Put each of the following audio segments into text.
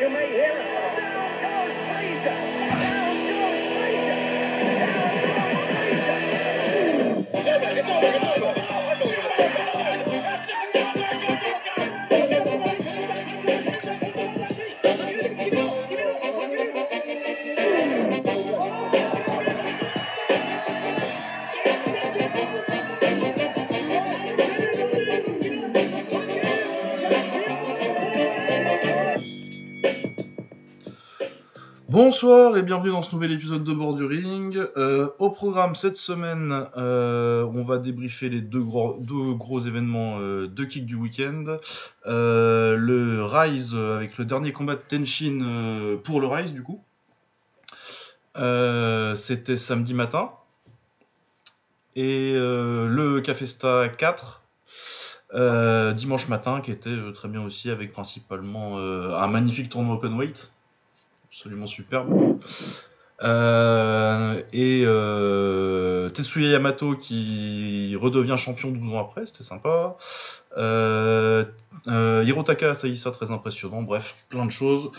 You may hear it. Down goes Frazier. Down goes Frazier. Down goes Frazier. Bonsoir et bienvenue dans ce nouvel épisode de Bord Ring. Euh, au programme cette semaine, euh, on va débriefer les deux gros, événements euh, de kick du week-end. Le Rise avec le dernier combat de Tenshin pour le Rise du coup. C'était samedi matin. Et le Cafesta 4 euh, dimanche matin qui était très bien aussi avec principalement un magnifique tournoi open weight absolument superbe. Euh, et euh, Tetsuya Yamato qui redevient champion 12 ans après, c'était sympa. Euh, Hirotaka Asaisa, très impressionnant. Bref, plein de choses.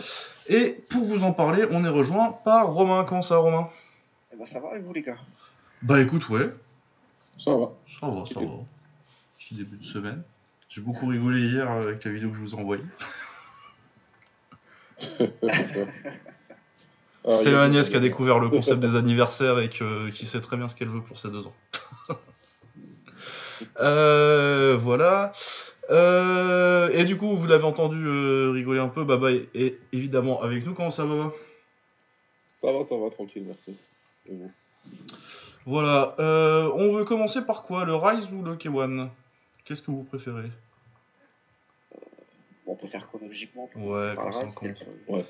Et pour vous en parler, on est rejoint par Romain. Comment ça, Romain? Eh ben, ça va et vous les gars? Bah écoute, ouais, Ça va. ça va, ça va. Petit début de semaine. J'ai beaucoup rigolé hier avec la vidéo que je vous ai envoyée. Ah, C'est il y ma a- nièce qui a découvert le concept des anniversaires et que, qui sait très bien ce qu'elle veut pour ses deux ans. Euh, voilà. Euh, et du coup, vous l'avez entendu euh, rigoler un peu, Baba est, évidemment avec nous. Comment ça va Ça va, ça va, tranquille, merci. Et vous? Voilà. On veut commencer par quoi? Le Rise ou le K1 Qu'est-ce que vous préférez? On peut faire chronologiquement. Ouais, le-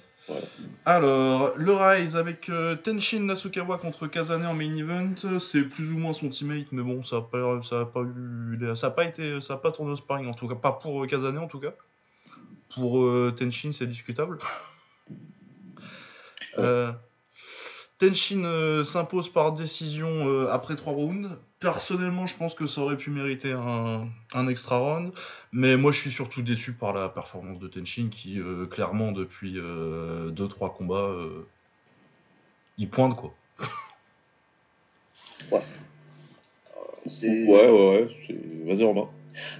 Alors, le Rise avec euh, Tenshin Nasukawa contre Kazane en main event, c'est plus ou moins son teammate, mais bon, ça a pas, ça a pas eu, ça a pas été, ça a pas tourné au sparring en tout cas, pas pour euh, Kazane en tout cas. Pour euh, Tenshin, c'est discutable. Euh, Tenshin euh, s'impose par décision euh, après 3 rounds. Personnellement, je pense que ça aurait pu mériter un, un extra round. Mais moi, je suis surtout déçu par la performance de Tenshin qui, euh, clairement, depuis 2-3 combats, euh, il pointe quoi. Ouais, ouais, ouais. c'est- Vas-y, Romain.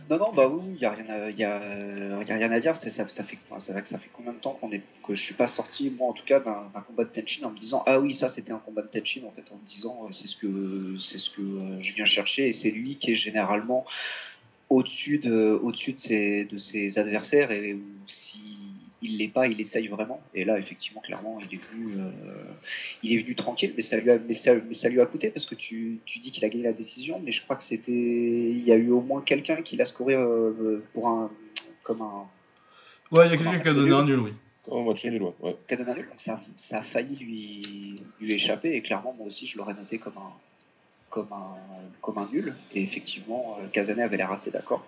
Non, non, bah oui, il n'y a, rien à- a, a rien à dire. Ça, ça fait, ça fait combien de temps qu'on est, que je suis pas sorti, moi en tout cas, d'un combat de Tenshin en me disant Ah oui, ça c'était un combat de Tenshin, en fait, en me disant euh, C'est ce que, ce que euh, je viens chercher et c'est lui qui est généralement au-dessus de, au-dessus de ses, de ses adversaires et où si il l'est pas, il essaye vraiment. Et là, effectivement, clairement, il est venu, euh, il est venu tranquille, mais ça lui a, mais ça, mais ça lui a coûté parce que tu, tu dis qu'il a gagné la décision, mais je crois que c'était, il y a eu au moins quelqu'un qui l'a scoré euh, pour un, comme un, Ouais, il y a quelqu'un qui a donné un nul, oui. Comme un match nul, ouais. qui a donné un nul, donc ça, ça a failli lui, lui échapper et clairement, moi aussi, je l'aurais noté comme un, comme un, comme un nul. Et effectivement, euh, Kazane avait l'air assez d'accord.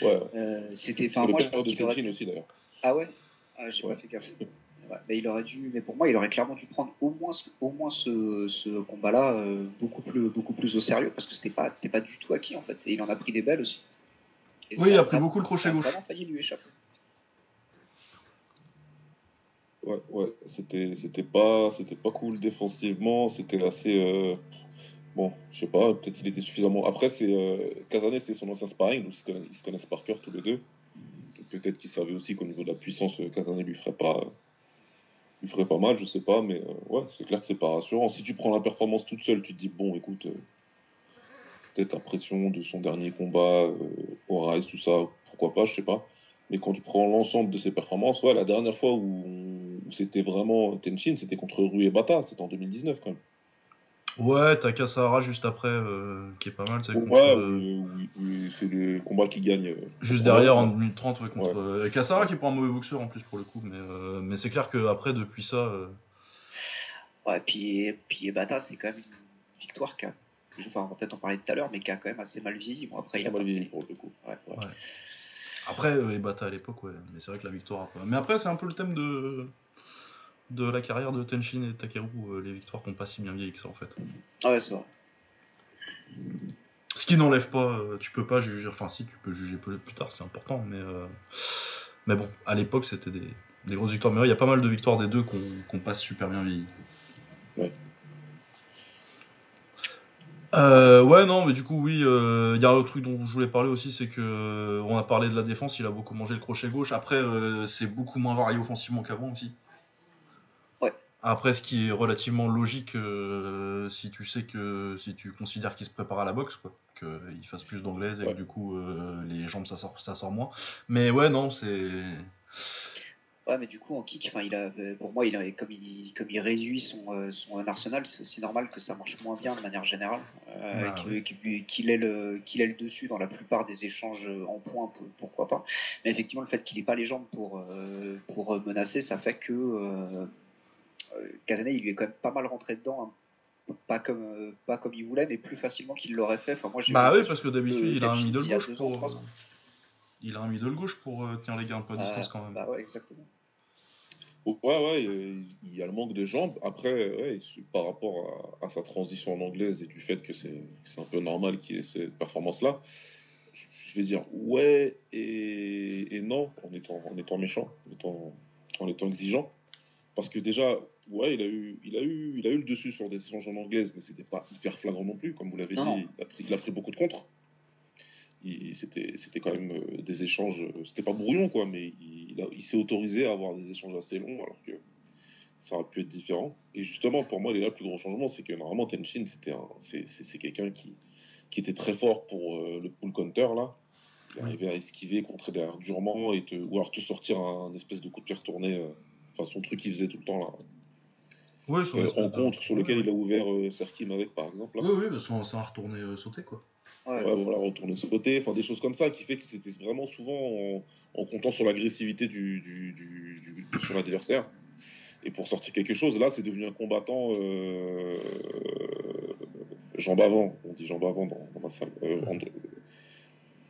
Ouais. Euh, c'était, enfin, moi, je pense qu'il aurait dû- aussi, d'ailleurs. Ah ouais? Ah, J'ai Ouais. pas fait gaffe. Ouais, mais il aurait dû, mais pour moi, il aurait clairement dû prendre au moins, ce, au moins ce, ce combat-là euh, beaucoup plus, beaucoup plus au sérieux parce que c'était pas, c'était pas du tout acquis en fait. Et il en a pris des belles aussi. Et Oui, il a pris beaucoup le crochet gauche. vraiment failli lui échapper. Ouais, ouais. C'était, c'était pas, c'était pas cool défensivement. C'était assez. euh, Bon, je sais pas. Peut-être qu'il était suffisamment. Après, c'est euh... C'est son ancien sparring, donc ils se connaissent, par cœur tous les deux. Peut-être qu'il savait aussi qu'au niveau de la puissance, euh, Kazane lui ferait pas, lui ferait pas mal. Je sais pas, mais euh, ouais, c'est clair que c'est pas rassurant. Si tu prends la performance toute seule, tu te dis bon, écoute. euh, peut-être la pression de son dernier combat au Rise, tout ça, pourquoi pas, je sais pas. Mais quand tu prends l'ensemble de ses performances, ouais, la dernière fois où, c'était vraiment Tenshin, c'était contre Rue et Bata, c'était en 2019 quand même. Ouais, t'as Kasahara juste après, euh, qui est pas mal, contre, euh, oui, oui, oui, c'est le combat qui gagne. euh, juste derrière en 2030, ouais, contre Ouais. euh, Kasahara qui est pas un mauvais boxeur en plus pour le coup, mais, euh, mais c'est clair que après depuis ça, euh, Ouais, puis, puis Ebata, c'est quand même une victoire qui a, enfin, on va peut-être en parler tout à l'heure, mais qui a quand même assez mal vieilli. Bon, après, il a mal vieilli pour le coup. Ouais, ouais. Ouais. après euh, Ebata à l'époque, ouais, mais c'est vrai que la victoire. a pas- Mais après c'est un peu le thème de de la carrière de Tenshin et Takeru, euh, les victoires qui n'ont pas si bien vieilli que ça en fait. Ah ouais, c'est vrai. Ce qui n'enlève pas, euh, tu peux pas juger, enfin si tu peux juger plus tard, c'est important, mais euh, Mais bon, à l'époque, c'était des, des grosses victoires. Mais il y a pas mal de victoires des deux qu'on qu'on passe super bien vieilli. Ouais. Euh, ouais, non, mais du coup, oui, euh, il y a un autre truc dont je voulais parler aussi, c'est que euh, on a parlé de la défense, il a beaucoup mangé le crochet gauche. Après, c'est beaucoup moins varié offensivement qu'avant aussi. Après, ce qui est relativement logique, euh, si tu sais que si tu considères qu'il se prépare à la boxe, quoi, qu'il fasse plus d'anglaise et Ouais. que du coup euh, les jambes ça sort, ça sort moins. Mais ouais, non, c'est Ouais, mais du coup, en kick, il a, euh, pour moi, il a, comme, il, comme il réduit son, son arsenal, c'est aussi normal que ça marche moins bien de manière générale. Euh, Bah, qu'il ait, le, qu'il ait le dessus dans la plupart des échanges en points, pour- pourquoi pas. Mais effectivement, le fait qu'il n'ait pas les jambes pour, pour menacer, ça fait que euh, euh, il lui est quand même pas mal rentré dedans. hein. Pas comme, euh, pas comme il voulait, mais plus facilement qu'il l'aurait fait. Enfin, moi, bah oui, parce que d'habitude euh, il a un middle gauche pour il a un middle gauche pour euh, tenir les gars un peu à distance quand même. Bah ouais, exactement. Ouais, ouais, il y a le manque de jambes. Après, ouais, par rapport à, à sa transition en anglaise et du fait que c'est c'est un peu normal qu'il ait cette performance-là, je vais dire ouais et, et non en étant, en étant méchant, en étant, en étant exigeant. Parce que déjà, ouais, il a eu, il a eu, il a eu le dessus sur des échanges en anglaise, mais c'était pas hyper flagrant non plus, comme vous l'avez dit. Il, a pris, il a pris beaucoup de contre. C'était, c'était quand même euh, des échanges. euh, C'était pas brouillon, quoi, mais il, il a- il s'est autorisé à avoir des échanges assez longs, alors que ça aurait pu être différent. Et justement, pour moi, il est là le plus gros changement, c'est que normalement, Tenshin, c'était un, c'est, quelqu'un qui, qui était très fort pour euh, le pull counter, là. Il arrivait à esquiver, contrer derrière durement, et te, ou alors te sortir un, espèce de coup de pied retourné. euh, Enfin, son truc qu'il faisait tout le temps, là. Oui, sur Euh, en contre, sur lequel Ouais, il a ouvert euh, Serkim avec, par exemple. Oui, oui, parce qu'on ça a retourné euh, sauter quoi. Ouais. Ouais, voilà, retourner côté, enfin des choses comme ça qui fait que c'était vraiment souvent en, en comptant sur l'agressivité du, du, du, du- de son adversaire. Et pour sortir quelque chose, là, c'est devenu un combattant euh, jambe avant, on dit jambe avant dans, dans ma salle, euh, en-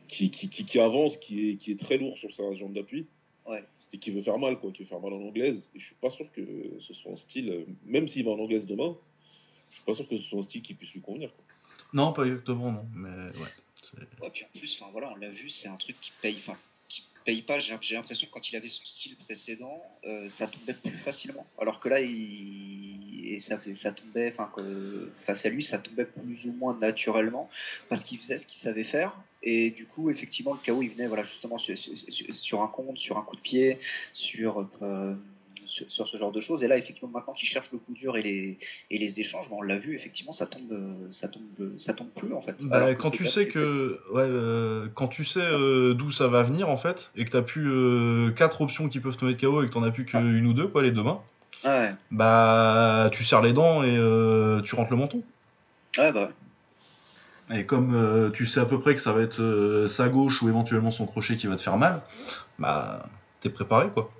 qui, qui, qui, qui avance, qui est, qui est très lourd sur sa jambe d'appui. Ouais. Et qui veut faire mal, quoi, qui veut faire mal en anglaise. Et je suis pas sûr que ce soit un style, euh, même s'il va en anglaise demain, je suis pas sûr que ce soit un style qui puisse lui convenir. Quoi. Non, pas exactement, non. Mais ouais. Ouais, puis en plus, enfin, voilà, on l'a vu, c'est un truc qui paye, enfin, J'ai l'impression que quand il avait son style précédent, euh, ça tombait plus facilement. Alors que là, il, et ça, ça tombait, enfin, face à lui, ça tombait plus ou moins naturellement parce qu'il faisait ce qu'il savait faire. Et du coup, effectivement, le KO, il venait, voilà, justement sur un compte, sur un coup de pied, sur euh, sur, sur ce genre de choses. Et là, effectivement, maintenant qu'il cherche le coup dur et les, et les échanges, ben, on l'a vu, effectivement, ça tombe, euh, ça tombe, ça tombe plus en fait. Bah, que quand tu sais que ouais, euh, quand tu sais euh, d'où ça va venir en fait et que t'as plus euh, quatre options qui peuvent te mettre KO et que t'en as plus qu'une ou deux quoi les deux mains, Ouais, bah tu serres les dents et euh, tu rentres le menton. ouais, bah. Et comme euh, tu sais à peu près que ça va être euh, sa gauche ou éventuellement son crochet qui va te faire mal, bah t'es préparé quoi.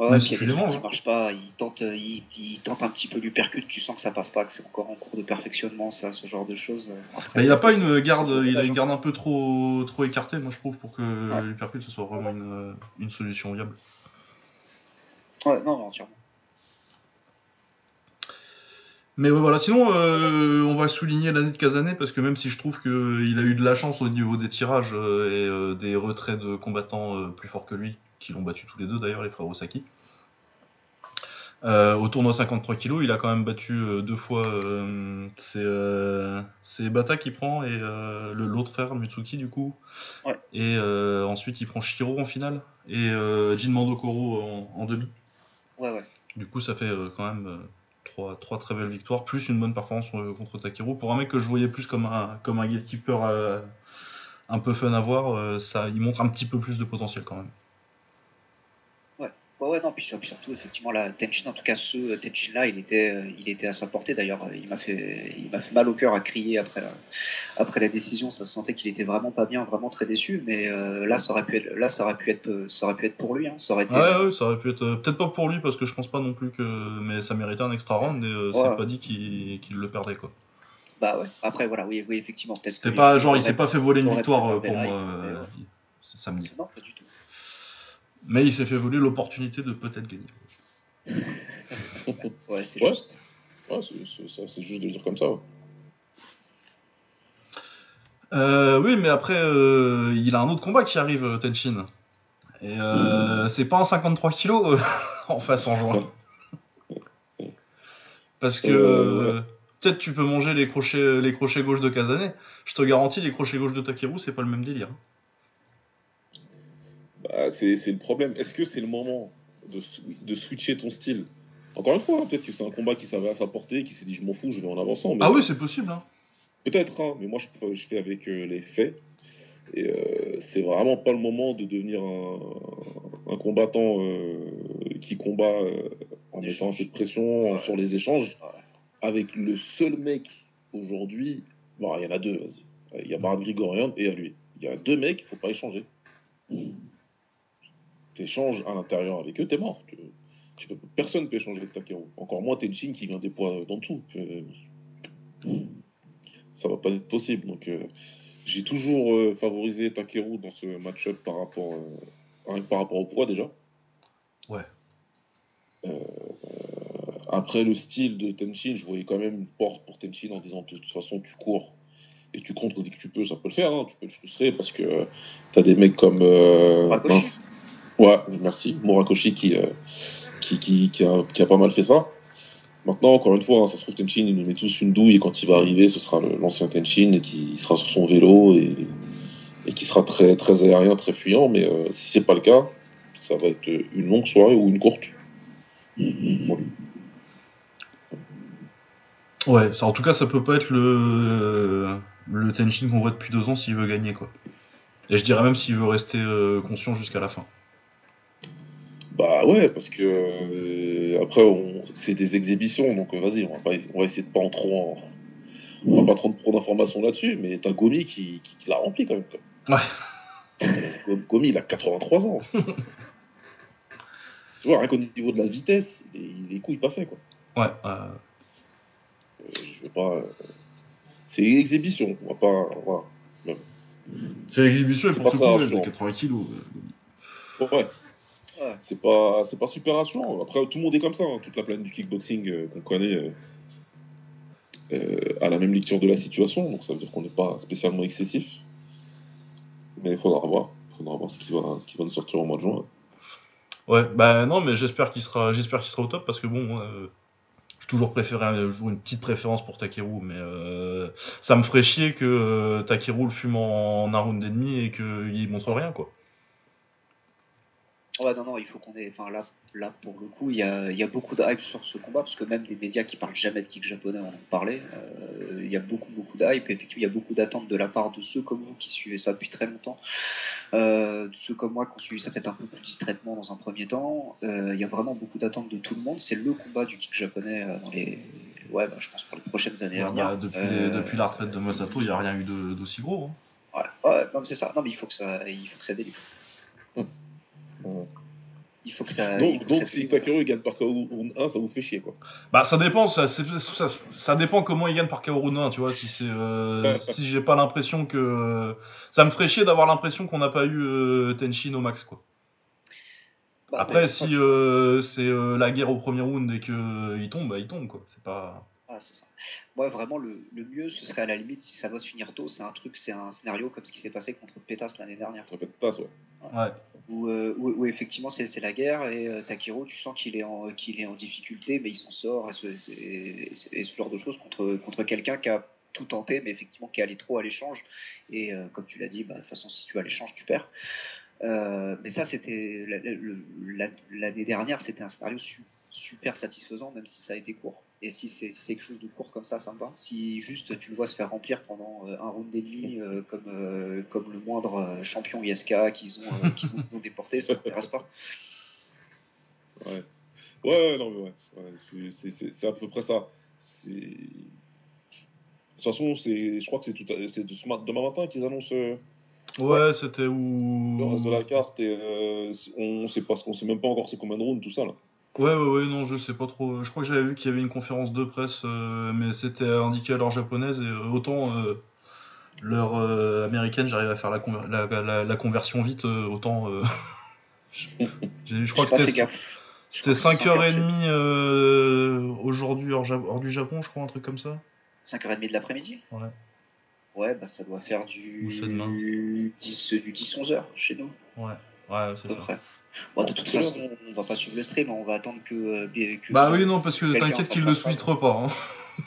Ouais, y a des trucs qui hein. marchent pas, il tente, euh, il, il tente un petit peu l'uppercut, tu sens que ça passe pas, que c'est encore en cours de perfectionnement, ça, ce genre de choses. Après, Bah, il a pas une garde, il a une garde un peu trop trop écartée moi je trouve pour que Ouais. ce soit vraiment une, une solution viable. Ouais, non, non, entièrement. Mais ouais, voilà, sinon, euh, on va souligner l'année de Kazané parce que même si je trouve qu'il a eu de la chance au niveau des tirages euh, et euh, des retraits de combattants euh, plus forts que lui, qui l'ont battu tous les deux d'ailleurs, les frères Osaki. Euh, au tournoi 53 kg, il a quand même battu euh, deux fois. euh, c'est euh, c'est Bata qui prend et l'autre frère, Mutsuki, du coup. Ouais. Et ensuite, il prend Shiro en finale et Jin Mandokoro en, en demi. Ouais, ouais. Du coup, ça fait quand même trois, trois très belles victoires, plus une bonne performance contre Takeru. Pour un mec que je voyais plus comme un, comme un gatekeeper un peu fun à voir, ça, il montre un petit peu plus de potentiel quand même. Ouais, ouais, non, puis, sur- puis surtout, effectivement, là, Tenchin, en tout cas, ce Tenchin-là, il était, euh, il était à sa portée. D'ailleurs, euh, il m'a fait, il m'a fait mal au cœur à crier après la, après la décision. Ça se sentait qu'il était vraiment pas bien, vraiment très déçu. Mais euh, là, ça aurait pu être, là, ça aurait pu être, euh, ça aurait pu être pour lui. Hein. Ça aurait été. Ouais, ouais, ça aurait pu être. euh, Peut-être pas pour lui, parce que je pense pas non plus que. Mais ça méritait un extra round et euh, Ouais. c'est pas dit qu'il qu'il le perdait quoi. Bah ouais. Après, voilà, oui, oui, effectivement, peut-être. C'était pas genre, il s'est pas fait voler une victoire euh, pour moi euh, samedi. Non, pas du tout. Mais il s'est fait voler l'opportunité de peut-être gagner. Ouais, c'est Ouais. juste. Ouais, c'est- c'est ça, c'est juste de le dire comme ça. ouais. Euh, oui, mais après, euh, il a un autre combat qui arrive, euh, Tenshin. Et euh, c'est pas un 53 kilos euh, en face en juin. Parce que peut-être tu peux manger les crochets, les crochets gauche de Kazané. Je te garantis, les crochets gauche de Takeru, c'est pas le même délire. Bah, c'est le problème. Est-ce que c'est le moment de, swi- de switcher ton style? Encore une fois, hein, peut-être que c'est un combat qui savait à sa portée, qui s'est dit je m'en fous, je vais en avançant. mais- Ah oui, c'est possible. Hein. Peut-être, hein, mais moi je, je fais avec euh, les faits. Et euh, c'est vraiment pas le moment de devenir un, un combattant euh, qui combat euh, en mettant un peu de pression Ouais. sur les échanges. Ouais. Avec le seul mec aujourd'hui, bon, il y en a deux, vas-y. Il y a Marat Grigorian et à lui. Il y a deux mecs, il faut pas échanger. Échanges à l'intérieur avec eux, t'es mort. Tu, tu peux, personne ne peut échanger avec Takeru. Encore moins Tenchin qui vient des poids d'en dessous. Euh, ça va pas être possible. Donc, euh, j'ai toujours euh, favorisé Takeru dans ce match-up par rapport, euh, par rapport au poids déjà. Ouais. Euh, après le style de Tenchin, je voyais quand même une porte pour Tenchin en disant de toute façon tu cours et tu contres dès que tu peux, ça peut le faire. hein. Tu peux le frustrer parce que euh, t'as des mecs comme euh. Ouais, merci. Murakoshi qui, euh, qui, a, pas mal fait ça. Maintenant, encore une fois, hein, ça se trouve, Tenchin, il nous met tous une douille et quand il va arriver, ce sera l'ancien Tenchin qui sera sur son vélo et, qui sera très, très aérien, très fuyant. Mais euh, si c'est pas le cas, ça va être une longue soirée ou une courte. Ouais, en tout cas, ça peut pas être le, le Tenchin qu'on voit depuis deux ans s'il veut gagner, quoi. Et je dirais même s'il veut rester euh, conscient jusqu'à la fin. Bah ouais, parce que euh, après, on- c'est des exhibitions, donc euh, vas-y, on va, pas, on va essayer de pas en trop. en- On va pas trop, trop d'informations là-dessus, mais t'as Gomi qui, qui, qui l'a rempli quand même. quoi. Ouais. Gomi, il a 83 ans. tu vois, rien qu'au niveau de la vitesse, les, les coups, ils passaient, quoi. Ouais, euh, Euh, je vais pas. euh, C'est une exhibition, on va pas. Voilà. c'est l'exhibition et pour pas tout ça, coup, il a pense. 80 kilos. Ouais, Ouais. c'est pas, c'est pas super rassurant. Après, tout le monde est comme ça, hein. toute la planète du kickboxing euh, qu'on connaît euh, euh, a la même lecture de la situation, donc ça veut dire qu'on n'est pas spécialement excessif. Mais il faudra voir, faudra voir ce qui va, ce qui va nous sortir au mois de juin. Ouais, bah non, mais j'espère qu'il sera, j'espère qu'il sera au top parce que bon, euh, j'ai toujours préféré, une petite préférence pour Takeru, mais euh, ça me ferait chier que euh, Takeru le fume en, en un round et demi et qu'il montre rien, quoi. Ouais, non, non, il faut qu'on ait. Enfin, là, là, pour le coup, il y a, il y a beaucoup de hype sur ce combat, parce que même des médias qui parlent jamais de kick japonais en ont parlé. Euh, il y a beaucoup, beaucoup de hype, et effectivement, il y a beaucoup d'attentes de la part de ceux comme vous qui suivez ça depuis très longtemps. Euh, de ceux comme moi qui ont suivi ça peut-être un peu plus distraitement dans un premier temps. Euh, il y a vraiment beaucoup d'attentes de tout le monde. C'est le combat du kick japonais euh, dans les. Ouais, bah, je pense pour les prochaines années à Ouais, bah, venir. depuis, Euh, depuis la retraite de Masato, il n'y a rien eu d'aussi gros. hein. Ouais, ouais, non, mais c'est ça. Non, mais il faut que ça, il faut que ça délivre. Ouais. Il faut que ça. donc, faut que donc ça si. Takeru gagne par KO round 1, ça vous fait chier, quoi. Bah ça dépend, ça, c'est- ça, ça dépend comment il gagne par KO round 1, tu vois, si c'est euh, si j'ai pas l'impression que ça me ferait chier d'avoir l'impression qu'on n'a pas eu euh, Tenshin au max quoi. Bah, Après si euh, c'est euh, la guerre au premier round et que euh, il tombe, bah il tombe quoi, c'est pas Ah, c'est ça. Moi, vraiment, le, le mieux, ce serait à la limite, si ça doit se finir tôt, c'est un truc, c'est un scénario comme ce qui s'est passé contre Pétas l'année dernière, répète pas, ouais. ouais. où, euh, où, où effectivement c'est c'est la guerre et euh, Takiro, tu sens qu'il est, en- qu'il est en difficulté, mais il s'en sort, et ce, c'est- et ce- et ce genre de choses contre, contre quelqu'un qui a tout tenté, mais effectivement qui est allé trop à l'échange. Et euh, comme tu l'as dit, bah, de toute façon, si tu vas à l'échange, tu perds. Euh, mais ça, c'était la- la- le- la- l'année dernière, c'était un scénario su- super satisfaisant, même si ça a été court. Et si c'est quelque chose de court comme ça, ça me va. Si juste tu le vois se faire remplir pendant euh, un round et demi, euh, comme, euh, comme le moindre euh, champion ISK qu'ils ont, euh, qu'ils ont, ont déporté, ça m'intéresse pas. Ouais. Ouais, ouais, non, mais ouais. ouais c'est- à peu près ça. De toute façon, c'est, je crois que c'est, tout à- c'est de demain matin qu'ils annoncent euh, Ouais, c'était le où reste de la carte et euh, on sait pas, on sait même pas encore c'est combien de rounds, tout ça là. Ouais, ouais, ouais, non, je sais pas trop. Je crois que j'avais vu qu'il y avait une conférence de presse, euh, mais c'était indiqué à l'heure japonaise, et euh, autant euh, l'heure euh, américaine, j'arrive à faire la, conver- la, la- la conversion vite, euh, autant. euh, je crois que c'était c'était Je crois que c'est 5h30 euh, aujourd'hui, hors, du Japon, je crois, un truc comme ça. 5h30 de l'après-midi? Ouais. Ouais, bah ça doit faire du 10, du 10-11 heures chez nous. Ouais, Ouais, c'est ça. près. Bon, de toute façon, on va pas suivre le stream, on va attendre que. euh, que- Bah que- oui, non, parce que t'inquiète qu'il le fasse pas. Hein.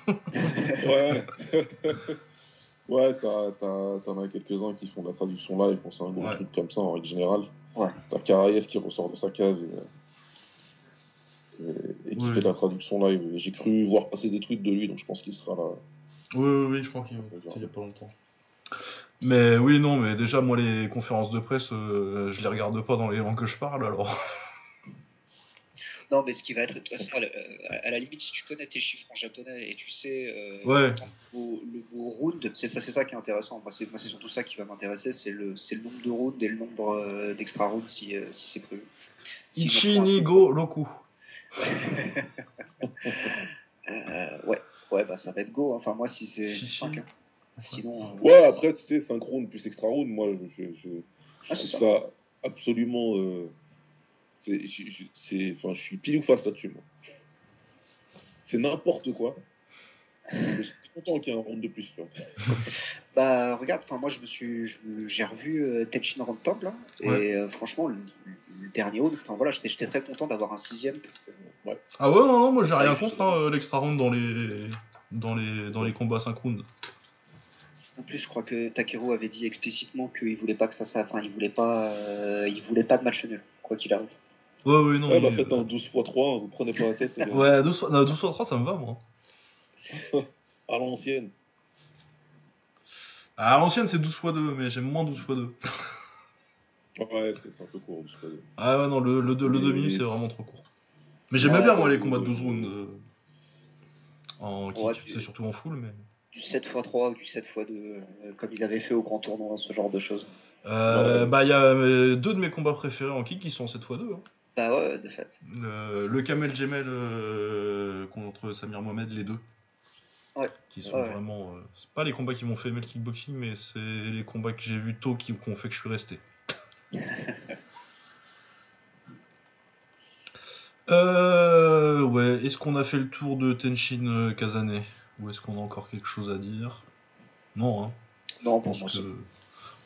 Ouais. ouais, t'as- t'as- t'en as quelques-uns qui font de la traduction live, quand c'est un gros Ouais. truc comme ça en règle générale. Ouais. T'as Karayev qui ressort de sa cave et, et- et qui Ouais. fait de la traduction live. J'ai cru voir passer des tweets de lui, donc je pense qu'il sera là. Oui, oui, oui, je crois qu'il il y a pas longtemps. Mais oui, non, mais déjà, moi, les conférences de presse, euh, je les regarde pas dans les langues que je parle, alors. Non, mais ce qui va être, de toute façon, à la, limite, si tu connais tes chiffres en japonais et tu sais euh, Ouais. le, le mot round, c'est ça, c'est ça qui est intéressant. Moi, c'est surtout ça qui va m'intéresser, c'est le, c'est le nombre de rounds et le nombre euh, d'extra rounds si, euh, si c'est prévu. Si Ichi on prend un- ni go roku. Euh, ouais, ouais, bah ça va être go. Enfin, moi, si c'est Chichi. 5. Sinon. euh, Ouais, après, tu sais, synchrone plus extra round, moi, je, je, Ah, trouve ça. ça absolument. euh, c'est, je, enfin, je suis pile ou face là-dessus, moi. C'est n'importe quoi. Je suis content qu'il y ait un round de plus. Bah regarde, enfin moi je me suis, j'ai revu euh, Tenchin Round là, Ouais. et euh, franchement le, le dernier round, enfin voilà, j'étais, j'étais très content d'avoir un sixième. Ouais. Ah ouais, non, non, moi, j'ai rien contre hein, l'extra round dans les. Dans les, dans les combats synchrones. En plus, je crois que Takeru avait dit explicitement qu'il voulait pas que ça, ça, enfin il voulait pas, euh, il voulait pas de match nul, quoi qu'il arrive. Ouais, ouais, non. Ouais, bah mais- faites un 12 x 3, vous prenez pas la tête. Ouais, 12 fois, non, 12 fois 3, ça me va, moi. À l'ancienne. À l'ancienne, c'est 12 x 2, mais j'aime moins 12 x 2. Ouais, c'est, un peu court. 12 x 2. Ah ouais, non, le, le, le, Mais- 2 minutes, c'est vraiment trop court. Mais j'aimais Ouais, bien, moi, le- les combats de le- 12 rounds. euh, en kick, Ouais, c'est surtout en full, mais. Du 7x3 ou du 7x2, euh, comme ils avaient fait au grand tournoi, ce genre de choses. Euh. Bah, il y a euh, deux de mes combats préférés en kick qui sont en 7x2. Hein. Bah ouais, de fait. Le, le Kamel Gemel euh, contre Samir Mohamed, les deux. Ouais. Qui sont Ouais. vraiment. c'est pas les combats qui m'ont fait aimer le kickboxing, mais c'est les combats que j'ai vus tôt qui, ont fait que je suis resté. euh, ouais, est-ce qu'on a fait le tour de Tenshin Kazane? Ou est-ce qu'on a encore quelque chose à dire? Non, hein. Non, Je pense que.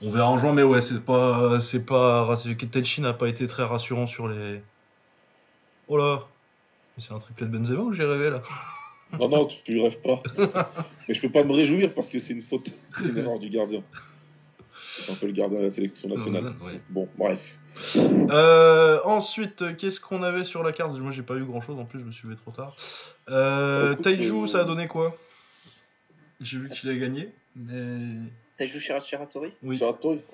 On verra en juin, mais ouais, c'est pas. C'est pas. Tenshin n'a pas été très rassurant sur les. Oh là Mais C'est un triplet de Benzema ou j'ai rêvé là? Non, non, tu, lui rêves pas. Mais je peux pas me réjouir parce que c'est une faute, c'est une erreur du gardien. C'est un peu le gardien de la sélection nationale. Ouais. Bon, bref. Euh, ensuite, qu'est-ce qu'on avait sur la carte? Moi, j'ai pas eu grand chose en plus, je me suis levé trop tard. Euh, Écoute, Taiju, euh, ça a donné quoi? J'ai vu qu'il a gagné, mais. T'as joué Shira- Shiratori Oui.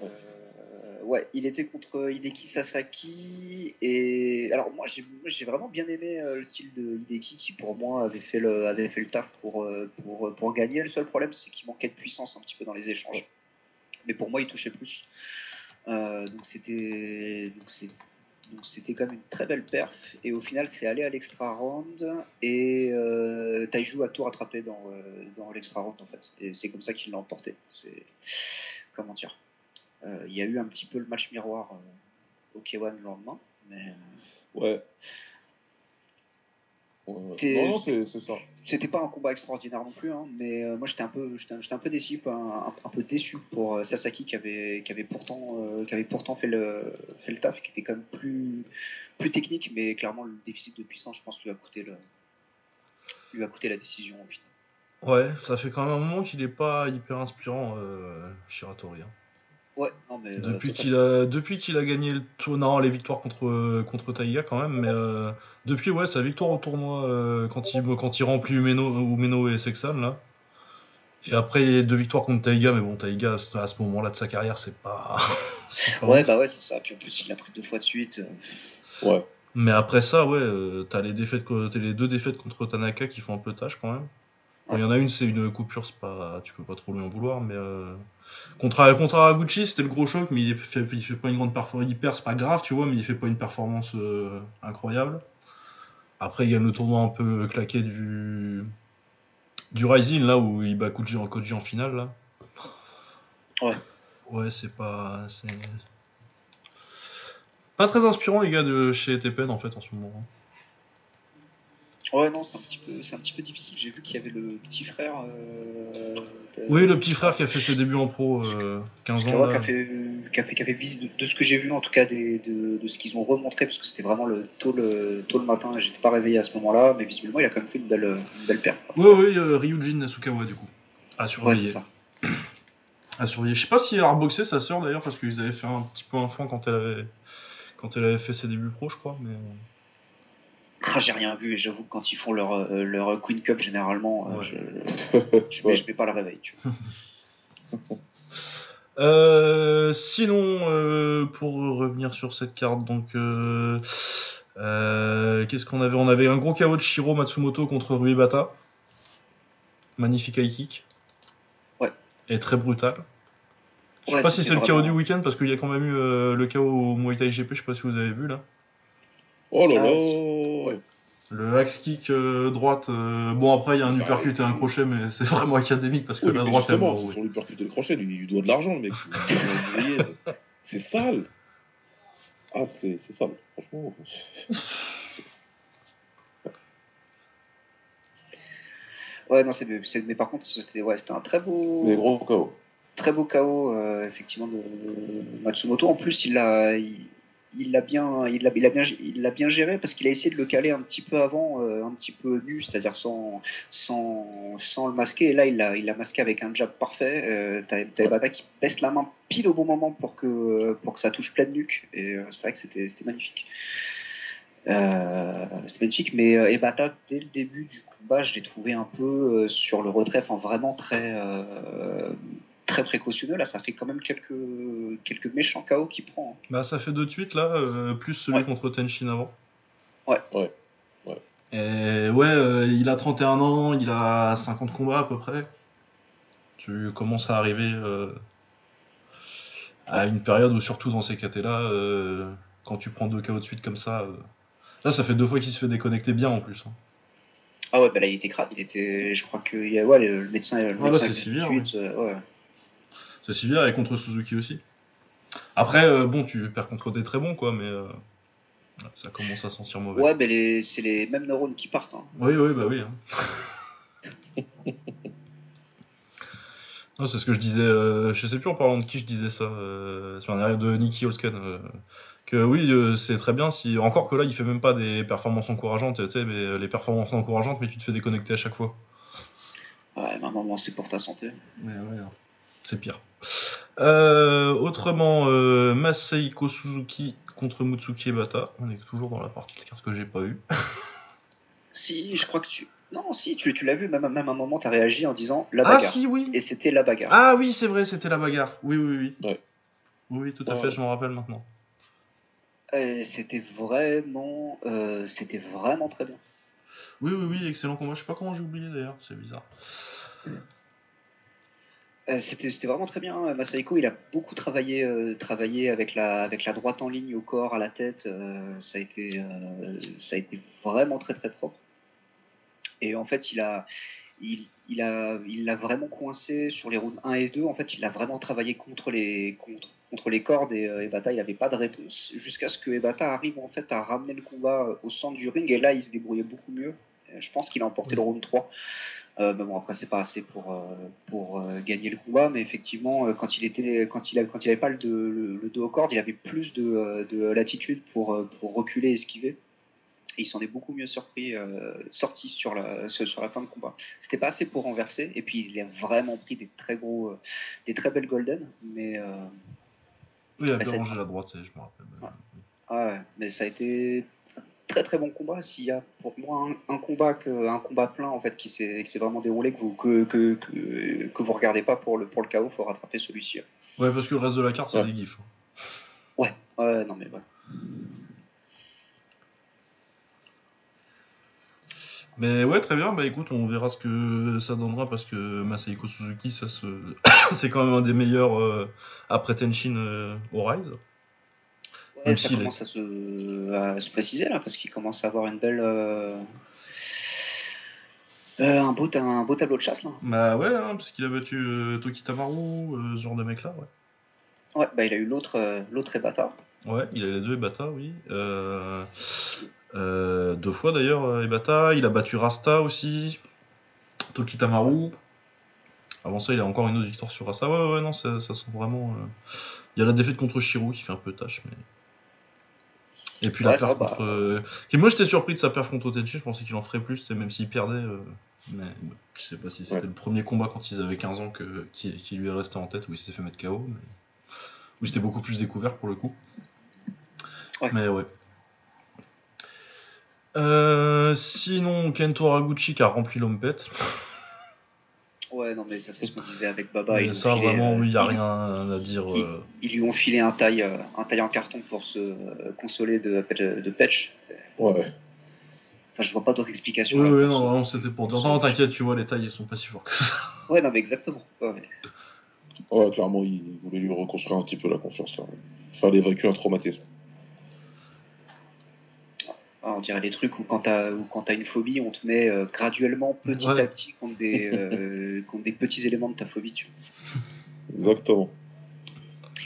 Ouais. Euh, ouais, il était contre Hideki Sasaki et alors moi j'ai vraiment bien aimé euh, le style de Hideki qui pour moi avait fait le avait fait le taf pour euh, pour pour gagner. Le seul problème c'est qu'il manquait de puissance un petit peu dans les échanges. Mais pour moi il touchait plus. Euh, donc c'était donc c'est donc c'était quand même une très belle perf et au final c'est allé à l'extra round et euh, Taiju a tout rattrapé dans euh, dans l'extra round en fait et c'est comme ça qu'il l'a emporté. C'est comment dire. Euh, il y a eu un petit peu le match miroir euh, au K1 le lendemain, mais Ouais. Ouais, Non, non, c'est ça. c'était pas un combat extraordinaire non plus. hein, mais euh, moi j'étais un peu, j'étais, j'étais un peu déçu, un, un- un peu déçu pour euh, Sasaki qui avait, qui avait pourtant, euh, qui avait pourtant fait le, fait le taf, qui était quand même plus, plus technique, mais clairement le déficit de puissance, je pense, lui a coûté le, lui a coûté la décision au final. Ouais, ça fait quand même un moment qu'il est pas hyper inspirant, euh, Shiratori. hein. Ouais, non mais euh, Depuis qu'il a, depuis qu'il a gagné le tournoi, les victoires contre, contre Taiga quand même, mais euh, depuis ouais, sa victoire au tournoi euh, quand, il, quand il remplit Umeno, Umeno et Sexan là. Et après deux victoires contre Taiga, mais bon Taiga à ce moment-là de sa carrière c'est pas. Ouais, ouf. bah ouais, c'est ça. Puis en plus il l'a pris deux fois de suite. euh, Ouais. Mais après ça ouais, t'as les défaites, t'as les deux défaites contre Tanaka qui font un peu tâche quand même. Il y en a une c'est une coupure, c'est pas, tu peux pas trop lui en vouloir, mais euh, contre contre Haraguchi c'était le gros choc, mais il fait, il fait pas une grande performance, il perd c'est pas grave tu vois, mais il fait pas une performance euh, incroyable. Après il y a le tournoi un peu claqué du du Rising là où il bat Koji en Koji en finale là. Ouais. Ouais c'est pas c'est pas très inspirant les gars de chez TPN en fait en ce moment. hein. Ouais, non, c'est un petit peu, c'est un petit peu difficile. J'ai vu qu'il y avait le petit frère. euh, Oui, le petit frère qui a fait ses débuts en pro, euh, 15 ans. Kawak là. a fait, qui a fait, qui a fait de, de ce que j'ai vu en tout cas des, de, de ce qu'ils ont remontré parce que c'était vraiment le tôt le tôt le matin et j'étais pas réveillé à ce moment-là mais visiblement il a quand même fait une belle une belle paire. Oui, oui, euh, Ryujin Nasukawa du coup. À surveiller. c'est ça. à surveiller. Je sais pas si elle a reboxé sa sœur d'ailleurs parce qu'ils avaient fait un petit peu un foin quand elle avait quand elle avait fait ses débuts pro, je crois. Mais Ah, j'ai rien vu et j'avoue que quand ils font leur euh, leur Queen Cup généralement euh, Ouais. je je mets, je mets pas le réveil. Tu vois. Euh, sinon, euh, pour revenir sur cette carte, donc euh, euh, qu'est-ce qu'on avait? On avait un gros KO de Shiro Matsumoto contre Ruebata. Magnifique high kick. Ouais. Et très brutal. Je sais Ouais, pas si c'est le KO du week-end parce qu'il y a quand même eu euh, le KO au Muay Thai GP, je sais pas si vous avez vu là. Oh là Ah, là Le axe kick euh, droite, euh, bon après il y a un Ça uppercut et un crochet, mais c'est vraiment académique parce que Oui, la droite elle enroué. sur lui percuter le crochet, lui, il doit de l'argent, le mec. C'est sale. Ah, c'est c'est sale, franchement. Ouais non c'est c'est- mais par contre c'était ouais c'était un très beau Mais gros KO. très beau KO euh, effectivement de Matsumoto. En plus, il l'a il, il l'a bien il l'a bien il l'a bien géré parce qu'il a essayé de le caler un petit peu avant, euh, un petit peu nu, c'est-à-dire sans sans sans le masquer. Et là, il l'a il masqué avec un jab parfait. Euh, t'as t'as Ebata qui baisse la main pile au bon moment pour que pour que ça touche pleine nuque. Et euh, c'est vrai que c'était c'était magnifique. Euh, c'était magnifique, mais Ebata, dès le début du combat, je l'ai trouvé un peu sur le retrait, enfin vraiment très, très précautionneux. Là, ça fait quand même quelques, quelques méchants KO qu'il prend. hein. Bah ça fait deux tweets là, euh, plus celui Ouais. contre Tenshin avant. Ouais. Ouais. Ouais. Et ouais, euh, il a 31 ans, il a 50 combats à peu près. Tu commences à arriver euh, à une période où surtout dans ces KT là, euh, quand tu prends deux KO de suite comme ça, euh, là ça fait deux fois qu'il se fait déconnecter bien en plus. hein. Ah ouais, bah là, il était crade. Il était, je crois que il y a- ouais, le, le médecin, le Ah, là, médecin tout de suite, euh, ouais. C'est sévère et contre Suzuki aussi. Après, euh, bon, tu perds contre des très bons quoi, mais euh, ça commence à sentir mauvais. Ouais, mais les, c'est les mêmes neurones qui partent. hein. Oui, oui, bah oui. hein. Non, c'est ce que je disais, euh, je sais plus en parlant de qui je disais ça, euh, c'est un de Nicky Holsken, euh, que oui, euh, c'est très bien, si encore que là, il fait même pas des performances encourageantes, tu sais, mais euh, les performances encourageantes, mais tu te fais déconnecter à chaque fois. Ouais, mais à un moment, c'est pour ta santé. Mais ouais, hein. C'est pire. Euh, autrement, euh, Masaiko Suzuki contre Mutsuki Ebata, on est toujours dans la partie de carte que j'ai pas eu. Si, je crois que tu. Non, si, tu, tu l'as vu, même, même à un moment, tu as réagi en disant la Ah bagarre. si, oui Et c'était la bagarre. Ah oui, c'est vrai, c'était la bagarre. Oui, oui, oui. Ouais. Oui, oui, tout à Ouais. fait, je m'en rappelle maintenant. Et c'était vraiment, euh, c'était vraiment très bien. Oui, oui, oui, excellent combat. Je sais pas comment j'ai oublié d'ailleurs, c'est bizarre. Euh, C'était vraiment très bien. Masaiko, il a beaucoup travaillé, euh, travaillé avec la, droite en ligne au corps, à la tête. euh, ça, a été, ça a été vraiment très très propre. Et en fait, il l'a vraiment coincé sur les rounds 1 et 2. En fait, il a vraiment travaillé contre les, cordes et Ebata, il n'avait pas de réponse jusqu'à ce que Ebata arrive en fait à ramener le combat au centre du ring. Et là, il se débrouillait beaucoup mieux. Je pense qu'il a emporté le round 3. Euh, mais bon, après, c'est pas assez pour, euh, pour euh, gagner le combat. Mais effectivement, quand il était, quand il, a- quand il avait pas le, le, le dos aux cordes, il avait plus de, de latitude pour, pour reculer et esquiver. Et il s'en est beaucoup mieux surpris, euh, sorti sur la, sur, la fin de combat. C'était pas assez pour renverser. Et puis, il a vraiment pris des très gros, euh, des très belles golden. Mais, euh, Oui, il a Bah, bien ça- rangé la droite, je me rappelle. Ouais. ah ouais, mais ça a été très très bon combat. S'il y a pour moi un, un combat que, un combat plein en fait qui s'est vraiment déroulé que vous que, que, que, que vous regardez pas pour le pour le KO, faut rattraper celui-ci. Ouais, parce que le reste de la carte, c'est Ouais. des gifs. Ouais, ouais, non mais voilà. Mais ouais, très bien. Bah écoute, on verra ce que ça donnera parce que Masaiko Suzuki, ça se... c'est quand même un des meilleurs euh, après Tenshin euh, au Rise. Ouais, ça commence à se, à se préciser là parce qu'il commence à avoir une belle euh, euh, un beau ta- un beau tableau de chasse là. Bah ouais, hein, parce qu'il a battu euh, Toki Tamaru, euh, ce genre de mec là, ouais. Ouais, bah il a eu l'autre l'autre Ebata. Ouais, il a les deux Ebata, oui. Deux fois d'ailleurs, Ebata. Il a battu Rasta aussi. Toki Tamaru. Avant ça, il a encore une autre victoire sur Rasta. Ouais, ouais, non, ça, ça sent vraiment. Il y a la défaite contre Shiro qui fait un peu tâche, mais. Et puis la Ouais, perf contre. euh, qui- Moi, j'étais surpris de sa perf contre Otechi. Je pensais qu'il en ferait plus, même s'il perdait. euh, Mais je sais pas si c'était Ouais. le premier combat quand ils avaient 15 ans que... qui... qui lui est resté en tête, où il s'est fait mettre KO. Mais... Où c'était beaucoup plus découvert pour le coup. Ouais. Mais ouais. Euh, sinon, Kento Haraguchi qui a rempli l'ompette. Ouais, non, mais ça, c'est ce qu'on disait avec Baba. Mais ça, filé, vraiment, euh, oui, il n'y a ils- rien à dire. ils, euh. ils lui ont filé un taille, euh, un taille en carton pour se consoler de, Patch. Ouais. Enfin, je vois pas d'autre explication. Oui, non, ce- vraiment, c'était pour dire. Non, t'inquiète, tu vois, les tailles, ils sont pas si forts que ça. Ouais, non, mais exactement. Ouais, mais- Ouais, clairement, il voulait lui reconstruire un petit peu la confiance. hein. Il fallait évacuer un traumatisme. Ah, on dirait les trucs où quand t'as où quand t'as une phobie, on te met euh, graduellement, petit Ouais. à petit, contre des, euh, contre des petits éléments de ta phobie. Tu vois. Exactement.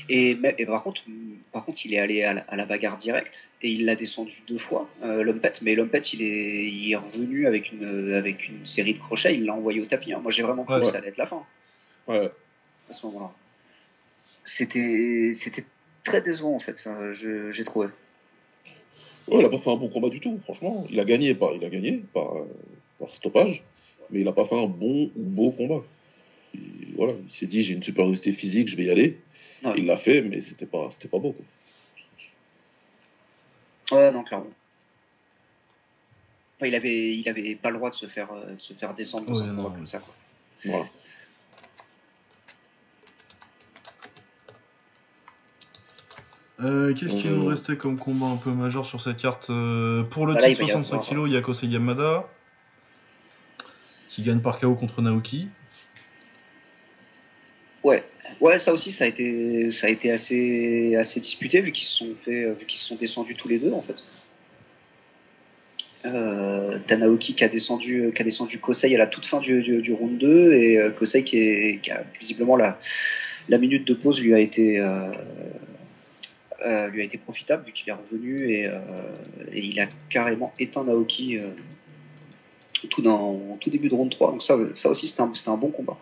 Et, mais- et par contre, par contre, il est allé à la, à la bagarre directe et il l'a descendu deux fois, euh, Lumpet. Mais Lumpet, il est, il est revenu avec une, avec une série de crochets, il l'a envoyé au tapis. hein. Moi, j'ai vraiment cru Ouais. que ça allait être la fin Ouais. à ce moment-là. C'était, c'était très décevant en fait. je- j'ai trouvé. Ouais, il a pas fait un bon combat du tout, franchement. Il a gagné par, il a gagné par, euh, par stoppage, mais il a pas fait un bon ou beau combat. Il, voilà, il s'est dit j'ai une supériorité physique, je vais y aller. Ouais. Il l'a fait, mais c'était pas, c'était pas beau. quoi. Ouais, non, clairement. Enfin, il avait, il avait pas le droit de se faire, euh, de se faire descendre dans Ouais, un combat comme ça. Quoi. Voilà. Euh, Qu'est-ce qu'il nous restait comme combat un peu majeur sur cette carte Euh, Pour le titre il va y 65 avoir- kg, il y a Kosei Yamada qui gagne par KO contre Naoki. Ouais, ouais, ça aussi, ça a été, ça a été assez, assez disputé vu qu'ils se sont fait, vu qu'ils se sont descendus tous les deux en fait. Euh, Tanaoki qui a descendu, qui a descendu Kosei à la toute fin du, du, du round 2 et euh, Kosei qui, est, qui a visiblement la, la minute de pause lui a été, euh, euh, lui a été profitable vu qu'il est revenu et, euh, et il a carrément éteint Naoki euh, tout dans au tout début de round 3. Donc ça, ça aussi c'était un, bon combat.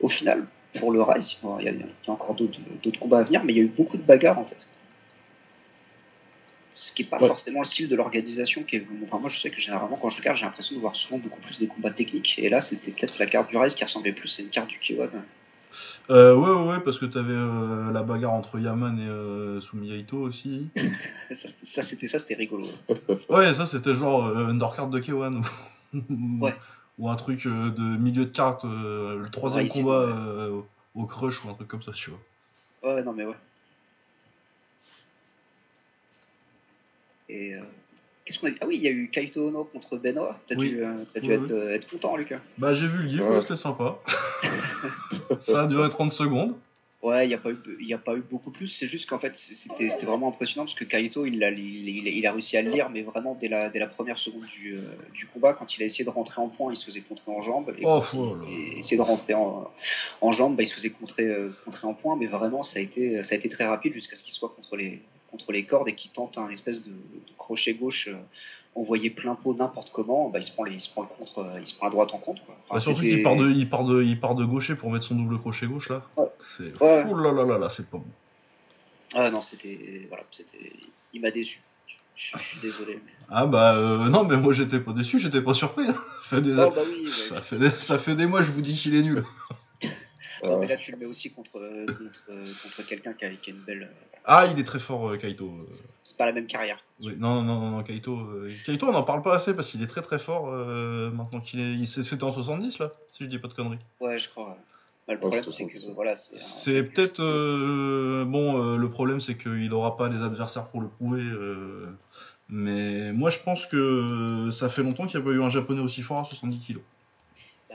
Au final, pour le Rise, bon, il y, a- il y a encore d'autres combats à venir, mais il y a eu beaucoup de bagarres en fait. Ce qui n'est pas Ouais. forcément le style de l'organisation. qui est- Enfin, moi, je sais que généralement, quand je regarde, j'ai l'impression de voir souvent beaucoup plus des combats techniques. Et là, c'était peut-être la carte du Rise qui ressemblait plus à une carte du K1. Euh, ouais, ouais, ouais, parce que t'avais euh, la bagarre entre Yaman et euh, Sumiya Ito aussi. Ça, ça, c'était ça, c'était rigolo. Ouais, ça c'était genre euh, undercard de K1. ou- Ouais. Ou un truc euh, de milieu de carte, le troisième Ouais, combat ouais. au crush ou un truc comme ça, tu vois. Ouais, non, mais ouais. Et euh, qu'est-ce qu'on a vu Ah oui, il y a eu Kaito Ono contre Benoît. T'as Oui. dû, euh, t'as dû Ouais, être, euh, être content, Lucas. Bah j'ai vu le gif, Ouais. c'était sympa. ça a duré 30 secondes. Ouais, il n'y a, pas eu- y a pas eu beaucoup plus. C'est juste qu'en fait, c'était vraiment impressionnant parce que Kaito, il a, il, il- il a réussi à le lire, mais vraiment dès la, dès la première seconde du, euh, du combat, quand il a essayé de rentrer en point, il se faisait contrer en jambes. Et Oh, quand oh il a essayé de rentrer en, en jambes, bah, il se faisait contrer, euh, contrer en point. Mais vraiment, ça a été, ça a été très rapide jusqu'à ce qu'il soit contre les, contre les cordes et qu'il tente un espèce de, de crochet gauche euh, envoyé plein pot n'importe comment. Bah, il, se prend les, il se prend le contre, euh, il se prend la droite en compte. Quoi. Enfin, Bah, surtout qu'il part de, il part de, il part de gaucher pour mettre son double crochet gauche là. Ouais. C'est, Ouais. oh là là là là, c'est pas bon. Ah non, c'était. Voilà, c'était. Il m'a déçu. Je, suis désolé. Mais... Ah bah euh, non, mais moi j'étais pas déçu, j'étais pas surpris. hein. Ça fait des, Oh bah oui, ouais. ça fait des, ça fait des mois, je vous dis qu'il est nul. Non, mais là tu le mets aussi contre, euh, contre, euh, contre quelqu'un qui a, qui a une belle. euh, Ah, il est très fort, Kaito. C'est pas la même carrière. Oui, non, non, non, non, Kaito. Kaito, on n'en parle pas assez parce qu'il est très très fort euh, maintenant qu'il est. Il fait en 70 là, si je dis pas de conneries. Ouais, je crois. Bah, le problème, c'est c'est que voilà, c'est. un- peut-être. euh, bon, euh, le problème c'est qu'il aura pas les adversaires pour le prouver. euh, mais moi je pense que ça fait longtemps qu'il n'y a pas eu un japonais aussi fort à 70 kg.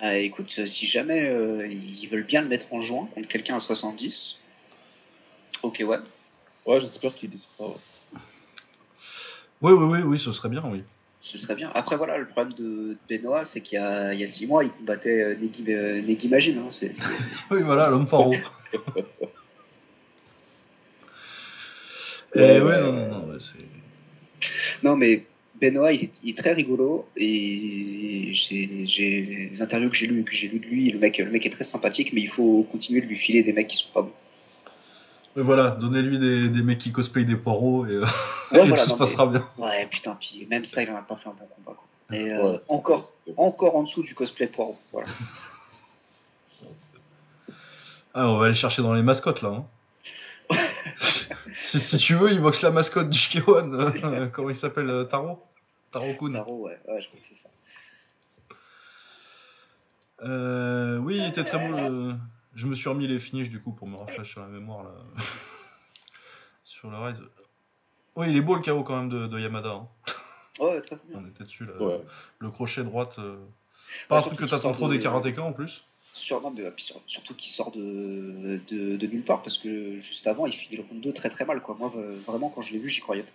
Bah, écoute, euh, si jamais euh, ils veulent bien le mettre en juin contre quelqu'un à 70, ok, ouais. ouais, j'espère qu'il décidera. ouais. Oui, oui, oui, oui, ce serait bien, oui. Ce serait bien. Après, voilà, le problème de Benoît, c'est qu'il y a, il y a six mois, il combattait euh, Negi, euh, Negi hein, c'est- c'est- Oui, voilà, l'homme paro. Et Ouais, ouais, non, non, non, c'est. Non, mais Benoît, il est, il est très rigolo et j'ai les interviews que j'ai lues que j'ai lu de lui, le mec, le mec est très sympathique, mais il faut continuer de lui filer des mecs qui sont pas bons. Mais voilà, donnez-lui des, des mecs qui cosplayent des poireaux et, euh, Ouais, et voilà, tout se passera bien. ouais, putain, puis même ça, il en a pas fait un bon combat. Quoi. Et, euh, Ouais, encore, encore en dessous du cosplay poireau. Voilà. Ah, on va aller chercher dans les mascottes là. hein. si, si tu veux, il boxe la mascotte du K1. euh, comment il s'appelle euh, Taro? Taro Kun. Taro, ouais, ouais, je crois que c'est ça. Euh, oui, il était très beau. le- Je me suis remis les finishes du coup pour me rafraîchir la mémoire là. Sur le Rise. Oui, il est beau le KO quand même de, de Yamada. hein. Ouais, très très bien. On était dessus là. Ouais. Le crochet droite. euh, Pas un truc que t'attends trop de- des karatékas en plus. Sur, non, mais, puis sur- surtout qu'il sort de, de, de nulle part parce que juste avant il finit le round 2 très très mal quoi. Moi vraiment quand je l'ai vu j'y croyais pas.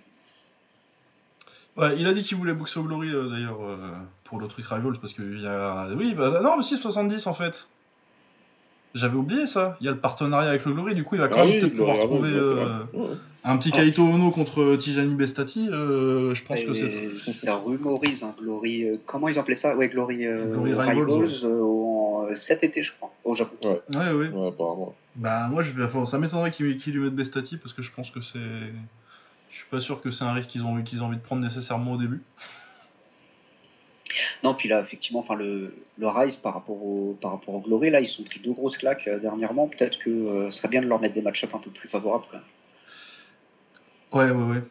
Ouais, il a dit qu'il voulait boxer au Glory euh, d'ailleurs euh, pour le truc Rivals parce qu'il y a. Oui, bah non, mais si 70 en fait. J'avais oublié ça. Il y a le partenariat avec le Glory, du coup il va quand Ah même oui, peut-être pouvoir trouver ouais, euh. Ouais. un petit Ah, Kaito Ono contre Tijani Bestati. euh, je pense que c'est. ça rumorise hein, Glory. euh, comment ils appelaient ça? Ouais Glory, euh, Glory Rivals, Rivals, ouais. euh, en, euh, cet été je crois au Japon. Ouais, ouais. Ouais, apparemment. Bah moi je vais. enfin, ça m'étonnerait qu'ils qu'ils lui mettent Bestati parce que je pense que c'est. Je suis pas sûr que c'est un risque qu'ils ont, qu'ils ont envie de prendre nécessairement au début. Non puis là effectivement enfin le, le Rise par rapport au par rapport au Glory là ils sont pris deux grosses claques euh, dernièrement. Peut-être que euh, ce serait bien de leur mettre des match-up un peu plus favorables quand même. Ouais, ouais, ouais.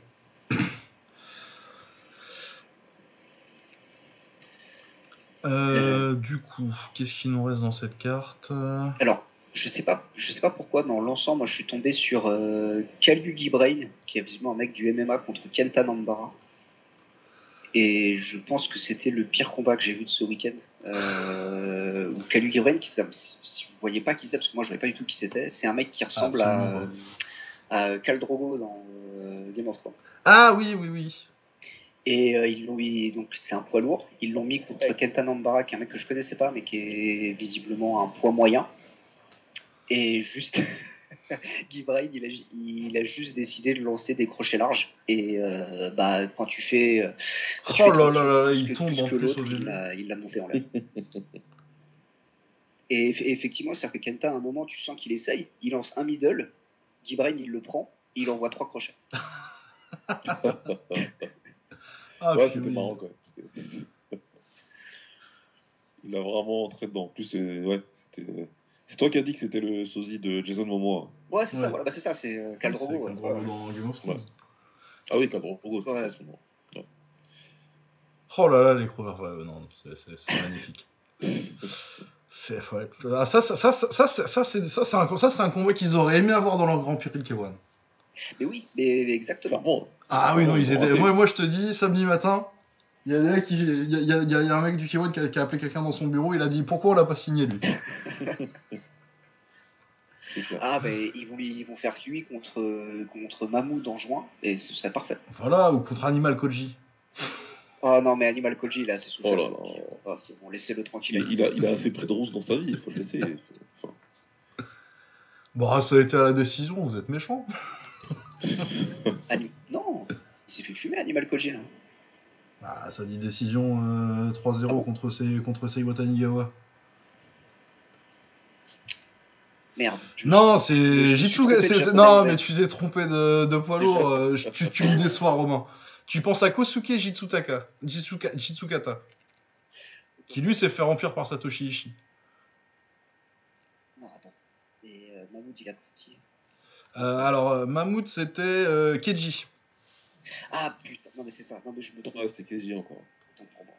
Euh, du coup, qu'est-ce qui nous reste dans cette carte? Euh, Alors, je sais pas, je sais pas pourquoi, mais en lançant, moi, je suis tombé sur euh, Kalugi Brain, qui est visiblement un mec du MMA contre Kenta Nambara. Et je pense que c'était le pire combat que j'ai vu de ce week-end. Euh, Kalugi Brain, qui, si vous voyez pas qui c'est, parce que moi je voyais pas du tout qui c'était, c'est un mec qui ressemble à, à Khal Drogo dans euh, Game of Thrones. Ah oui, oui, oui. Et euh, ils l'ont mis, donc c'est un poids lourd. Ils l'ont mis contre Kenta Nambara, qui est un mec que je connaissais pas, mais qui est visiblement un poids moyen. Et juste, Guy Brain, il a, il a juste décidé de lancer des crochets larges. Et euh, bah, quand tu fais. euh, quand Oh là là là il tombe en plus il l'a- monté en l'air. Et eff- effectivement, c'est-à-dire que Kenta, à un moment, tu sens qu'il essaye, il lance un middle, Guy Brain, il le prend, il envoie trois crochets. Ah, ouais, puis c'était oui. marrant quoi. Il a vraiment entré dedans. En plus, ouais, c'était- c'est toi qui as dit que c'était le sosie de Jason Momoa. Ouais, c'est Ouais. ça, voilà, bah, c'est ça, c'est euh, Khal Ouais, Drogo, c'est ouais. Khal Drogo dans Game of Thrones. Ouais. Ah oui, Cadre Drogo, c'est Ouais. ça son nom. Oh là là, les crovers, ouais, non, c'est- magnifique. C'est ouais. Ah, ça, ça, ça, ça, ça, c'est- un, ça, c'est un convoi qu'ils auraient aimé avoir dans leur Grand Prix K1. Mais oui, mais, mais exactement. Clairement. Ah oui, non, ils étaient. Moi, moi, je te dis, samedi matin, il y a, qui- il y a, il y un mec du K1 qui a, qui a appelé quelqu'un dans son bureau, il a dit pourquoi on l'a pas signé lui? Ah, ben ils vont, ils vont faire lui contre, contre Mahmoud en juin, et ce serait parfait. Voilà, ou contre Animal Koji. Ah non, mais Animal Koji, là, c'est souffert. Oh là là. ah, c'est bon, laissez-le tranquille. Il, il a, il a assez près de rousse dans sa vie, il faut le laisser. Enfin, Bon, ça a été à la décision, vous êtes méchants. Anim- Non, il s'est fait fumer, Animal Koji, là. Ah, ça dit décision euh, 3-0 Ah bon contre, Sei- contre Seiwa Tanigawa. Merde. Non, c'est me suis Jitsu. trompé de c'est- c'est- japonais, Non, mais tu t'es trompé de, de poids lourd. euh, je- tu, tu me déçois, Romain. Tu penses à Kosuke Jitsutaka, Jitsuka, Jitsukata, qui lui s'est fait remplir par Satoshi Ishii. Non, attends. Et euh, Mahmoud, il a petit. Euh, alors, euh, Mammouth, c'était euh, Keiji. Ah putain, non, mais c'est ça. Non, mais je me trompe. ouais, c'est KJ encore. Autant pour moi.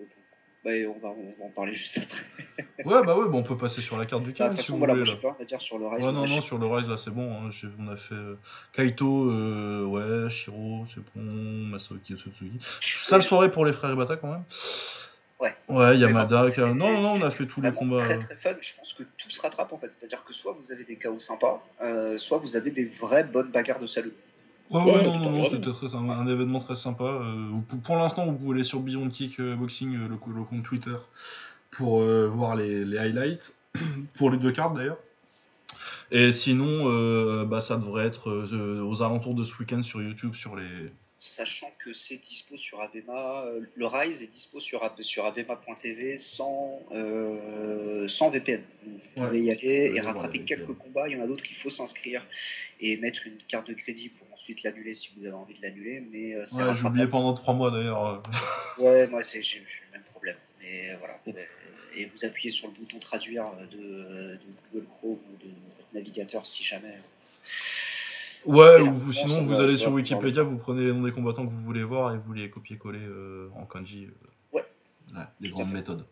Autant pour moi. Bah, on va, on va en parler juste après. Ouais, bah ouais, bah on peut passer sur la carte du Bah, toute si vous voilà, voulez. moi, Là. pas dire sur le reste. Ouais, non, non, sur le Rise, là, c'est bon. hein, On a fait euh, Kaito, euh, ouais, Shiro, c'est bon, Masaoki Otsutsuki. Sale soirée pour les frères Ibata quand même. Ouais. Ouais, Yamada. A- Non, c'est- non, on a c'est fait tous les combats. Très très fun. Je pense que tout se rattrape en fait. C'est-à-dire que soit vous avez des chaos sympas, euh, soit vous avez des vraies bonnes bagarres de salut. Ouais, Ouais, non, non, non, c'était très sympa, un événement très sympa. euh, pour l'instant, vous pouvez aller sur Beyond Kick euh, Boxing, euh, le, le compte Twitter, pour euh, voir les, les highlights, pour les deux cartes d'ailleurs. Et sinon, euh, bah, ça devrait être euh, aux alentours de ce week-end sur YouTube sur les. Sachant que c'est dispo sur Avema, euh, le Rise est dispo sur, sur Avema.tv sans, sans VPN. Vous pouvez Ouais. y aller et rattraper quelques combats. Il y en a d'autres, il faut s'inscrire et mettre une carte de crédit pour ensuite l'annuler si vous avez envie de l'annuler. Mais Ouais, j'ai oublié pendant trois mois d'ailleurs. Ouais, moi c'est- j'ai le même problème. Mais voilà. Et vous appuyez sur le bouton traduire de, de Google Chrome ou de navigateur si jamais. Ouais, Et ou vous- sinon vous allez sur Wikipédia, vous prenez les noms des combattants que vous voulez voir et vous les copiez-coller euh, en kanji. euh. Ouais. les grandes méthodes.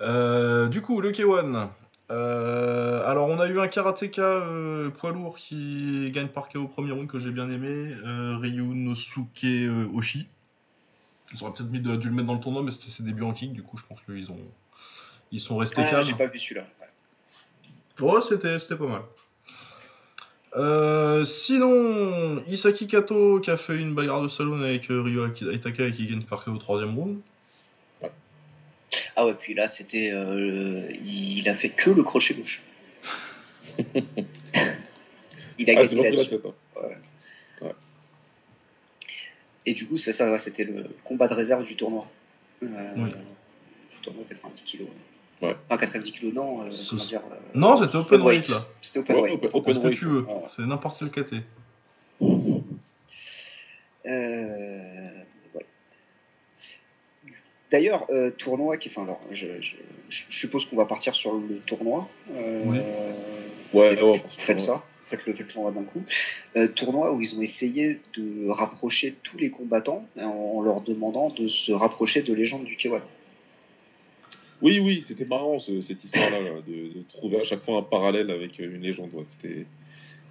Euh, du coup, le K1. Euh, alors, on a eu un karatéka euh, poids lourd qui gagne par KO au premier round que j'ai bien aimé. Euh, Ryunosuke euh, Oshi. Ils auraient peut-être dû le mettre dans le tournoi, mais c'était ses débuts en kick. Du coup, je pense qu'ils ont, ils sont restés Ah, calmes. j'ai pas vu celui-là. Ouais. C'était, c'était pas mal. Euh, sinon, Isaki Kato qui a fait une bagarre de salon avec euh, Ryo Aitaka et qui gagne par au troisième round. Ah ouais, puis là, c'était. euh, il a fait que le crochet gauche. il a Ah, gagné la tête. hein. Et du coup, c'est ça, c'était le combat de réserve du tournoi. Euh, Oui. Du tournoi 90 kg. Ouais. Enfin, 90 kg, non. euh, dire, euh, Non, c'était open weight là. C'était open Ouais, weight. open- open ce que tu veux. Ouais. C'est n'importe quel KT. Euh, ouais. D'ailleurs, euh, tournoi qui. Enfin, alors, je, je- je suppose qu'on va partir sur le tournoi. Euh, Oui. Ouais, ouais, Faites ça. Faites-le faites le d'un coup. Euh, tournoi où ils ont essayé de rapprocher tous les combattants en, en leur demandant de se rapprocher de légendes du K1. Oui, oui, c'était marrant ce- cette histoire-là, là, de, de trouver à chaque fois un parallèle avec euh, une légende. ouais. C'était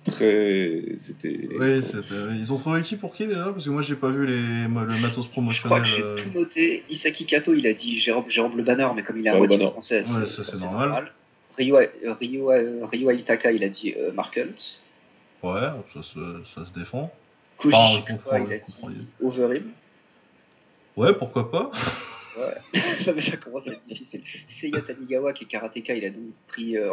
très. C'était. Oui, c'était- ils ont trouvé qui pour qui déjà? Parce que moi j'ai pas vu les... le matos Je crois promotionnel. que j'ai euh, tout noté. Isaki Kato, il a dit Jérôme, Jérôme le banner, mais comme il est à Ouais, le moitié français, Ouais, ça, c'est normal. Ryo, Ryo, il a dit euh, Mark Hunt. Ouais, ça se, ça se défend. Koji Enfin, il a dit Overeem. Ouais, pourquoi pas Ouais. non, mais ça commence à être difficile. Seiya Tanigawa, qui est karatéka, il a donc pris euh.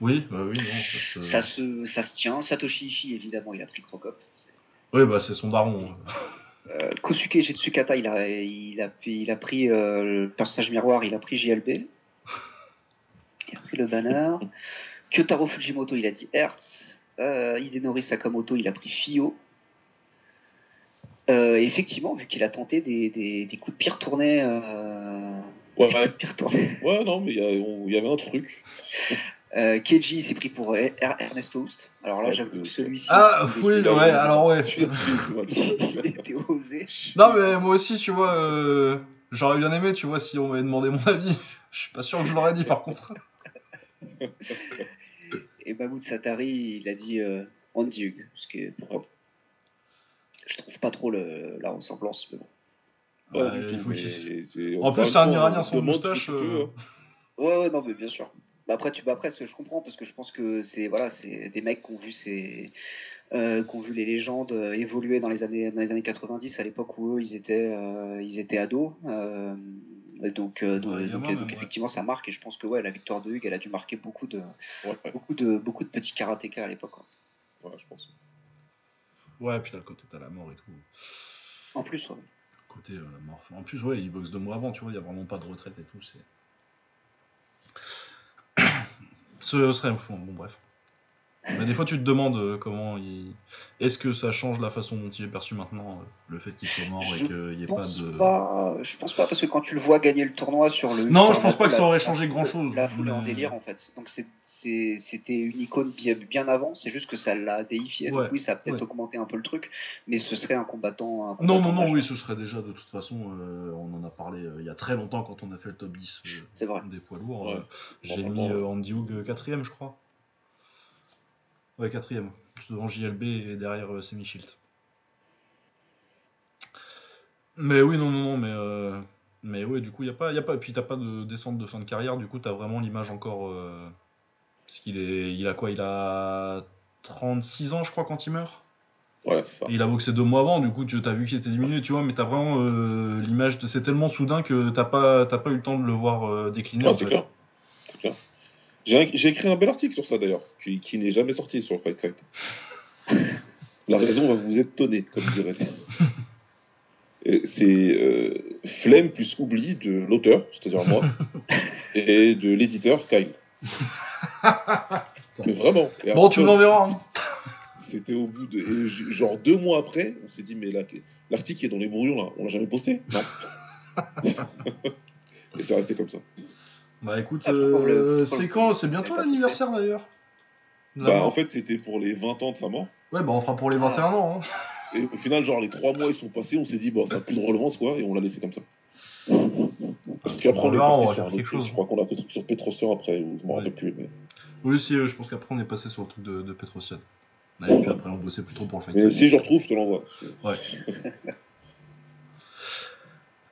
Oui, bah oui, non. Ça se... Ça, se, ça se tient. Satoshi Ishii, évidemment, il a pris Crocop. Oui, bah c'est son daron. Euh, Kosuke Jetsukata, il a, il a, il a pris euh, le personnage miroir, il a pris JLB. Il a pris le banner. Kyotaro Fujimoto, il a dit Hertz. Euh, Hidenori Sakamoto, il a pris Fio. Euh, effectivement, vu qu'il a tenté des, des, des coups de pire tournés. Euh, Ouais, ouais. de pire tournés. Ouais, non, mais il y, avait un truc. Euh, Keiji s'est pris pour Er- Ernesto Houst. Alors là, Ouais, j'avoue que c'est- celui-ci. Ah, était- ouais, alors ouais. Il était osé. Non, mais moi aussi, tu vois, euh, j'aurais bien aimé, tu vois, si on m'avait demandé mon avis. Je suis pas sûr que je l'aurais dit par contre. Et Mahmoud Satari, il a dit euh, Andy Hug, ce qui est pourquoi pas. Je trouve pas trop le, la ressemblance, mais bon. Pas Ouais, du tout, mais c'est- En encore plus, une c'est un fois, Iranien on sans demande moustache, ce que tu euh. veux, hein. Ouais, ouais, non, mais bien sûr. Bah après, tu, bah après, ce- je comprends parce que je pense que c'est voilà, c'est des mecs qui ont vu ces, euh, qui ont vu les légendes euh, évoluer dans les années dans les années 90 à l'époque où eux ils étaient euh, ils étaient ados. euh, donc euh, donc, Ouais, donc, gamin, donc, ouais. effectivement ça marque et je pense que ouais la victoire de Hugues elle a dû marquer beaucoup de Ouais, ouais, beaucoup de beaucoup de petits karatékas à l'époque. quoi. ouais, je pense. Ouais, puis t'as le côté t'as la mort et tout. En plus, ouais. Côté euh, mort. En plus, ouais, il boxe deux mois avant, tu vois, il y a vraiment pas de retraite et tout. C'est. Ce serait fou, bon, bref. Mais des fois, tu te demandes euh, comment il. Est-ce que ça change la façon dont il est perçu maintenant, euh, le fait qu'il soit mort Je et qu'il n'y ait Je pas pense de. pas, je pense pas parce que quand tu le vois gagner le tournoi sur le. Non, sur je pense pas que ça la- aurait changé foule- grand-chose, La foule est en délire en fait. Donc c'était une icône bien, bien avant. C'est juste que ça l'a déifié. Ouais, Donc oui, ça a peut-être ouais. augmenté un peu le truc, mais ce serait un combattant. un Non, combattant non, non, majeur. oui, ce serait déjà de toute façon, euh, on en a parlé euh, il y a très longtemps quand on a fait le top 10 euh, C'est vrai. des poids lourds. Ouais. euh, J'ai mis euh. Andy Hug quatrième, je crois. Ouais, quatrième. Juste devant JLB et derrière euh, Semi Shield. Mais oui, non, non, non, mais. euh, Mais ouais, du coup, il n'y a pas. Y a pas... Et puis, t'as pas de descente de fin de carrière, du coup, t'as vraiment l'image encore. euh, Parce qu'il est. Il a quoi Il a 36 ans, je crois, quand il meurt? Ouais, c'est ça. il a boxé deux mois avant, du coup tu as vu qu'il était diminué, tu vois, mais t'as vraiment euh, l'image, de... c'est tellement soudain que t'as pas, t'as pas eu le temps de le voir euh, décliner. Ouais, c'est clair. C'est clair. J'ai écrit un bel article sur ça d'ailleurs, qui, qui n'est jamais sorti sur Fight Site. La raison va vous étonner, comme dirait. C'est euh, flemme plus oubli de l'auteur, c'est-à-dire moi, et de l'éditeur Kyle. Mais vraiment. Bon, après, tu me l'enverras. hein. C'était au bout de. genre deux mois après, on s'est dit, mais là, l'article est dans les brouillons, là, on l'a jamais posté? Non. et c'est resté comme ça. Bah écoute, Ah, euh, le- c'est quand? C'est bientôt l'anniversaire d'ailleurs. Bah, mort. en fait, c'était pour les 20 ans de sa mort. Ouais, bah on fera pour les Ah. 21 ans. Hein. Et au final, genre, les trois mois, ils sont passés, on s'est dit, bon, ça n'a plus de relevance, quoi, et on l'a laissé comme ça. Puis après, on est Bah, on va parti faire sur quelque chose. Je crois qu'on a fait truc sur Petrosian après, ou je m'en Ouais. rappelle plus. Mais, Oui, si, euh, je pense qu'après on est passé sur le truc de, de Petrosian. Et puis après on bossait plus trop pour le fight. mais si je retrouve, je te l'envoie.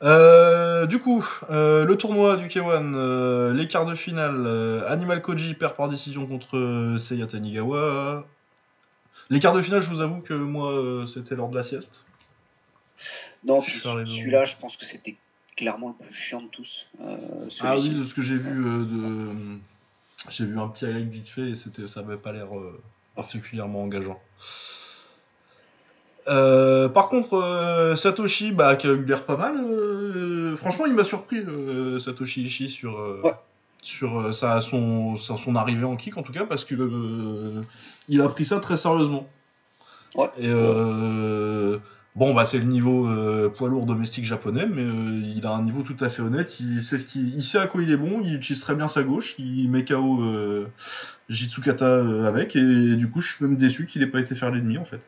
Euh, du coup, euh, le tournoi du K1, euh, les quarts de finale, Animal Koji perd par décision contre Seiya Tanigawa. Les quarts de finale, je vous avoue que moi, c'était lors de la sieste. Non, celui-là, je pense que c'était clairement le plus chiant de tous. Ah oui, de ce que j'ai vu, de... j'ai vu un petit highlight vite fait et ça avait pas l'air particulièrement engageant. Euh, par contre, euh, Satoshi, bah, qui a eu l'air pas mal, euh, franchement, il m'a surpris, Satoshi Ishii, sur, Ouais. sur sa, son, sa- son arrivée en kick, en tout cas, parce que il a pris ça très sérieusement. Ouais. Et bon, bah, c'est le niveau poids lourd domestique japonais, mais il a un niveau tout à fait honnête. Il sait, ce qu'il- il sait à quoi il est bon, il utilise très bien sa gauche, il met KO Jitsukata avec, et du coup, je suis même déçu qu'il ait pas été faire l'ennemi en fait.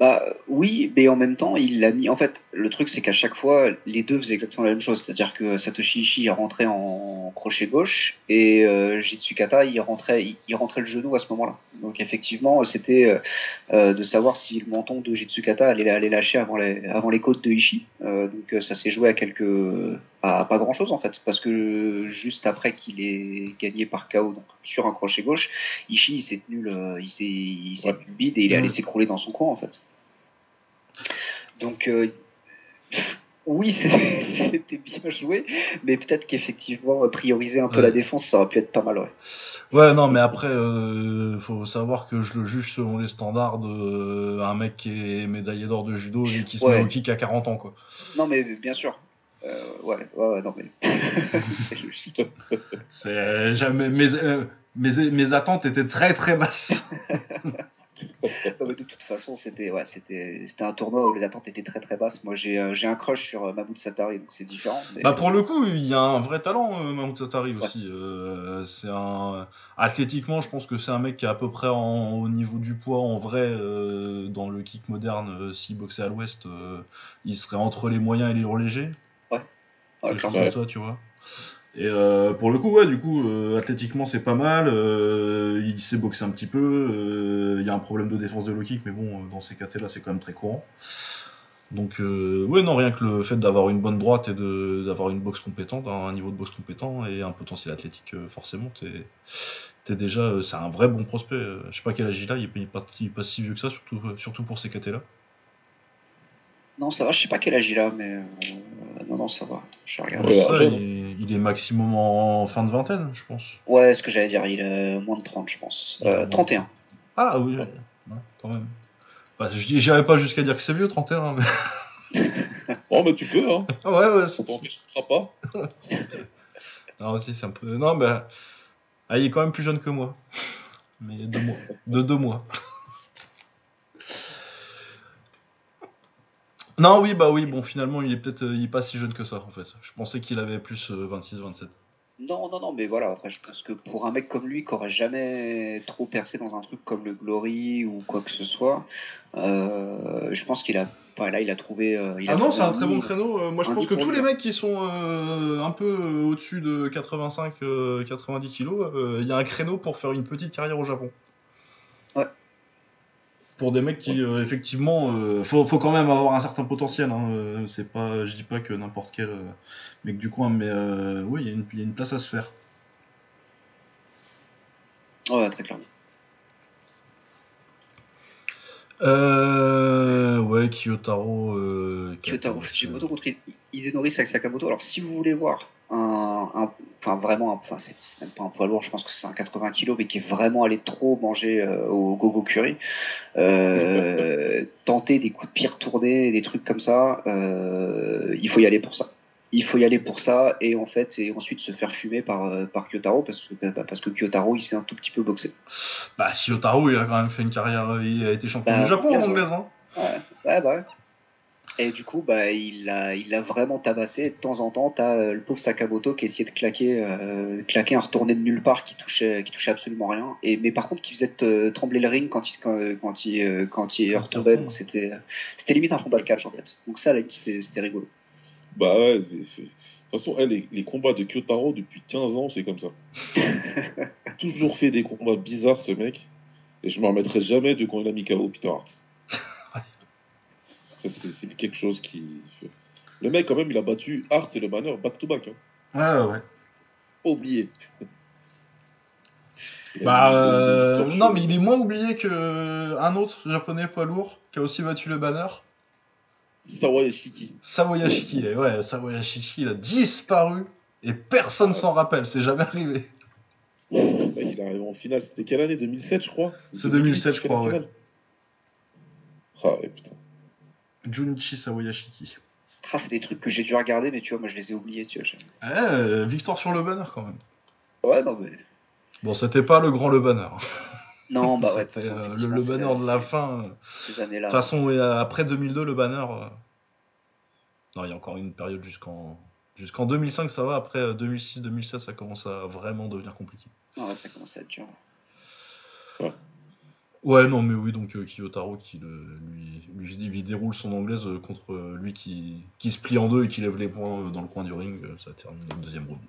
Bah oui, mais en même temps, il l'a mis. En fait, le truc, c'est qu'à chaque fois, les deux faisaient exactement la même chose. C'est-à-dire que Satoshi Ishii rentrait en crochet gauche et euh, Jitsukata il rentrait, il, il rentrait le genou à ce moment-là. Donc effectivement, c'était euh, euh, de savoir si le menton de Jitsukata allait, allait lâcher avant les, avant les côtes de Ishii. Euh, donc euh, ça s'est joué à quelques, à pas grand-chose en fait, parce que juste après qu'il ait gagné par KO donc sur un crochet gauche, Ishii il s'est tenu le, il s'est, il s'est Ouais. tenu le bide et il est allé Mm. s'écrouler dans son coin en fait. Donc, euh, oui, c'était bien joué, mais peut-être qu'effectivement, prioriser un peu Ouais. la défense, ça aurait pu être pas mal, ouais. Ouais, non, mais après, euh, faut savoir que je le juge selon les standards de euh, mec qui est médaillé d'or de judo et qui se Ouais. met au kick à 40 ans, quoi. Non, mais bien sûr. Euh, ouais, ouais, ouais, non, mais c'est logique. C'est jamais mes, euh, mes, mes attentes étaient très très basses. De toute façon, c'était ouais, c'était un tournoi où les attentes étaient très très basses. Moi, j'ai euh, un crush sur euh, Mahmoud Satari, donc c'est différent. Mais... Bah pour le coup, il y a un vrai talent, euh, Mahmoud Satari aussi. Euh, c'est un athlétiquement, je pense que c'est un mec qui est à peu près en- au niveau du poids en vrai euh, dans le kick moderne. euh, S'il boxait à l'Ouest, euh, il serait entre les moyens et les lourds légers. Ouais, clairement. comme ça, tu vois. Et euh, pour le coup, ouais, du coup, euh, athlétiquement, c'est pas mal. euh, il sait boxer un petit peu. Il y a un problème de défense de low kick, mais bon, dans ces cas-là, c'est quand même très courant. Donc, ouais, non, rien que le fait d'avoir une bonne droite et d'avoir une boxe compétente, un niveau de boxe compétent et un potentiel athlétique, forcément, t'es déjà, c'est un vrai bon prospect. je sais pas quel âge il a, il est pas, si vieux que ça, surtout, surtout pour ces KT-là. Non, ça va, je sais pas quel âge il a, mais non, ça va. Je. Ouais, Ça, jeune. il, est- il est maximum en fin de vingtaine, je pense. Ouais, ce que j'allais dire, il a moins de 30, je pense. Euh, 31. Ah oui, ouais, quand même. Bah, j'irais pas jusqu'à dire que c'est vieux, 31. Mais... Oh, mais tu peux, hein. Ah ouais, ouais, Ça c'est... t'empêchera pas. Non, si, c'est un peu... Non, bah... Ah, il est quand même plus jeune que moi. Mais deux mois. De deux mois. Non, oui, bah oui, bon, finalement, il est peut-être... euh, Il est pas si jeune que ça, en fait. Je pensais qu'il avait plus 26-27. Non, non, non, mais voilà, après, je pense que pour un mec comme lui, qui aurait jamais trop percé dans un truc comme le Glory ou quoi que ce soit, euh, je pense qu'il a. Là, il a trouvé. euh, il a Ah non, trouvé c'est un très bon créneau. Euh, moi, je pense que tous les mecs qui sont euh, un peu euh, au-dessus de 85-90 kilos, euh, il y a un créneau pour faire une petite carrière au Japon. Ouais. Pour des mecs qui, euh, effectivement, euh, faut, faut quand même avoir un certain potentiel. Hein, euh, c'est pas, je dis pas que n'importe quel euh, mec du coin, mais euh, oui, il y, a une- il y a une place à se faire. Ouais, très clairement. Euh, ouais, Kiyotaro. Euh, Kato, Fujimoto contre Hidenori Sakamoto. Alors, si vous voulez voir un, un- enfin vraiment, un- enfin c'est même pas un poids lourd, je pense que c'est un 80 kg, mais qui est vraiment allé trop manger euh, au gogo curry. Euh, tenter des coups de pied retournés, des trucs comme ça, euh, il faut y aller pour ça. Il faut y aller pour ça et en fait et ensuite se faire fumer par euh, par Kyotaro parce que bah, parce que Kyotaro il s'est un tout petit peu boxé. Bah, Shiyotaro, il a quand même fait une carrière. Il a été champion Bah, du Japon en anglaise, anglaise. Hein. Ouais, ouais, bah ouais. Et du coup, bah, il l'a il l'a vraiment tabassé. Et de temps en temps, t'as euh, le pauvre Sakamoto qui essayait de claquer, euh, claquer un retourné de nulle part qui touchait, qui touchait absolument rien. Et, mais par contre, qui faisait euh, trembler le ring quand il, quand, quand il, euh, quand il Quand il retombait. Donc c'était, c'était limite un combat de catch en fait. Donc ça, c'était, c'était rigolo. Bah ouais, c'est- c'est- de toute façon, elle, les, les combats de Kyotaro depuis 15 ans, c'est comme ça. Toujours fait des combats bizarres, ce mec. Et je me remettrai jamais de quand il a mis KO Peter Hart. C'est quelque chose qui. Le mec, quand même, il a battu Hart et le banner back-to-back. Hein. Ouais, ouais, ouais. Pas oublié. Bah, euh, non, mais il est moins oublié que un autre japonais poids lourd qui a aussi battu le banner. Sawaya Shiki. Sawoyashiki. Et ouais, Sawoyashiki, il a disparu et personne s'en rappelle. C'est jamais arrivé. Mec, il est arrivé en finale. C'était quelle année? 2007, je crois? C'est 2007, je crois, ouais. Ah ouais, putain. Junichi Sawoyashiki. Ah, c'est des trucs que j'ai dû regarder, mais tu vois, moi, je les ai oubliés. Tu vois, euh, victoire sur le banner quand même. Ouais, non, mais. Bon, c'était pas le grand le banner. Non, bah ouais. C'était façon, euh, le, le banner de la fin. euh, Ces années-là. De toute façon, après 2002, le banner. euh, Non, il y a encore une période jusqu'en jusqu'en 2005, ça va. Après 2006-2007, ça commence à vraiment devenir compliqué. Non, ouais, ça commence à être dur. Ouais, non, mais oui, donc euh, Kiyotaro qui le- lui, lui, déroule son anglaise euh, contre euh, lui qui, qui se plie en deux et qui lève les poings euh, dans le coin du ring. ça termine le deuxième round.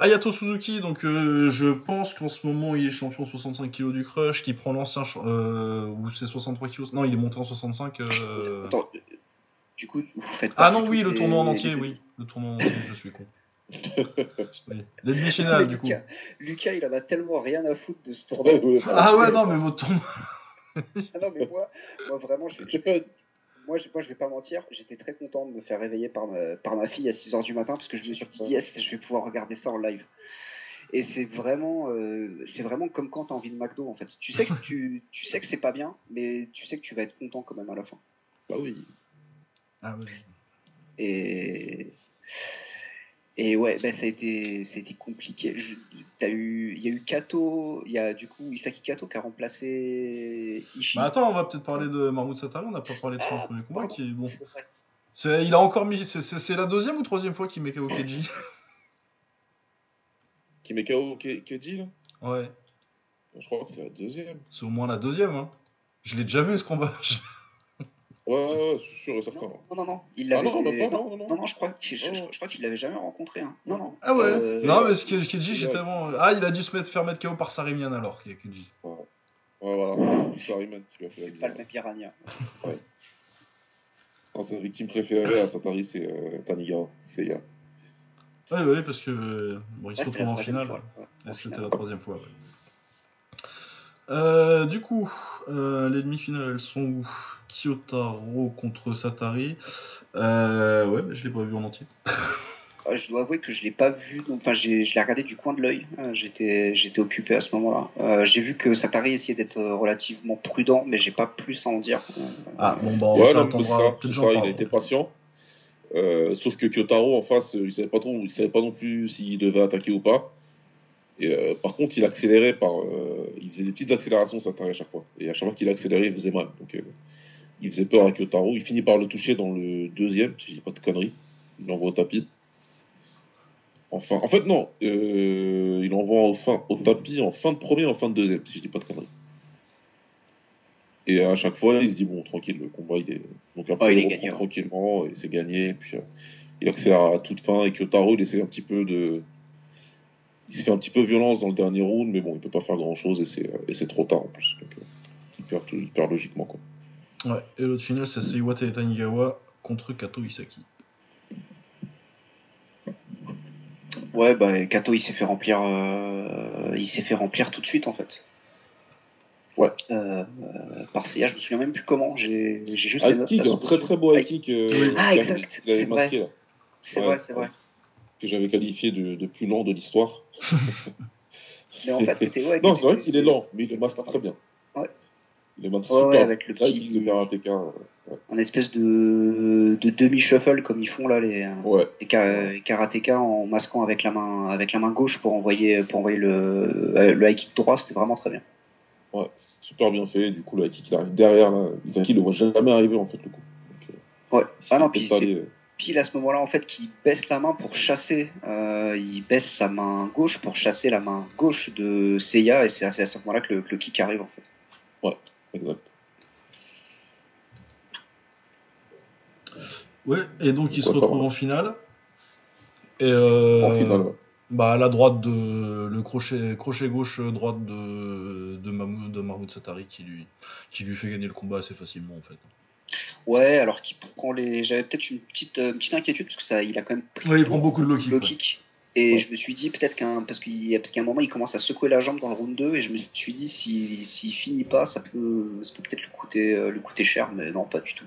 Ayato Suzuki, donc je pense qu'en ce moment il est champion 65 kg du crush, qui prend l'ancien. ou c'est 63 kg Non, il est monté en 65. euh, Attends, du coup, vous faites Ah non, oui, le tournoi en entier, les- oui. Le tournoi en entier, je suis con. Oui. Les demi-finales, du coup. Lucas, Lucas, il en a tellement rien à foutre de ce tournoi. Ah ouais, non, mais votre tournoi. Ah non, mais moi, moi vraiment, je, fait- moi, je, moi, je vais pas mentir, j'étais très content de me faire réveiller par ma, par ma fille à 6h du matin parce que je me suis dit, yes, je vais pouvoir regarder ça en live. Et c'est vraiment, euh, c'est vraiment comme quand t'as envie de McDo en fait. Tu sais que tu, tu sais que c'est pas bien, mais tu sais que tu vas être content quand même à la fin. Bah oui. Ah ouais. Et et ouais, ben ça a été, ça a été compliqué. T'as eu, il y a eu Kato, il y a du coup Isaki Kato qui a remplacé Ishii. Bah attends, on va peut-être parler de Mahmoud Satari, on n'a pas parlé de son premier combat. Qui, est bon. C'est vrai. C'est- Il a encore mis. c'est- la deuxième ou troisième fois qu'il met KO Keiji Qui met KO Ke- Keji, là? Ouais, Je crois que c'est la deuxième. c'est au moins la deuxième. Hein. Je l'ai déjà vu ce combat. Ouais, ouais, ouais, c'est sûr et certain. Non, non, non, non, il Ah l'avait. non, non, non, non. non, non, je crois, qu'il l'avait jamais rencontré. Hein. Non, non. Ah ouais Euh, Non, mais ce Ke- Keiji, j'ai Ouais. tellement. Ah, il a dû se mettre, faire mettre KO par Sarimian alors, Keiji. Ouais, voilà. C'est Sariman qui lui a fait la C'est pas le même piranha. Non, sa victime préférée à Satari, c'est euh, Tanigawa. C'est Ya. Ouais, ouais, parce que. euh, Bon, il se Ouais, c'était retrouve la en finale. ouais, C'était la troisième fois, ouais. Euh, du coup, euh, les demi-finales, elles sont où? Kyotaro contre Satari. Euh, ouais, mais je l'ai pas vu en entier. Je dois avouer que je l'ai pas vu, enfin j'ai- je l'ai regardé du coin de l'œil. J'étais j'étais occupé à ce moment-là. Euh, j'ai vu que Satari essayait d'être relativement prudent, mais j'ai pas plus à en dire. Ah, bon, bah, Ouais, ça non, ça, ça, il a été patient. Euh, sauf que Kyotaro en face, il savait pas trop, il savait pas non plus s'il devait attaquer ou pas. Et euh, par contre, il accélérait par, euh, il faisait des petites accélérations Satari à chaque fois. Et à chaque fois qu'il accélérait, il faisait mal. Donc, euh, il faisait peur à Kyotaro. Il finit par le toucher dans le deuxième, si je dis pas de conneries. Il l'envoie au tapis. Enfin, en fait, non. il l'envoie au, fin, au tapis en fin de premier, en fin de deuxième, si je dis pas de conneries. Et à chaque fois, il se dit, bon, tranquille, le combat, il est. Donc après, Ah, il est reprend gagné, tranquillement, et c'est gagné. Et puis, il accélère à toute fin. Et Kyotaro, il essaie un petit peu de. Il se fait un petit peu violence dans le dernier round, mais bon, il peut pas faire grand chose, et c'est, euh, et c'est trop tard en plus. Donc, euh, il, perd, tout- il perd logiquement, quoi. Ouais, et l'autre finale, c'est Seiwata et Tanigawa contre Kato Isaki. Ouais, bah Kato il s'est fait remplir, euh, il s'est fait remplir tout de suite en fait. Ouais. Euh, euh, par Seiya, je me souviens même plus comment. J'ai juste High kick, un très très beau high kick. euh. Ah, exact, c'est vrai. C'est Ouais, vrai, c'est vrai. Que j'avais qualifié de, de plus lent de l'histoire. Mais en fait, était, ouais, Non, c'est vrai qu'il est lent, mais il le masque très bien. Ouais. Il le masque Ouais, super ouais, avec le petit- de karatéka. euh, un espèce de, de demi-shuffle comme ils font là les, Ouais. les ka- les karatékas en masquant avec la main avec la main gauche pour envoyer pour envoyer le, euh, le high kick droit, c'était vraiment très bien. Ouais, super bien fait. Du coup, le high kick, il arrive derrière. Là. Izaki, il le voit jamais arriver, en fait, le coup. Donc, euh, Ouais. Ah non, il puis c'est pile à ce moment-là en fait qu'il baisse la main pour chasser. Euh, il baisse sa main gauche pour chasser la main gauche de Seiya et c'est à, ce moment-là que le, que le kick arrive en fait. Exact. Ouais, et donc il se retrouve ouais. en finale. Et euh, En finale, ouais. bah, à la droite de le crochet, crochet gauche euh, droite de, de, Mahmoud, de Mahmoud Satari qui lui, qui lui fait gagner le combat assez facilement en fait. Ouais, alors prend les. J'avais peut-être une petite, euh, petite inquiétude parce que ça, il a quand même pris Ouais, il prend beaucoup de low kick, low ouais. kick. Et Ouais. je me suis dit peut-être qu'un parce qu'il parce qu'à un moment il commence à secouer la jambe dans le round 2 et je me suis dit si s'il finit pas ça peut ça peut peut-être lui coûter euh, lui coûter cher mais non pas du tout.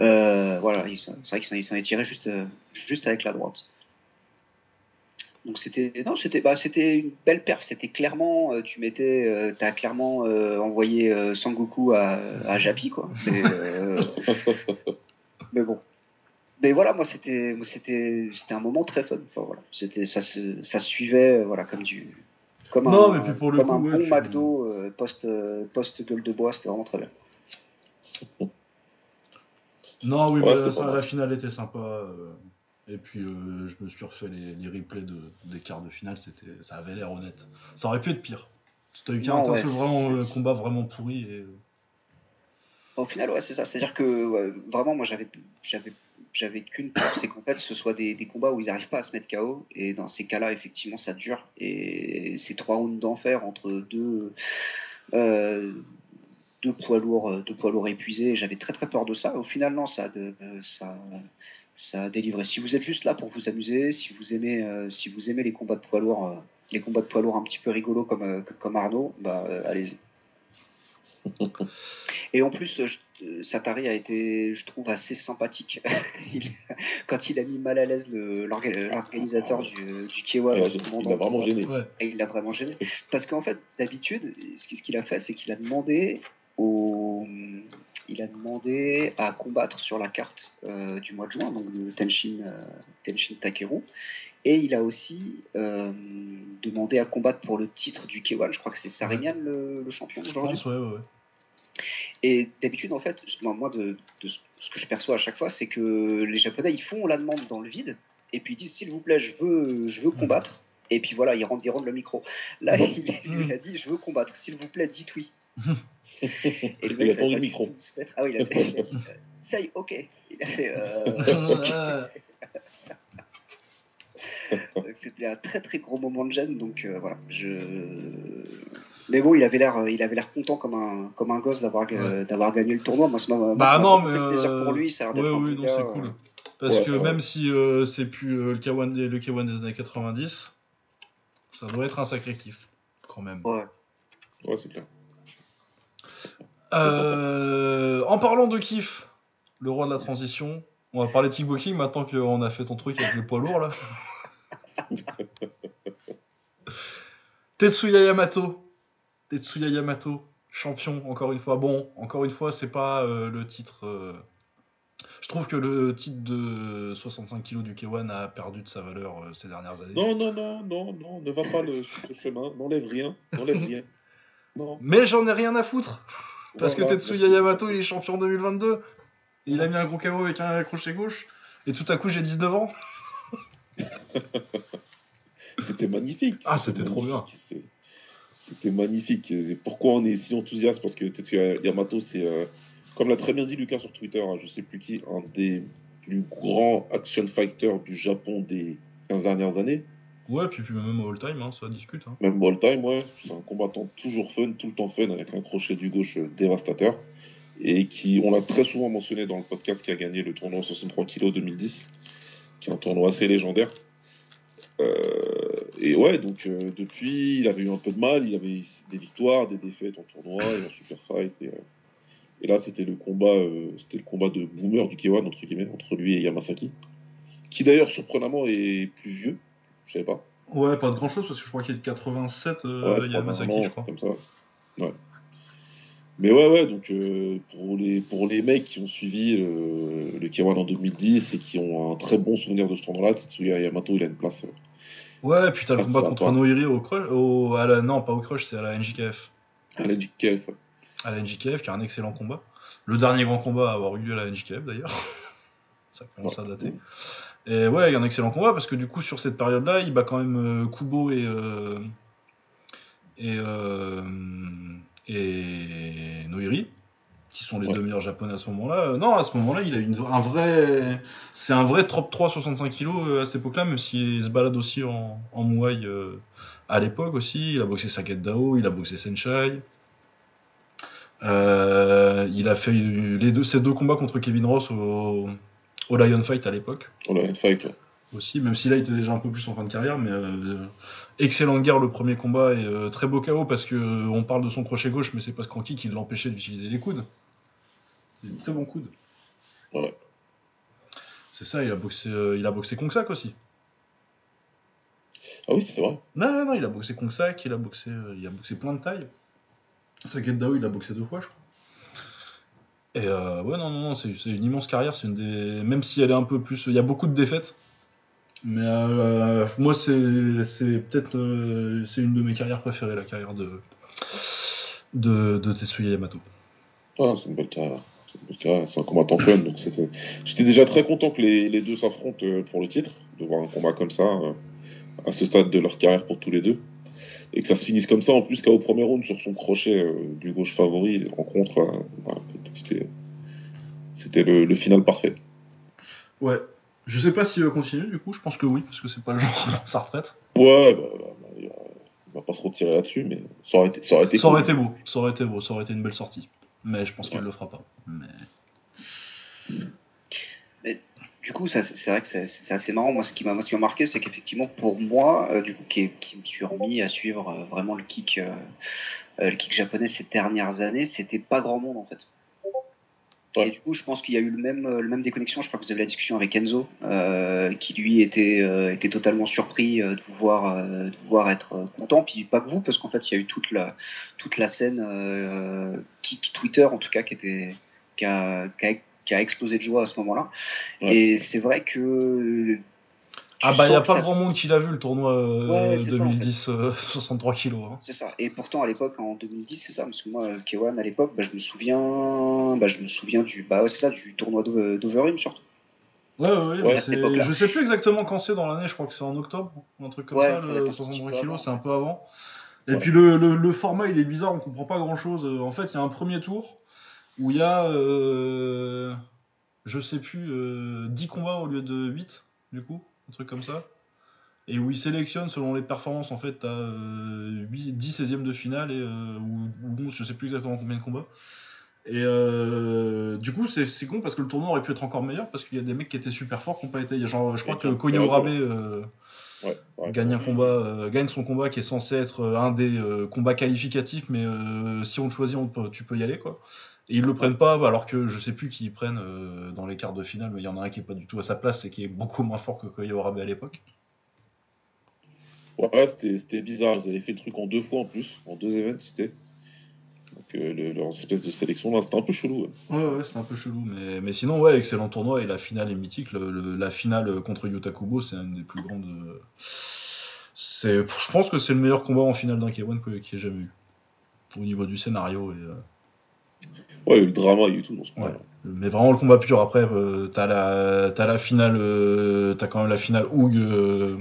Euh, voilà, il s'en- c'est vrai qu'il s'en- est tiré juste euh, juste avec la droite. Donc c'était non c'était bah c'était une belle perf. C'était clairement euh, tu mettais euh, t'as clairement euh, envoyé euh, Sangoku à, à Japi quoi. Mais, euh, mais bon. Mais voilà moi c'était moi, c'était c'était un moment très fun. Enfin, voilà. C'était ça se ça suivait euh, voilà comme du comme Non, un mais puis pour le comme coup, un ouais, bon McDo euh, post post gueule de bois c'était vraiment très bien. Non, oui, Ouais, mais ça- la finale était sympa. Et puis euh, je me suis refait les, les replays de, des quarts de finale, c'était, ça avait l'air honnête. Ça aurait pu être pire. C'était eu qu'un Non, un ouais, seul vraiment, c'est- euh, combat vraiment pourri. Et... euh, Au final, ouais, c'est ça. C'est-à-dire que ouais, vraiment, moi, j'avais, j'avais, j'avais qu'une peur, c'est qu'en fait, ce soit des, des combats où ils n'arrivent pas à se mettre KO. Et dans ces cas-là, effectivement, ça dure. Et ces trois rounds d'enfer entre deux, euh, deux poids lourds, deux poids lourds épuisés. J'avais très très peur de ça. Au final, non, ça, de- ça, ça a délivré. Si vous êtes juste là pour vous amuser, si vous aimez, euh, si vous aimez les combats de poids lourds, euh, les combats de poids lourds un petit peu rigolos comme, euh, comme Arnaud, bah, euh, allez-y. Et en plus, je- Satari a été, je trouve, assez sympathique. Il- quand il a mis mal à l'aise l'organisateur du, du K1, Il a- en se demandant il a vraiment gêné. Ouais. et il l'a vraiment gêné. Parce qu'en fait, d'habitude, ce qu'il ce qu'il a fait, c'est qu'il a demandé au... Il a demandé à combattre sur la carte euh, du mois de juin, donc de Tenshin, euh, Tenshin Takeru. Et il a aussi euh, demandé à combattre pour le titre du K1. Je crois que c'est Sarignan le, le champion aujourd'hui. ouais, ouais, ouais. Et d'habitude, en fait, moi, de, de ce que je perçois à chaque fois, c'est que les Japonais, ils font la demande dans le vide, et puis ils disent, s'il vous plaît, je veux, je veux combattre. Et puis voilà, ils rendent, ils rendent le micro. Là, il, il lui a dit, je veux combattre, s'il vous plaît, dites oui. Et le Il a tendu le du micro. Ah oui, il a, dit, euh, ça y est, ok. Il a fait, euh, C'était un très très gros moment de gêne, donc euh, voilà. Je... Mais bon, il avait l'air, euh, il avait l'air content comme un comme un gosse d'avoir euh, d'avoir gagné le tournoi. Moi, moi, Bah ça non, mais euh, pour lui. Ça a l'air ouais, oui, non, c'est euh, cool. Parce Ouais, que ouais. même si euh, c'est plus euh, le K1 des, le K1 des années 90, ça doit être un sacré kiff, quand même. Ouais. Ouais, c'est clair. Euh, en parlant de kiff, le roi de la transition, on va parler de kickboxing maintenant qu'on a fait ton truc avec les poids lourds là. Tetsuya Yamato. Tetsuya Yamato, champion, encore une fois. Bon, encore une fois, c'est pas euh, le titre. euh, Je trouve que le titre de 65 kg du K1 a perdu de sa valeur euh, ces dernières années. Non, non, non, non, non, ne va pas le, sur ce chemin. N'enlève rien. N'enlève rien. Non. Mais j'en ai rien à foutre Parce Voilà, que Tetsuya. Yamato, il est champion 2022. Il a mis un gros KO avec un crochet gauche. Et tout à coup, j'ai 19 ans. C'était magnifique. Ah, c'était trop bien. C'était magnifique. Et pourquoi on est si enthousiaste? Parce que Tetsuya Yamato, c'est, euh, comme l'a très bien dit Lucas sur Twitter, hein, je sais plus qui, un des plus grands action fighters du Japon des 15 dernières années. Ouais, puis, puis même all time, hein, ça discute. Hein. Même all time, ouais. C'est un combattant toujours fun, tout le temps fun, avec un crochet du gauche euh, dévastateur. Et qui, on l'a très souvent mentionné dans le podcast, qui a gagné le tournoi 63 kg 2010, qui est un tournoi assez légendaire. Euh, et ouais, donc euh, depuis, il avait eu un peu de mal. Il avait des victoires, des défaites en tournoi et en super fight. Et, là, c'était le combat, c'était le combat de boomer du K1 entre guillemets entre lui et Yamasaki, qui d'ailleurs surprenamment est plus vieux. Je savais pas. Ouais, pas de grand chose parce que je crois qu'il est de 87, euh, Ouais, je crois. Comme ça. Ouais. Mais ouais, ouais, donc euh, pour, les, pour les mecs qui ont suivi euh, le K1 en 2010 et qui ont un très bon souvenir de ce tournoi-là, Tetsuya Yamato, il a une place. euh, Ouais, puis t'as le combat contre. Noiri au crush. Au, à la, non, pas au crush, c'est à la NJKF. à la JKF. ouais. À la NJKF, qui a un excellent combat. Le dernier grand combat à avoir eu lieu à la NJKF d'ailleurs. Ça commence à dater. Et ouais, il y a un excellent combat parce que du coup, sur cette période-là, il bat quand même euh, Kubo et. euh, et. euh, et Noiri, qui sont les Ouais. deux meilleurs japonais à ce moment-là. Non, à ce moment-là, il a une, un vrai. C'est un vrai top 3 65 kg à cette époque-là, même s'il se balade aussi en, en Muay à l'époque aussi. Il a boxé Saket Dao, il a boxé Senshai. Il a fait les deux, ces deux combats contre Kevin Ross au, au Lion Fight à l'époque On a une fight, ouais. aussi, même si là il était déjà un peu plus en fin de carrière, mais euh, excellente guerre le premier combat et euh, très beau KO parce que euh, on parle de son crochet gauche, mais c'est pas Cranky qui l'empêchait d'utiliser les coudes. C'est un très bon coude. Ouais. C'est ça, il a boxé, il a boxé Kongsak aussi. Ah oui, c'est vrai. Non, non, non, il a boxé Kongsak, il a boxé, il a boxé plein de tailles. Saket Dao, il a boxé deux fois, je crois. Et euh, ouais, non, non, non, c'est une immense carrière. C'est une des, même si elle est un peu plus, il y a beaucoup de défaites. Mais euh, moi, c'est peut-être, euh, c'est une de mes carrières préférées, la carrière de de, Tetsuya Yamato. Ah, c'est une belle carrière. C'est un combattant fun. Donc. J'étais déjà très content que les, les deux s'affrontent euh, pour le titre, de voir un combat comme ça, à ce stade de leur carrière pour tous les deux. Et que ça se finisse comme ça, en plus qu'au premier round, sur son crochet euh, du gauche favori, rencontre, euh, voilà, c'était, c'était le, le final parfait. Ouais. Je sais pas s'il va continuer du coup. Je pense que oui, parce que c'est pas le genre à sa retraite. Ouais, bah, bah, bah, il va- il va pas se retirer là-dessus, mais ça aurait été, ça aurait été Ça aurait cool. été beau. Ça aurait été beau. Ça aurait été une belle sortie. Mais je pense qu'il Ouais. le fera pas. Mais Du coup, c'est vrai que c'est assez marrant. Moi, ce qui m'a qui marqué, c'est qu'effectivement, pour moi, euh, du coup, qui, qui me suis remis à suivre euh, vraiment le kick, euh, le kick japonais ces dernières années, c'était pas grand monde en fait. Ouais. Et du coup, je pense qu'il y a eu le même, le même déconnexion. Je crois que vous avez la discussion avec Enzo, euh, qui lui était, euh, était totalement surpris euh, de vous voir, euh, de vous voir être content. Puis pas que vous, parce qu'en fait, il y a eu toute la, toute la scène kick Twitter, en tout cas, qui était, qui a, qui a, qui a explosé de joie à ce moment-là. Ouais. Et c'est vrai que. ah bah il y a pas ça- grand monde qui l'a vu le tournoi euh, Ouais, c'est ça, en fait. 2010 euh, 63 kilos. hein. C'est ça. Et pourtant, à l'époque, en 2010, c'est ça, parce que moi, K1, à l'époque, bah, je me souviens, bah, je me souviens du, bah, ouais, c'est ça, du tournoi d'O- d'Overeem surtout. Ouais, ouais, ouais, Ouais, bah, je sais plus exactement quand c'est dans l'année, je crois que c'est en octobre, ou un truc comme Ouais, ça, ça doit le être un 63 petit peu kilos, c'est un peu avant. Et Ouais. puis le, le, le format il est bizarre, on comprend pas grand chose. En fait, il y a un premier tour où il y a, euh, je sais plus, euh, 10 combats au lieu de 8, du coup, un truc comme ça. Et où il sélectionne selon les performances, en fait, t'as euh, 8, 10 16e de finale, et, euh, ou, ou 11, je sais plus exactement combien de combats. Et euh, du coup, c'est c'est con parce que le tournoi aurait pu être encore meilleur parce qu'il y a des mecs qui étaient super forts qui n'ont pas été. Genre, je crois que perdu. Orabe euh, Ouais, ouais. gagne un combat, euh, gagne son combat qui est censé être un des euh, combats qualificatifs, mais euh, si on te choisit, on peut- tu peux y aller quoi. Et ils le prennent pas, alors que je sais plus qui ils prennent euh, dans les quarts de finale, mais il y en a un qui est pas du tout à sa place et qui est beaucoup moins fort que Koya Orabe à l'époque. Ouais, c'était, bizarre. Ils avaient fait le truc en deux fois en plus, en deux events, c'était. Donc, euh, le- leur espèce de sélection là, c'était un peu chelou. ouais. Ouais, ouais, c'était un peu chelou, mais, mais sinon, ouais, excellent tournoi et la finale est mythique. Le- le- la finale contre Yuta Kubo, c'est une des plus grandes. euh, je pense que c'est le meilleur combat en finale d'un K1 que- qu'il y ait jamais eu. Au niveau du scénario et. euh, Ouais, le drama, il y a eu tout dans ce Ouais. combat. Mais vraiment le combat pur. Après, euh, t'as la, t'as la finale, euh, t'as quand même la finale Hoog, euh,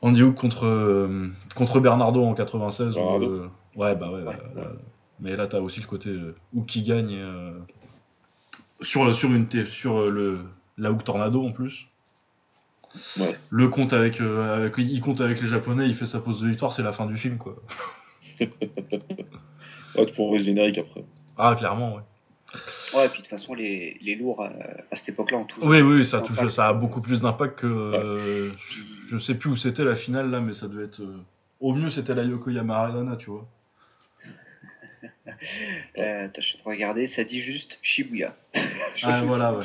Andy Hoog contre euh, contre Bernardo en 96. où, Bernardo. euh, ouais, bah ouais. Ouais. là- mais là, t'as aussi le côté euh, Hoog qui gagne et, sur sur une sur le la Hoog Tornado en plus. Ouais. Le compte avec, avec- il compte avec les Japonais, il fait sa pose de victoire, c'est la fin du film quoi. Ouais, tu le générique après. Ah clairement ouais. Ouais, et puis de toute façon, les, les lourds euh, à cette époque-là ont toujours. Oui, oui, ça, touche, ça a beaucoup plus d'impact que. euh, je, je sais plus où c'était la finale là, mais ça devait être. euh, au mieux, c'était la Yokoyama Arena, tu vois. Euh, attends, je suis en train de regarder, ça dit juste Shibuya. Ah, voilà, ouais.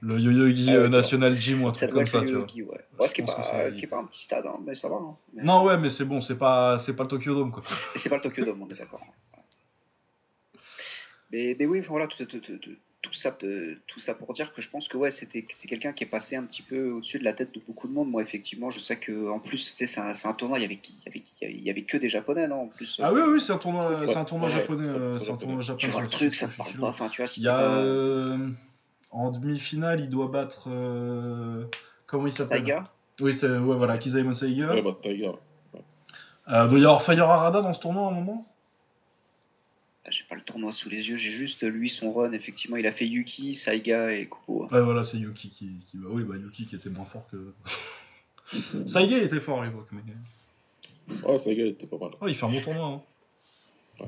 Le Yo-Yogi Ah, euh. National Gym ou un truc comme ça, tu vois. Ouais. Ouais, ce qui est, Je pense que pas, un petit stade, hein, mais ça va. hein. Mais- Non, ouais, mais c'est bon, c'est pas, pas le Tokyo Dome, quoi. C'est pas le Tokyo Dome, on est d'accord. Mais, mais oui, voilà, tout, tout- tout- tout- ça, euh, tout ça pour dire que je pense que ouais, c'était, c'est quelqu'un qui est passé un petit peu au-dessus de la tête de beaucoup de monde. Moi, effectivement, je sais que en plus, c'est un, c'est un tournoi, il y avait, il y avait, il y avait- il y avait que des Japonais, non En plus. Ah euh, oui, oui, c'est un tournoi, c'est un tournoi ouais, japonais, c'est un tournoi c'est un tournoi Tu japonais. vois le sur- truc, sur ça te parle kilo. pas. Enfin, tu vois, si Il y t'es a pas- euh, en demi-finale, il doit battre euh, comment il s'appelle? Saiga. Oui, c'est ouais, voilà, Kizaemon Saiga. Ouais, bah, Taiga. Euh, doit y avoir Fire Arada dans ce tournoi à un moment? J'ai pas le tournoi sous les yeux, j'ai juste lui son run. Effectivement, il a fait Yuki, Saiga et Kupo. Ouais, voilà, c'est Yuki qui, qui bah oui, bah Yuki qui était moins fort que. Saiga était fort à l'époque, mais Ouais, Taiga était pas mal. oh, il fait un bon tournoi. Hein.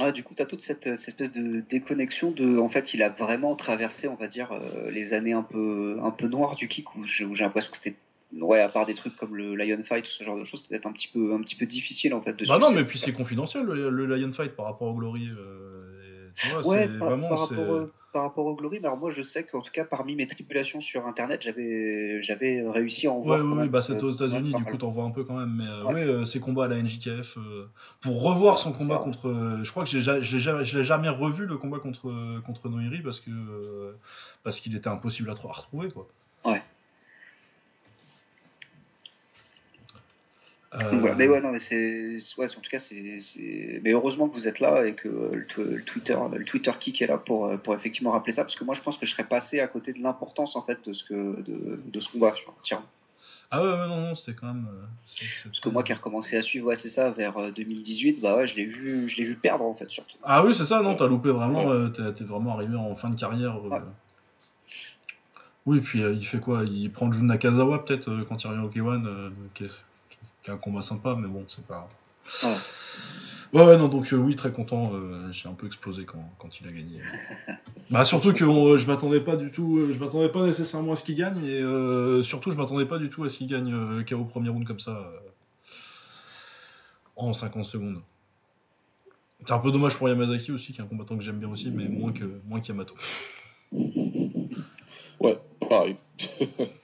Ah, du coup, tu as toute cette, cette espèce de déconnexion de. En fait, il a vraiment traversé, on va dire, euh, les années un peu, un peu noires du kick où j'ai l'impression que c'était. Ouais, à part des trucs comme le Lion Fight ou ce genre de choses, c'était un petit peu, un petit peu difficile en fait de Bah non, mais puis c'est confidentiel le, le Lion Fight par rapport au Glory. euh, et tu vois, Ouais, c'est par, vraiment. par c'est- rapport, au- par rapport au Glory, mais alors moi je sais qu'en tout cas parmi mes tribulations sur internet, j'avais j'avais réussi à en voir. ouais, même, bah c'était euh, aux États-Unis, du coup t'en vois un peu quand même. Mais euh, Ouais. euh, ses combats à la NJKF, pour revoir son combat contre. je crois que j'ai je l'ai jamais, je l'ai jamais revu le combat contre, contre Noiri parce que parce qu'il était impossible à, à retrouver quoi. Ouais. Euh, Donc voilà, mais ouais, non, mais c'est, ouais, en tout cas, c'est, mais heureusement que vous êtes là et que euh, le, tw- le Twitter, le Twitter kick est là pour, euh, pour effectivement rappeler ça, parce que moi, je pense que je serais passé à côté de l'importance en fait de ce que, de, de ce combat. Tiens, Ah ouais, ouais, non, non, c'était quand même. euh, parce que moi qui ai recommencé à suivre, ouais, c'est ça, vers euh, 2018, bah ouais, je l'ai vu, je l'ai vu perdre en fait surtout. Ah oui, c'est ça, non, t'as loupé vraiment, euh, t'es vraiment arrivé en fin de carrière. euh. Ouais. Oui, puis euh, il fait quoi Il prend Jun Nakazawa peut-être euh, quand il revient au K1, euh, qui, est, qui est un combat sympa, mais bon, c'est pas. Ouais. Ouais, ouais, non, donc euh, oui, très content. euh, J'ai un peu explosé quand, quand il a gagné. bah, surtout que on- je m'attendais pas du tout, euh, je m'attendais pas nécessairement à ce qu'il gagne, et euh, surtout, je m'attendais pas du tout à ce qu'il gagne euh, KO premier round comme ça, euh, en 50 secondes. C'est un peu dommage pour Yamazaki aussi, qui est un combattant que j'aime bien aussi, mais moins que moins qu'Yamato. Ouais, pareil.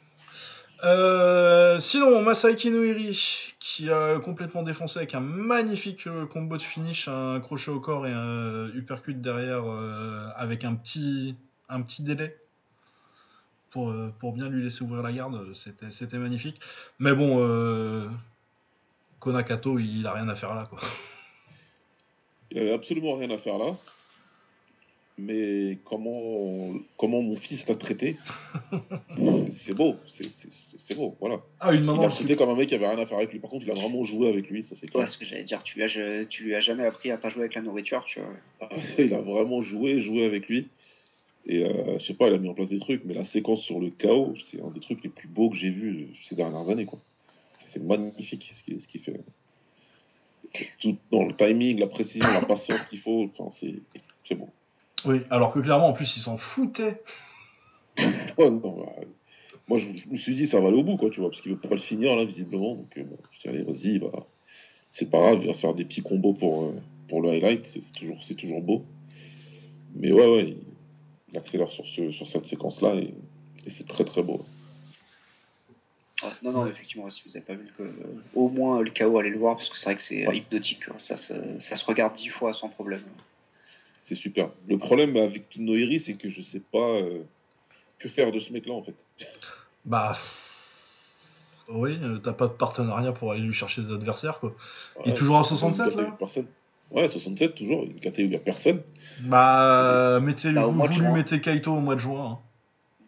Euh, sinon, Masaiki Noiri, qui a complètement défoncé avec un magnifique euh, combo de finish, un crochet au corps et un uppercut derrière, euh, avec un petit, délai pour, bien lui laisser ouvrir la garde. C'était, magnifique. Mais bon, Konakato, il a rien à faire là, quoi. Il avait absolument rien à faire là. Mais comment, comment mon fils l'a traité, c'est- beau, c'est- beau, voilà. Ah, une main Il l'a traité comme un mec qui avait rien à faire avec lui. Par contre, il a vraiment joué avec lui, ça c'est Ouais, clair. ce que j'allais dire, tu lui, as, tu lui as jamais appris à pas jouer avec la nourriture, tu vois. il a vraiment joué, joué avec lui. Et euh, je sais pas, il a mis en place des trucs, mais la séquence sur le chaos, c'est un des trucs les plus beaux que j'ai vus ces dernières années, quoi. C'est magnifique ce qu'il ce fait. Tout dans le timing, la précision, la patience qu'il faut, enfin, c'est c'est beau. Oui, alors que clairement, en plus, il s'en. Ouais, non, bah, moi, je, je me suis dit, ça va aller au bout, quoi, tu vois, parce qu'il veut pas le finir, là, visiblement. Donc, euh, bon, je dis, allez, vas-y, bah, c'est pas grave, il va faire des petits combos pour, euh, pour le highlight, c'est toujours, c'est toujours beau. Mais ouais, ouais, il, accélère sur, ce, sur cette séquence-là, et, et c'est très, très beau. Non, non, effectivement, si vous avez pas vu le, euh, au moins le KO, allez le voir, parce que c'est vrai que c'est hypnotique. Ça, se, ça se regarde dix fois sans problème. C'est super. Le problème avec Noiri, c'est que je sais pas euh, que faire de ce mec-là, en fait. Bah. Oui, euh, t'as pas de partenariat pour aller lui chercher des adversaires, quoi. Il est toujours à une 67, catégorie là de personne. Ouais, 67, toujours, une catégorie, il y a personne. Bah, mettez, Bah, vous, vous lui juin. mettez Kaito au mois de juin. hein.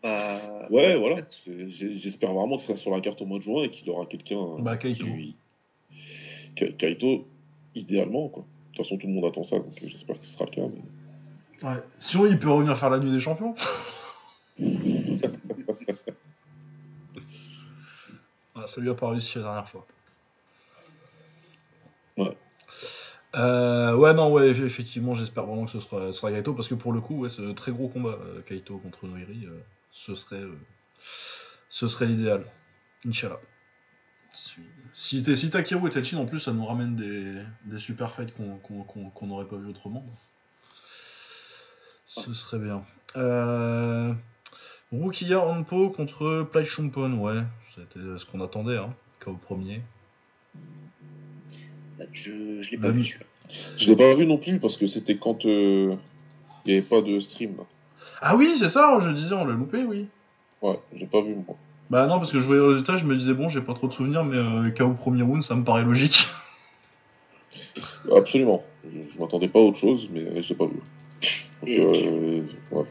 Bah, Ouais, en voilà. J'espère vraiment que ce sera sur la carte au mois de juin et qu'il aura quelqu'un. euh, Bah, Kaito. qui lui- Ka- Kaito, idéalement, quoi. De toute façon, tout le monde attend ça, donc j'espère que ce sera le cas. mais- Ouais. Sinon, il peut revenir faire la nuit des champions. Ah, ça lui a pas réussi la dernière fois. Ouais. Euh, ouais, non, ouais, eff- effectivement, j'espère vraiment que ce sera, sera Kaito, parce que pour le coup, ouais, ce très gros combat, euh, Kaito contre Noiri, euh, ce serait, ce serait l'idéal. Inch'Allah. Si, si, Takeru et Tenshin, en plus, ça nous ramène des, des super fights qu'on n'aurait pas vu autrement. Ce serait bien. Euh, Rukia Hanpo contre Plai Chumpon, ouais, c'était ce qu'on attendait, hein, KO premier. Là, Je, je l'ai pas Bah, vu. Je l'ai pas vu non plus parce que c'était quand euh, il n'y avait pas de stream. Là. Ah oui, c'est ça, je disais, on l'a loupé, oui. Ouais, j'ai pas vu moi. Bah non, parce que je voyais le résultat, je me disais, bon, j'ai pas trop de souvenirs, mais euh, KO premier round, ça me paraît logique. Absolument. Je, je m'attendais pas à autre chose, mais euh, je l'ai pas vu. Donc, Et- euh, ouais.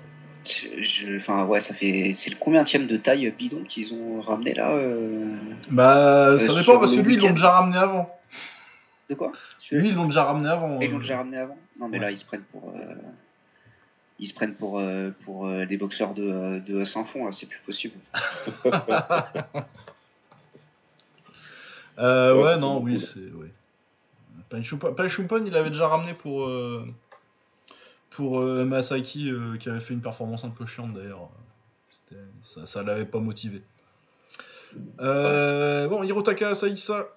Je- Enfin, ouais, ça fait. C'est le combienième de taille bidon qu'ils ont ramené là euh, Bah, ça Euh, dépend, sur parce que lui, ils l'ont déjà ramené avant. De quoi? Lui, ils l'ont déjà ramené avant. Ils euh. l'ont déjà ramené avant? Non, mais Ouais. là, ils se prennent pour. Ils se prennent pour, euh, pour euh, des boxeurs de, euh, de sans fond, là, c'est plus possible. Euh, Ouais, non, oui, c'est. Ouais. Il avait déjà ramené pour. euh, pour euh, Masaki, euh, qui avait fait une performance un peu chiante d'ailleurs. Ça, ça l'avait pas motivé. Euh, bon, Hirotaka Asaisa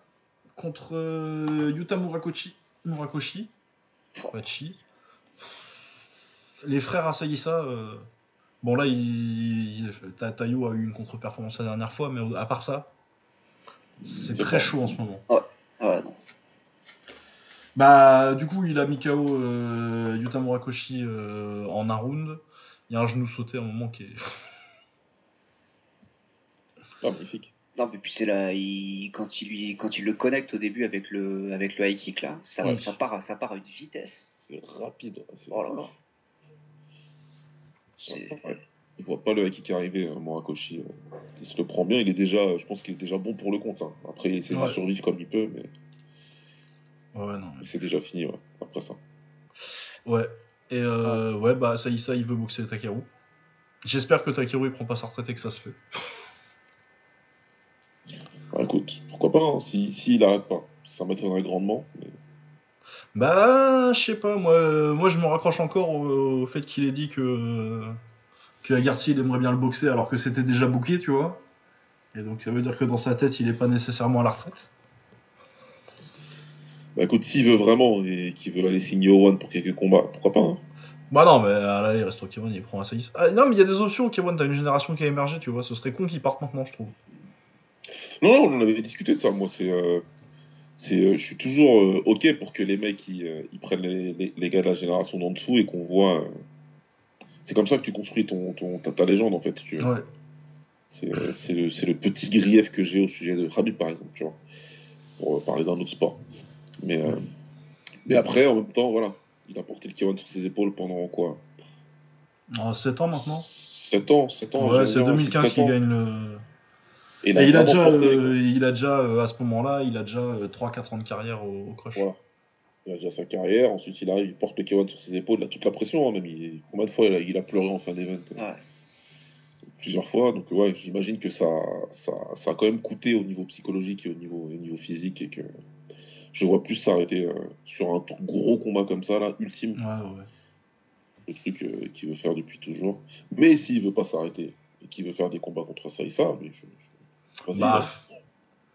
contre euh, Yuta Murakoshi. Murakoshi. Pachi. Les frères Asaisa. euh, Bon, là, il, il- Ta- Tayo a eu une contre-performance la dernière fois, mais à part ça, c'est très chaud en ce moment. Ah ouais, non. Bah, du coup, il a mis KO euh, Yuta Murakoshi euh, en un round. Il y a un genou sauté à un moment qui est. Magnifique. Non, mais puis c'est là, il, quand, il lui, quand il le connecte au début avec le, avec le high kick là, ça, Oui. ça, part, ça part à une vitesse. C'est rapide. c'est- Oh là là. Il voit pas le kick arriver, euh, Morakoshi. euh. Il se le prend bien, il est déjà, je pense qu'il est déjà bon pour le compte. hein. Après, il essaie Ouais. de survivre comme il peut, mais Ouais, non. mais- c'est déjà fini ouais, après ça. Ouais. Et euh, ouais, bah, Asaisa, il veut boxer Takeru. J'espère que Takeru, il prend pas sa retraite et que ça se fait. Bah, écoute, pourquoi pas, hein, si, si il arrête pas. Ça m'étonnerait grandement. mais- Bah, je sais pas, moi, euh, moi je me raccroche encore au, au fait qu'il ait dit que, que Agarty il aimerait bien le boxer alors que c'était déjà booké, tu vois. Et donc ça veut dire que dans sa tête, il est pas nécessairement à la retraite. Bah écoute, s'il veut vraiment et qu'il veut aller signer au One pour quelques combats, pourquoi pas hein. Bah non, mais là, il reste au K1, il prend un Saïs. Ah, non, mais il y a des options au K1, t'as une génération qui a émergé, tu vois, ce serait con qu'ils partent maintenant, je trouve. Non, non, on en avait discuté de ça. Moi, c'est, euh, c'est, euh, je suis toujours euh, ok pour que les mecs ils, euh, ils prennent les, les- les gars de la génération d'en dessous et qu'on voit. C'est comme ça que tu construis ton, ton ta, ta légende en fait. Tu. Ouais. C'est, c'est le, c'est le petit grief que j'ai au sujet de Khabib par exemple, tu vois, pour parler d'un autre sport. Mais, euh, mais après, en même temps, voilà, il a porté le K1 sur ses épaules pendant quoi? En 7 ans maintenant 7 ans, 7 ans. Ouais, c'est dire, 2015 7 qu'il gagne le. Et Et il a déjà, porté, euh, il a déjà euh, à ce moment-là, il a déjà 3-4 ans de carrière au, au Crush. Voilà. Il a déjà sa carrière, ensuite il arrive, il porte le K1 sur ses épaules, il a toute la pression, hein, même. Il, combien de fois il a, il a pleuré en fin d'event euh, Ouais. Plusieurs fois, donc ouais, j'imagine que ça, ça, ça a quand même coûté au niveau psychologique et au niveau, au niveau physique, et que je vois plus s'arrêter euh, sur un gros combat comme ça, là, ultime, Ouais, ouais. le truc euh, qu'il veut faire depuis toujours. Mais s'il veut pas s'arrêter et qu'il veut faire des combats contre Saïsa, mais je. Bah,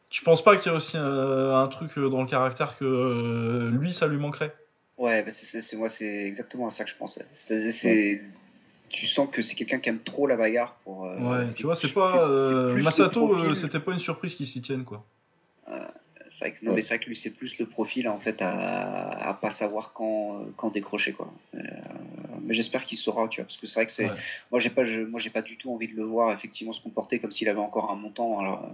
tu penses pas qu'il y a aussi euh, un truc euh, dans le caractère que euh, lui, ça lui manquerait? Ouais, bah c'est, c'est- c'est- moi, c'est exactement à ça que je pensais. C'est-à-dire, c'est. Tu sens que c'est quelqu'un qui aime trop la bagarre pour. euh, Ouais, tu vois, c'est pas. euh, Masato, c'était pas une surprise qu'il s'y tienne, quoi. C'est vrai que, non, Ouais. mais c'est vrai que lui, c'est plus le profil en fait à, à pas savoir quand, quand décrocher quoi. Euh, mais j'espère qu'il saura, tu vois, parce que c'est vrai que c'est. Ouais. Moi, j'ai pas, je- moi, j'ai pas du tout envie de le voir effectivement se comporter comme s'il avait encore un montant, alors,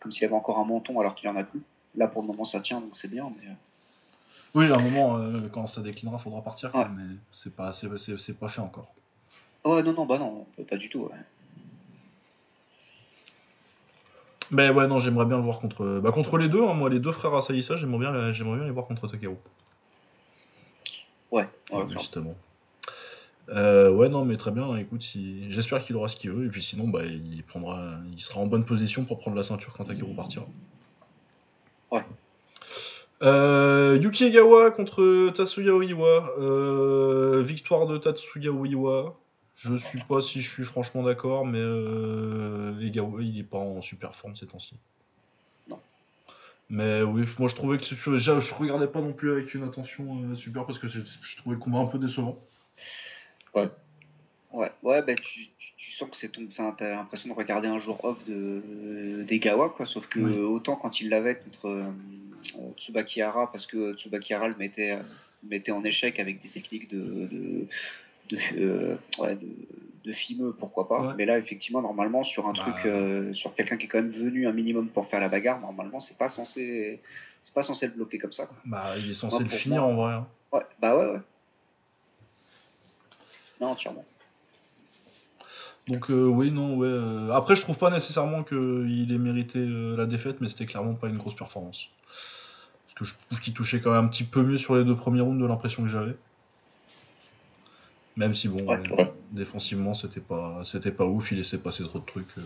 comme s'il avait encore un menton alors qu'il en a plus. Là, pour le moment, ça tient, donc c'est bien. Mais euh, Oui, à un moment, euh, quand ça déclinera, faudra partir, quoi, Ouais. mais c'est pas, c'est, c'est- c'est pas fait encore. ouais, non, non, bah non, pas du tout. Ouais. Mais ouais, non, j'aimerais bien le voir contre. Bah, contre les deux, hein, moi, les deux frères Asaïsa, j'aimerais bien, j'aimerais bien les voir contre Takeru. Ouais, justement. Euh, ouais, non, mais très bien. Écoute, si... j'espère qu'il aura ce qu'il veut. Et puis sinon, bah, il prendra, il sera en bonne position pour prendre la ceinture quand Takeru partira. Ouais. Euh, Euh, Yuki Egawa contre Tatsuya Oiwa. Euh, victoire de Tatsuya Oiwa. Je suis pas si je suis franchement d'accord, mais euh, Egawa il est pas en super forme ces temps-ci. Non. Mais oui, moi je trouvais que je, regardais pas non plus avec une attention euh, super parce que je, je trouvais le combat un peu décevant. Ouais, ouais, bah tu, tu, tu sens que c'est ton. Enfin, t'as l'impression de regarder un jour off de d'Egawa, quoi. Sauf que Oui. autant quand il l'avait contre euh, Tsubaki Hara, parce que Tsubaki Hara le mettait, euh, le mettait en échec avec des techniques de. de de, euh, ouais, de, de fimeux, pourquoi pas. Ouais. Mais là, effectivement, normalement, sur un Bah. truc, euh, sur quelqu'un qui est quand même venu un minimum pour faire la bagarre, normalement, c'est pas censé, c'est pas censé le bloquer comme ça. Quoi. Bah il est censé le finir moi. en vrai. hein. Ouais, bah ouais, ouais. Non, entièrement. Donc euh, oui, non, ouais. euh, Après, je trouve pas nécessairement qu'il ait mérité la défaite, mais c'était clairement pas une grosse performance. Parce que je trouve qu'il touchait quand même un petit peu mieux sur les deux premiers rounds de l'impression que j'avais. Même si bon, Ouais. euh, Ouais. défensivement, c'était pas, c'était pas ouf, il laissait passer trop de trucs. euh.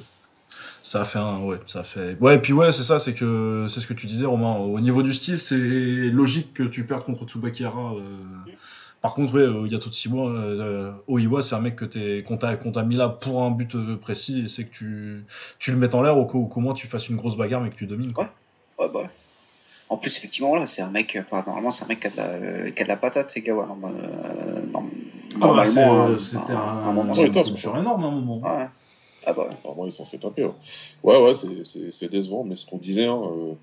Ça a fait un, ouais, ça a fait. Ouais, et puis ouais, c'est ça, c'est que c'est ce que tu disais, Romain. Au niveau du style, c'est logique que tu perdes contre Tsubaki Hara. euh. Par contre, ouais, euh, il y a tout de six mois, euh, Oiwa, c'est un mec que t'es, qu'on t'a, qu'on t'a mis là pour un but précis, et c'est que tu, tu le mettes en l'air au, qu'au qu'au moins tu fasses une grosse bagarre, mais que tu domines. Quoi. Ouais, bah ouais. En plus, effectivement, là, c'est un mec, enfin, normalement, c'est un mec qui a de la, euh, qui a de la patate, euh, Ah bah, c'est, normalement, euh, euh, c'était un, sur énorme à un moment. Ouais. Ah bah ouais. Apparemment, il est censé taper. Ouais, ouais, ouais, c'est- décevant, mais ce qu'on disait, hein, euh,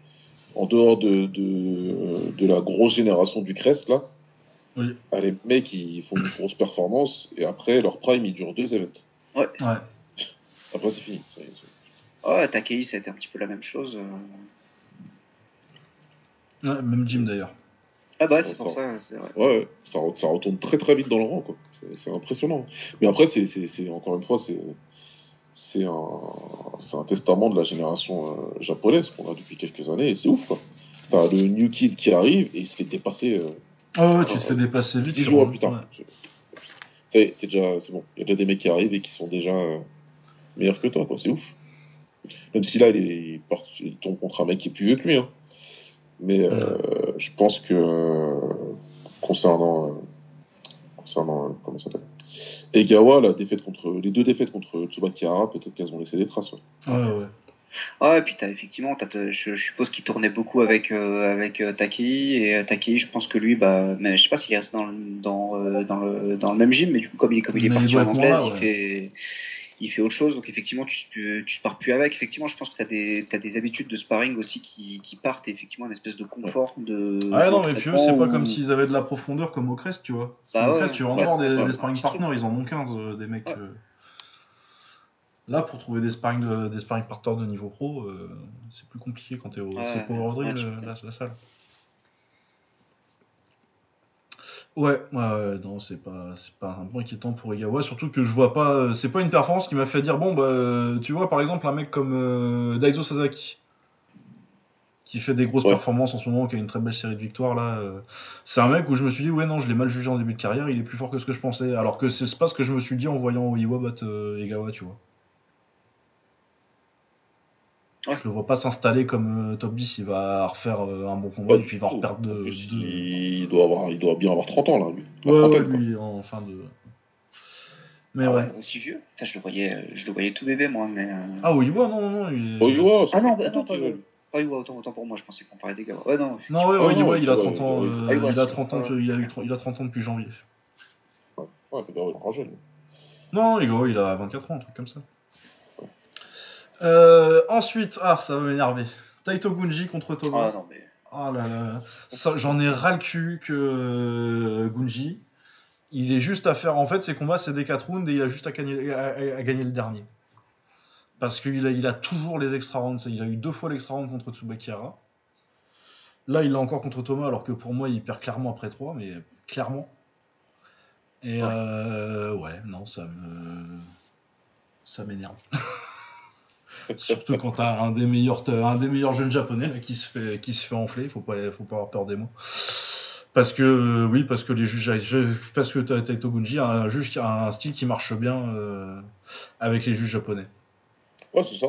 en dehors de, de, de la grosse génération du Crest, là, Oui. ah, les mecs, ils font une grosse performance, et après, leur prime, il dure deux events. Ouais. Après, c'est fini. Est, Ouais, Takei, ça a été un petit peu la même chose. euh. Ouais, même Jim d'ailleurs. Ah bah c'est pour ça- ça, c'est vrai. Ouais, ouais, ça, ça retourne très très vite dans le rang, quoi. C'est- C'est impressionnant. Mais après, c'est c'est- c'est- encore une fois, c'est c'est un, c'est un testament de la génération euh, japonaise qu'on a depuis quelques années, et c'est ouf, quoi. T'as le new kid qui arrive et il se fait dépasser euh, Ah ouais, tu te fais dépasser vite. 10 sur- jours plus tard. ouais. Ça y est, t'es déjà, c'est bon. Il y a déjà des mecs qui arrivent et qui sont déjà euh, meilleurs que toi, quoi. C'est ouf. Même si là, il, est, il, part- il tombe contre un mec qui est plus vieux que lui. Hein. Mais euh, je pense que concernant, euh, concernant euh, comment ça s'appelle, Egawa, la défaite contre les deux défaites contre Tsubaki Hara, peut-être qu'elles ont laissé des traces. ouais. Ouais, ouais. Ouais, et puis t'as effectivement, t'as, te- je, je suppose qu'il tournait beaucoup avec euh, avec euh, Takei et euh, Takei, je pense que lui, bah, mais je sais pas s'il est resté dans le, dans, dans le dans le même gym, mais du coup comme il comme il est Mais parti en anglaise, il fait il fait autre chose, donc effectivement tu tu, tu pars plus avec. Effectivement, je pense que t'as des t'as des habitudes de sparring aussi qui, qui partent et effectivement une espèce de confort de. Ah non, mais puis eux, c'est pas comme s'ils avaient de la profondeur comme au Crest, tu vois. Bah au ouais, Crest, tu vas en avoir des, des sparring partners, ils en ont 15, euh, des mecs. Ouais. euh. Là, pour trouver des sparring, de- des sparring partners de niveau pro, euh, c'est plus compliqué quand t'es au Ouais, c'est Power of Dream, tu la, la salle. Ouais, non, c'est pas, c'est pas un peu inquiétant pour Egawa, surtout que je vois pas, euh, c'est pas une performance qui m'a fait dire, bon, bah, euh, tu vois, par exemple, un mec comme euh, Daiso Sasaki, qui fait des grosses Ouais. performances en ce moment, qui a une très belle série de victoires, là, euh, c'est un mec où je me suis dit, ouais, non, je l'ai mal jugé en début de carrière, il est plus fort que ce que je pensais, alors que c'est pas ce que je me suis dit en voyant Iwa battre euh, Egawa, tu vois. Ouais. Je le vois pas s'installer comme euh, top 10, il va refaire euh, un bon combat, et puis il va Oh, reperdre en de. de- il, doit avoir, il doit bien avoir 30 ans, là, lui. Ouais, ouais, trentaine, quoi. lui, en fin de. Mais Ah ouais. ouais, aussi vieux. Putain, je le voyais, je le voyais tout bébé moi, mais. euh, Ah oui, ouais, non, non, non, il est... Oh, Iwa, ça Ah non, bah, longtemps non, pas qu'il est- Iwa. Pas Iwa, autant, autant pour moi, je pensais qu'on parlait des gars. Ouais, non. Non, ouais, ouais, ouais, il a ouais, 30 ans, ouais, euh, ouais, ouais, il a c'est- 30 ans, ouais. il a, eu, il a 30 ans depuis janvier. Ouais, il doit un jeune. Non, il, ouais, il a 24 ans, un truc comme ça. Euh, ensuite, ah, ça va m'énerver. Taito Gunji contre Ah Thomas. non, mais. Ah là là, j'en ai ras le cul que euh, Gunji. Il est juste à faire. En fait, ses combats, c'est des 4 rounds et il a juste à gagner, à, à- à gagner le dernier. Parce qu'il a, il a toujours les extra rounds. Il a eu deux fois l'extra round contre Tsubaki Hara. Là, il l'a encore contre Thomas, alors que pour moi, il perd clairement après 3, mais clairement. Et Ouais. euh, ouais, non, ça me. Ça m'énerve. Surtout quand t'as un des meilleurs, t'as un des meilleurs jeunes japonais là, qui se fait, qui se fait enfler, faut pas, faut pas avoir peur des mots. Parce que euh, oui, parce que les juges, je- parce que Ta- Taito Gunji a un juge qui a un style qui marche bien euh, avec les juges japonais. Ouais, c'est ça.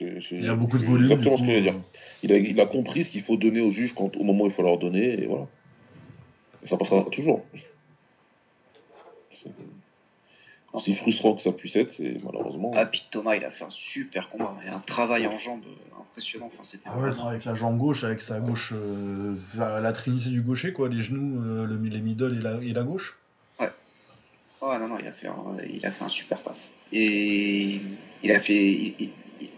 Il y a beaucoup de c'est volume. Exactement ce que je dire. euh, Il a, il a compris ce qu'il faut donner aux juges quand, au moment où il faut leur donner, et voilà. Et ça passera toujours. C'est- Aussi frustrant que ça puisse être, c'est malheureusement. Ah, puis Thomas, il a fait un super combat. Il a un travail en jambes euh, impressionnant. Enfin, c'était Ah ouais, vraiment- avec la jambe gauche, avec sa gauche, euh, la trinité du gaucher, quoi, les genoux, euh, le, les middle et la, et la gauche. Ouais, non, non, il a fait un, il a fait un super taf. Et il a fait, il- il- il-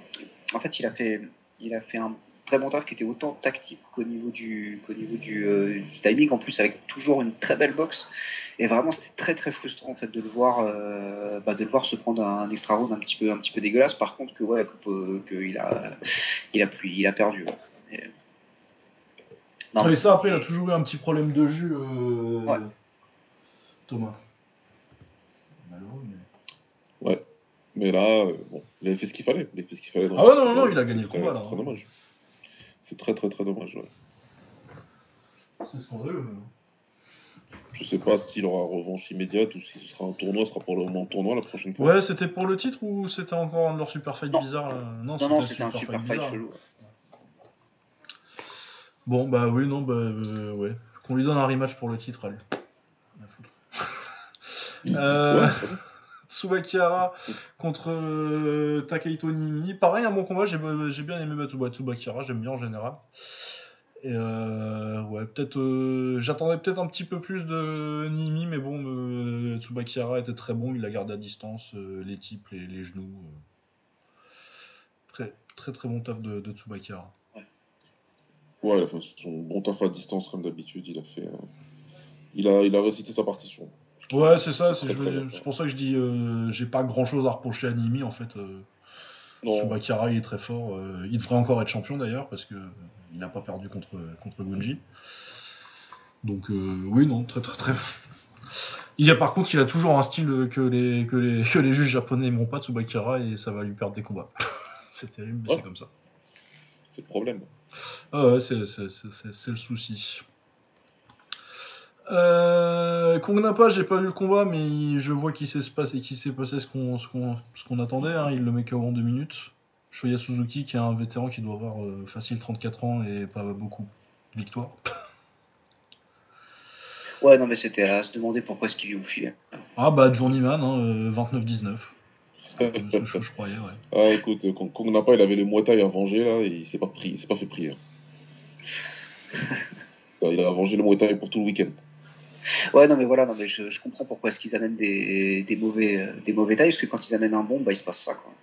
en fait, il a fait, il a fait un très bon taf qui était autant tactique qu'au niveau du, qu'au niveau du, euh, du timing. En plus, avec toujours une très belle boxe. Et vraiment, c'était très très frustrant en fait de le voir, euh, bah, de le voir se prendre un, extra round un petit peu, un petit peu dégueulasse. Par contre, que ouais, que, que il a, il a plus, il a perdu. ouais. Et- Non, et ça, après, il a toujours eu un petit problème de jus, euh, Ouais. Thomas. Malheureux, mais... Mais là, euh, bon, il avait fait ce qu'il fallait. Il avait fait ce qu'il fallait. dans Ah ouais, ce- non, non, il a gagné le combat, C'est là, très hein. dommage. C'est très très très dommage. ouais. C'est scandaleux. Je sais pas s'il aura revanche immédiate ou si ce sera un tournoi, ce sera pour le moment un tournoi la prochaine fois. Ouais, c'était pour le titre ou c'était encore un de leurs super fights Non. bizarres là? Non, non, c'était un super fight bizarre. chelou. Bon, bah oui, non, bah euh, ouais. Qu'on lui donne un rematch pour le titre, allez. Foutre. Euh. Tsubakihara contre euh, Takahito Nimi. Pareil, un bon combat, j'ai bien aimé Batsuba Tsubakihara, j'aime bien en général. Et euh, ouais, peut-être. euh, J'attendais peut-être un petit peu plus de Nimi, mais bon, euh, Tsubakihara était très bon, il l'a gardé à distance, les types, les, les genoux. Très, très très bon taf de, de Tsubakihara. Ouais, enfin, son bon taf à distance comme d'habitude, il a fait. Il a, il a récité sa partition. Ouais, c'est ça, C'est pour ça que je dis j'ai pas grand chose à reprocher à Nimi en fait. Non, Tsubakihara il est très fort, il devrait encore être champion d'ailleurs parce que il n'a pas perdu contre, contre Gunji. Donc euh, oui, non, très très très. Il y a par contre, il a toujours un style que les, que les, que les juges japonais n'aimeront pas Tsubakihara et ça va lui perdre des combats. c'est terrible, mais c'est comme ça. c'est le problème. Ah ouais, c'est, c'est- c'est- c'est- c'est le souci. Euh, Kongnapa, j'ai pas vu le combat, mais je vois qu'il s'est passé, qu'il s'est passé ce qu'on, ce qu'on, ce qu'on attendait. hein. Il le met KO en deux minutes. Shoya Suzuki, qui est un vétéran qui doit avoir euh, facile 34 ans et pas beaucoup de victoires. Ouais, non, mais c'était à se demander pourquoi est-ce qu'ils lui ont filé. Ah bah Journeyman, hein, euh, 29-19. Euh, ce que je, je croyais, ouais. Ah, écoute, euh, quand Kong Napa, il avait les Muay Thai à venger, là, et il s'est pas pris, il s'est pas fait prier. il a vengé le Muay Thai pour tout le week-end. Ouais, non, mais voilà, non, mais je, je comprends pourquoi est-ce qu'ils amènent des, des mauvais, euh, des mauvais tailles, parce que quand ils amènent un bon, bah il se passe ça, quoi.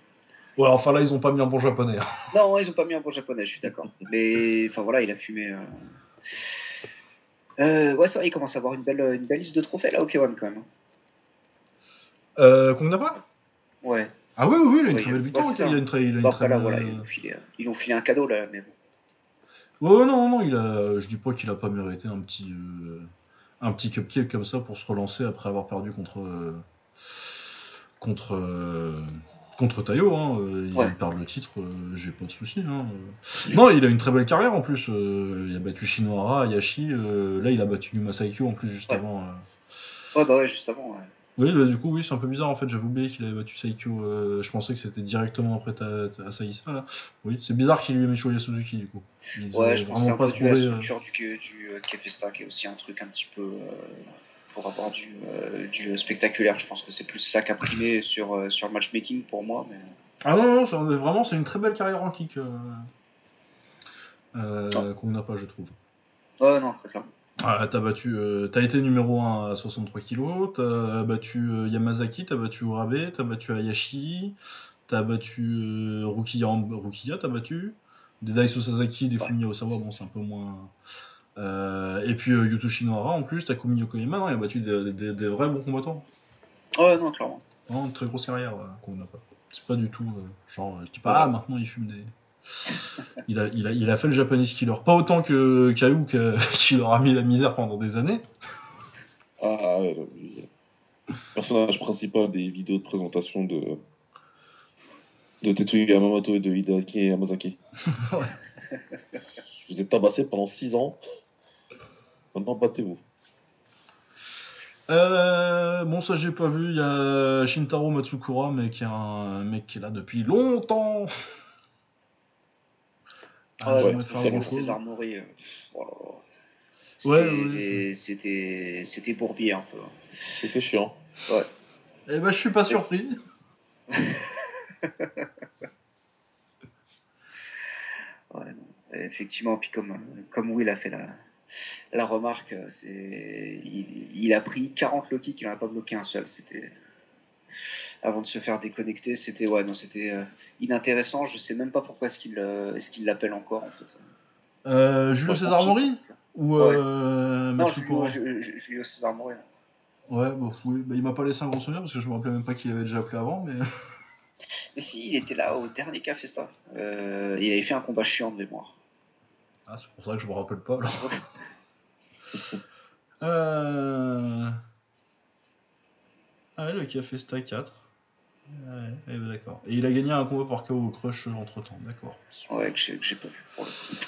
Ouais, enfin là, ils ont pas mis un bon japonais. hein. Non, ils ont pas mis un bon japonais, je suis d'accord. Mais, enfin voilà, il a fumé. Euh... Euh, ouais, vrai, il commence à avoir une belle, une belle liste de trophées là, ok, One quand même. Euh, Kongnapa Ouais. Ah oui, oui, oui, il a une très belle victoire. il ça. a une très, il a une très là, belle- voilà, ils ont filé, ils ont filé un cadeau là, mais bon. Ouais, non, non, il a, je dis pas qu'il a pas mérité un petit, euh, un petit cupcake comme ça pour se relancer après avoir perdu contre, euh, contre, euh, contre Tayo. Hein. Euh, Il Ouais. perd le titre, euh, j'ai pas de souci. Hein. Euh, Non, il a une très belle carrière en plus. il a battu Shinohara, Ayashi. là, il a battu Yuma Saikyo en plus juste Ouais. avant. Ouais, bah ouais, juste avant, ouais. Oui, bah, du coup, oui, c'est un peu bizarre en fait. J'avais oublié qu'il avait battu Saikyo. euh, je pensais que c'était directement après ta, ta- Asaïsa. Là. Oui, c'est bizarre qu'il lui ait mis Shoya Suzuki du coup. Ils Ouais, je pense que c'est un peu la euh, structure du, du qui est aussi un truc un petit peu. euh, pour avoir du, euh, du spectaculaire, je pense que c'est plus ça qui a primé sur, euh, sur le matchmaking pour moi. Mais... Ah non, non, vraiment, c'est une très belle carrière en kick euh, Ah. qu'on n'a pas, je trouve. Ouais, non, très clairement. Ah, t'as battu, euh, t'as été numéro 1 à 63 kg, t'as battu euh, Yamazaki, t'as battu Urabe, t'as battu Ayashi, t'as battu euh, Rukiya, Rukiya, t'as battu des Daiso Sasaki, des Fumiya Osawa, bon c'est un peu moins. Euh, et puis euh, Yutoshi Nohara en plus, Takumi Yokoyama, non, il a battu des, des- des vrais bons combattants. Ouais, non, clairement. Vraiment une très grosse carrière euh, qu'on n'a pas. C'est pas du tout euh, genre, je dis pas, ah maintenant il fume des. il, a, il, a, il a fait le Japanese Killer. Pas autant que Kaou que- qui leur a mis la misère pendant des années. Ah, ouais, là, lui, personnage principal des vidéos de présentation de de Tetsuya Yamamoto et de Hideaki Yamazaki. Ouais. Je vous ai tabassé pendant 6 ans. Maintenant, battez-vous. Euh, bon, ça j'ai pas vu. Il y a Shintaro Matsukura, mais qui est un mec qui est là depuis longtemps. Ah, Ouais, j'aimerais ouais, faire. César euh, oh. Ouais, C'était- ouais, C'était c'était bourbier un peu. C'était chiant. Eh ben, je suis pas surpris. Ouais, Effectivement, puis comme, comme Will a fait la, la remarque, euh, c'est il, il a pris 40 low kicks, il n'en a pas bloqué un seul. C'était avant de se faire déconnecter, c'était ouais, non, c'était euh, inintéressant. Je sais même pas pourquoi est-ce qu'il euh, est-ce qu'il l'appelle encore en fait. Euh, Julio César Mori Ou Ouais. euh, Non, Julio, Julio, César non. Ouais, bon, oui. Bah, il m'a pas laissé un gros souvenir parce que je me rappelais même pas qu'il avait déjà appelé avant, mais. Mais si, il était là au dernier Café Star. Euh, il avait fait un combat chiant de mémoire. Ah, c'est pour ça que je me rappelle pas alors. euh... Ah le Café Sta 4. Ouais, ouais, bah, d'accord. Et il a gagné un combat par KO au crush entre temps, d'accord. Ouais, que j'ai que pas vu pour le coup.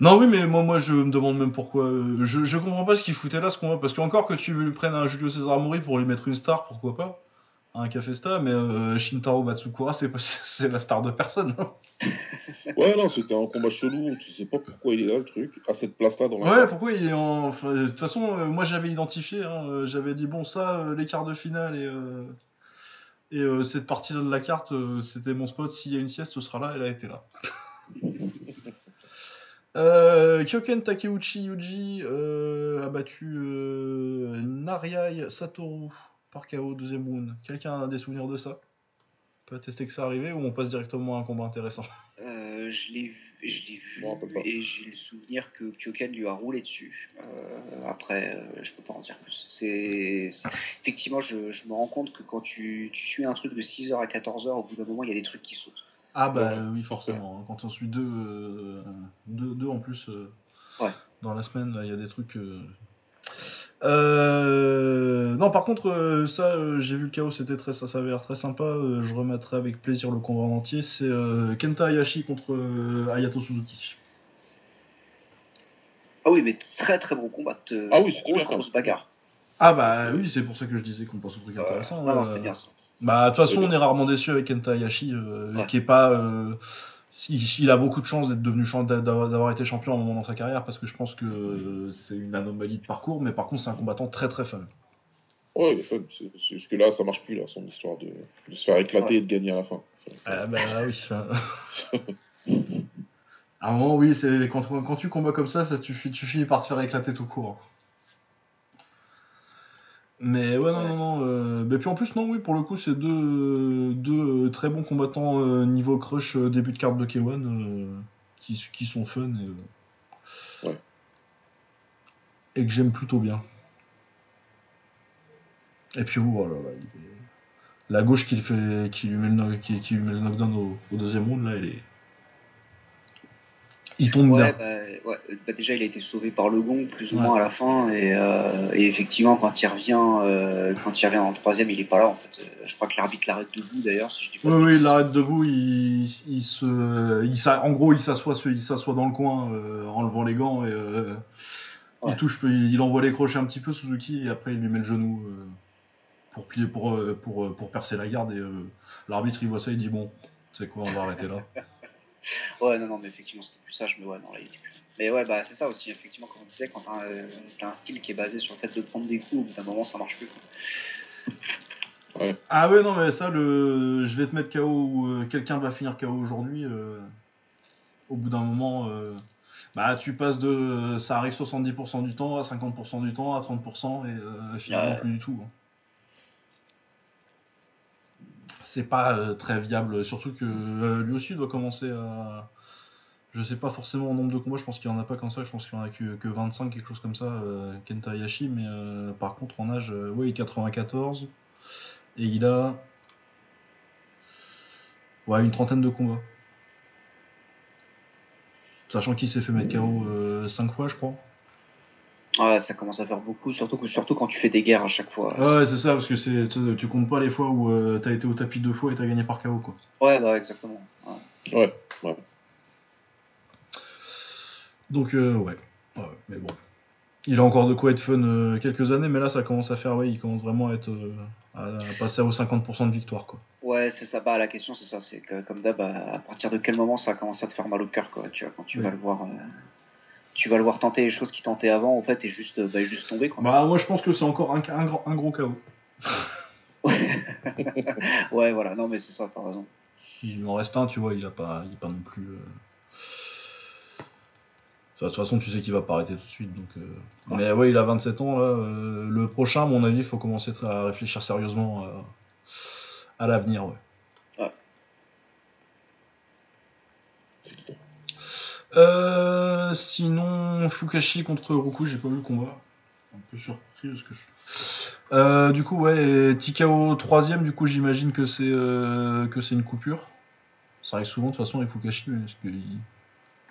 Non, oui, mais moi, moi je me demande même pourquoi. euh, Je, je comprends pas ce qu'il foutait là ce combat. Parce qu'encore que tu lui prennes un Julio César Mori pour lui mettre une star, pourquoi pas? Un Café Sta, mais euh, Shintaro Matsukura, c'est la star de personne. hein. Ouais, non, c'était un combat chelou. Tu sais pas pourquoi il est là, le truc, à cette place-là dans la Ouais, pourquoi il est en. enfin, de toute façon, euh, moi j'avais identifié, hein, euh, j'avais dit bon, ça, euh, les quarts de finale et, et cette partie-là de la carte, c'était mon spot. S'il y a une sieste, ce sera là, elle a été là. Euh, Kyoken Takeuchi Yuji euh, a battu euh, Nariai Satoru par KO deuxième round. Quelqu'un a des souvenirs de ça? Peut attester que ça arrivait ou on passe directement à un combat intéressant? Euh, je l'ai vu, je l'ai vu et j'ai le souvenir que Kyoken lui a roulé dessus. Euh, après, euh, je peux pas en dire plus. C'est effectivement, je, je me rends compte que quand tu, tu suis un truc de 6h à 14h, au bout d'un moment, il y a des trucs qui sautent. Ah bah Ouais, oui forcément, quand on suit deux, euh, deux, deux en plus euh, Ouais. dans la semaine, il y a des trucs... euh. Non par contre euh, ça euh, j'ai vu le chaos, c'était très, ça, l'air très sympa, euh, je remettrai avec plaisir le combat en entier, c'est euh, Kenta Hayashi contre euh, Ayato Suzuki. Ah oui, mais très très bon combat. de- Ah oui, c'était grosse, grosse bagarre. Ah bah oui c'est pour ça que je disais qu'on passe au truc intéressant. Non, non, c'était bien ça. Bah, de toute façon, on est rarement déçu avec Kenta Hayashi, euh, Ouais. qui est pas. euh, il a beaucoup de chance d'être devenu d'avoir été champion à un moment dans sa carrière, parce que je pense que c'est une anomalie de parcours, mais par contre, c'est un combattant très très fun. Ouais, il est fun. C'est- c'est Jusque là, ça marche plus, là, son histoire de, de se faire éclater et de gagner à la fin. Ah bah oui. ça- à un moment, oui, c'est quand, quand tu combats comme ça, ça tu finis par te faire éclater tout court. Mais ouais, non, Ouais. non, non. euh, mais puis en plus, non, oui, pour le coup, c'est deux, deux euh, très bons combattants euh, niveau crush euh, début de carte de K1 euh, qui, qui sont fun et, euh, Ouais. et que j'aime plutôt bien. Et puis, oh là là, il est- la gauche qui, fait, qui, lui met le, knock- qui, qui lui met le knockdown au, au deuxième round, là, elle est. Il tombe Ouais, bien. bah, ouais, bah, déjà il a été sauvé par le gong plus ou Ouais. moins à la fin et, euh, et effectivement quand il revient euh, quand il revient en troisième il est pas là en fait. Je crois que l'arbitre l'arrête debout d'ailleurs si. Oui, oui, il l'arrête debout, il, il se, il en gros, il s'assoit, sur- il s'assoit dans le coin euh, en levant les gants et il touche, il envoie les crochets un petit peu Suzuki et après il lui met le genou pour plier, pour, pour, pour percer la garde et l'arbitre il voit ça, il dit bon, c'est quoi, on va arrêter là. Ouais non non mais effectivement c'était plus sage mais ouais non là il était plus. Mais ouais bah c'est ça aussi effectivement comme on disait quand t'as euh, t'as un style qui est basé sur le fait de prendre des coups au bout d'un moment ça marche plus. quoi. Ah ouais non mais ça le, je vais te mettre KO ou euh, quelqu'un va finir KO aujourd'hui. euh, au bout d'un moment, euh, bah tu passes de, ça arrive 70% du temps à 50% du temps à 30% et euh, finalement Ouais. plus du tout. hein. C'est pas euh, très viable, surtout que euh, lui aussi doit commencer à, je sais pas forcément en nombre de combats, je pense qu'il en a pas comme ça, je pense qu'il en a que, que 25 quelque chose comme ça, euh, Kenta Hayashi, mais par contre en âge, ouais il est 94. Et il a. Ouais, une trentaine de combats. Sachant qu'il s'est fait mettre KO 5 fois, je crois. Ouais ça commence à faire beaucoup surtout surtout quand tu fais des guerres à chaque fois. Ouais, c'est ça, parce que c'est, tu tu comptes pas les fois où euh, t'as été au tapis deux fois et t'as gagné par KO, quoi. Ouais bah exactement. Ouais. Ouais, ouais. Donc, euh, ouais. ouais. Mais bon. Il a encore de quoi être fun euh, quelques années, mais là, ça commence à faire, ouais, il commence vraiment à être. euh, à, passer aux 50% de victoire, quoi. Ouais c'est ça. Bah, la question, c'est ça. C'est que, comme d'hab, à à partir de quel moment ça a commencé à te faire mal au cœur, quoi. Tu vois, quand tu Oui. vas le voir, euh, tu vas le voir tenter les choses qui tentaient avant, en fait, et juste, euh, bah, juste tomber, quoi. Bah, moi, je pense que c'est encore un, un, un gros chaos. Ouais, voilà. Non, mais c'est ça. T'as raison. Il en reste un, tu vois, il a pas, il pas non plus. euh, De toute façon, tu sais qu'il va pas arrêter tout de suite. Donc, euh, Mais ouais, il a 27 ans là. euh, Le prochain, à mon avis, il faut commencer à réfléchir sérieusement à l'avenir. Ouais. C'est clair. Euh, sinon, Fukashi contre Roku, j'ai pas vu le combat. Un peu surpris parce que je. Euh, du coup, ouais, Tikao troisième, du coup, j'imagine que c'est euh, que c'est une coupure. Ça arrive souvent de toute façon avec Fukashi, parce qu'il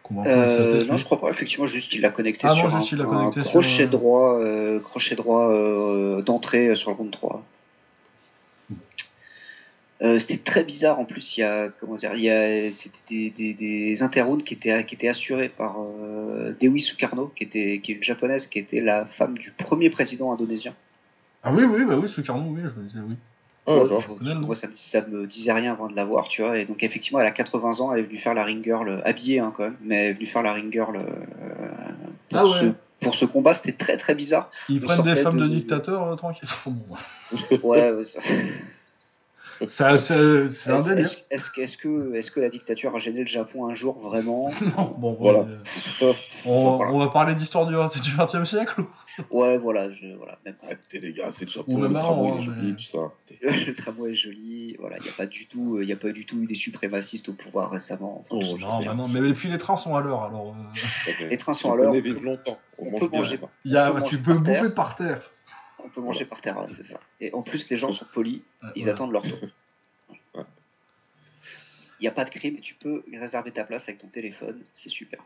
combat avec sa Euh, tête. non, lui. je crois pas. Effectivement, juste, il l'a connecté Ah sur non, juste, un, il un connecté sur crochet droit, crochet droit d'entrée sur le round 3. Euh, c'était très bizarre en plus. Il y a comment dire, il y a c'était des, des, des interrounds qui étaient qui étaient assurés par euh, Dewi Sukarno, qui était qui est une japonaise, qui était la femme du premier président indonésien. Ah oui, oui, bah oui, Sukarno, oui, je me disais oui. Ah, Ouais, nom. moi, ça, me- ça me disait rien avant de la voir, tu vois. Et donc, effectivement, elle a 80 ans, elle est venue faire la ring girl, habillée hein, quand même, mais elle est venue faire la ring girl euh, pour, Ah ouais. ce, pour ce combat. C'était très très bizarre. Ils prennent des femmes de, de- dictateurs euh, tranquille. Ouais, ouais, ça- ça, c'est c'est un Est-ce délire. est-ce- est-ce que, est-ce que, est-ce que la dictature a gêné le Japon un jour vraiment Non, bon, Voilà. euh, on, Voilà. on va parler d'histoire du, du 20 e siècle ou? Ouais, voilà, je, voilà. Même, Arrêtez les gars, c'est le Japon, Ou même le tramway, les hein, mais- tout ça. le tramway est joli. Voilà, il n'y a pas du tout, il y a pas du tout eu des suprémacistes au pouvoir récemment. Enfin, Oh, ça, Non, bah non, mais puis les trains sont à l'heure alors. euh, Les trains sont On à l'heure. connaît vivre longtemps. On, on mange peut bien. manger. y a- On peut tu peux bouffer par terre. On peut manger par terre, ouais, c'est ça. Et en plus, les gens sont polis. Ouais, Ils voilà. attendent leur tour. Ouais. Il n'y a pas de crime, tu peux réserver ta place avec ton téléphone, c'est super.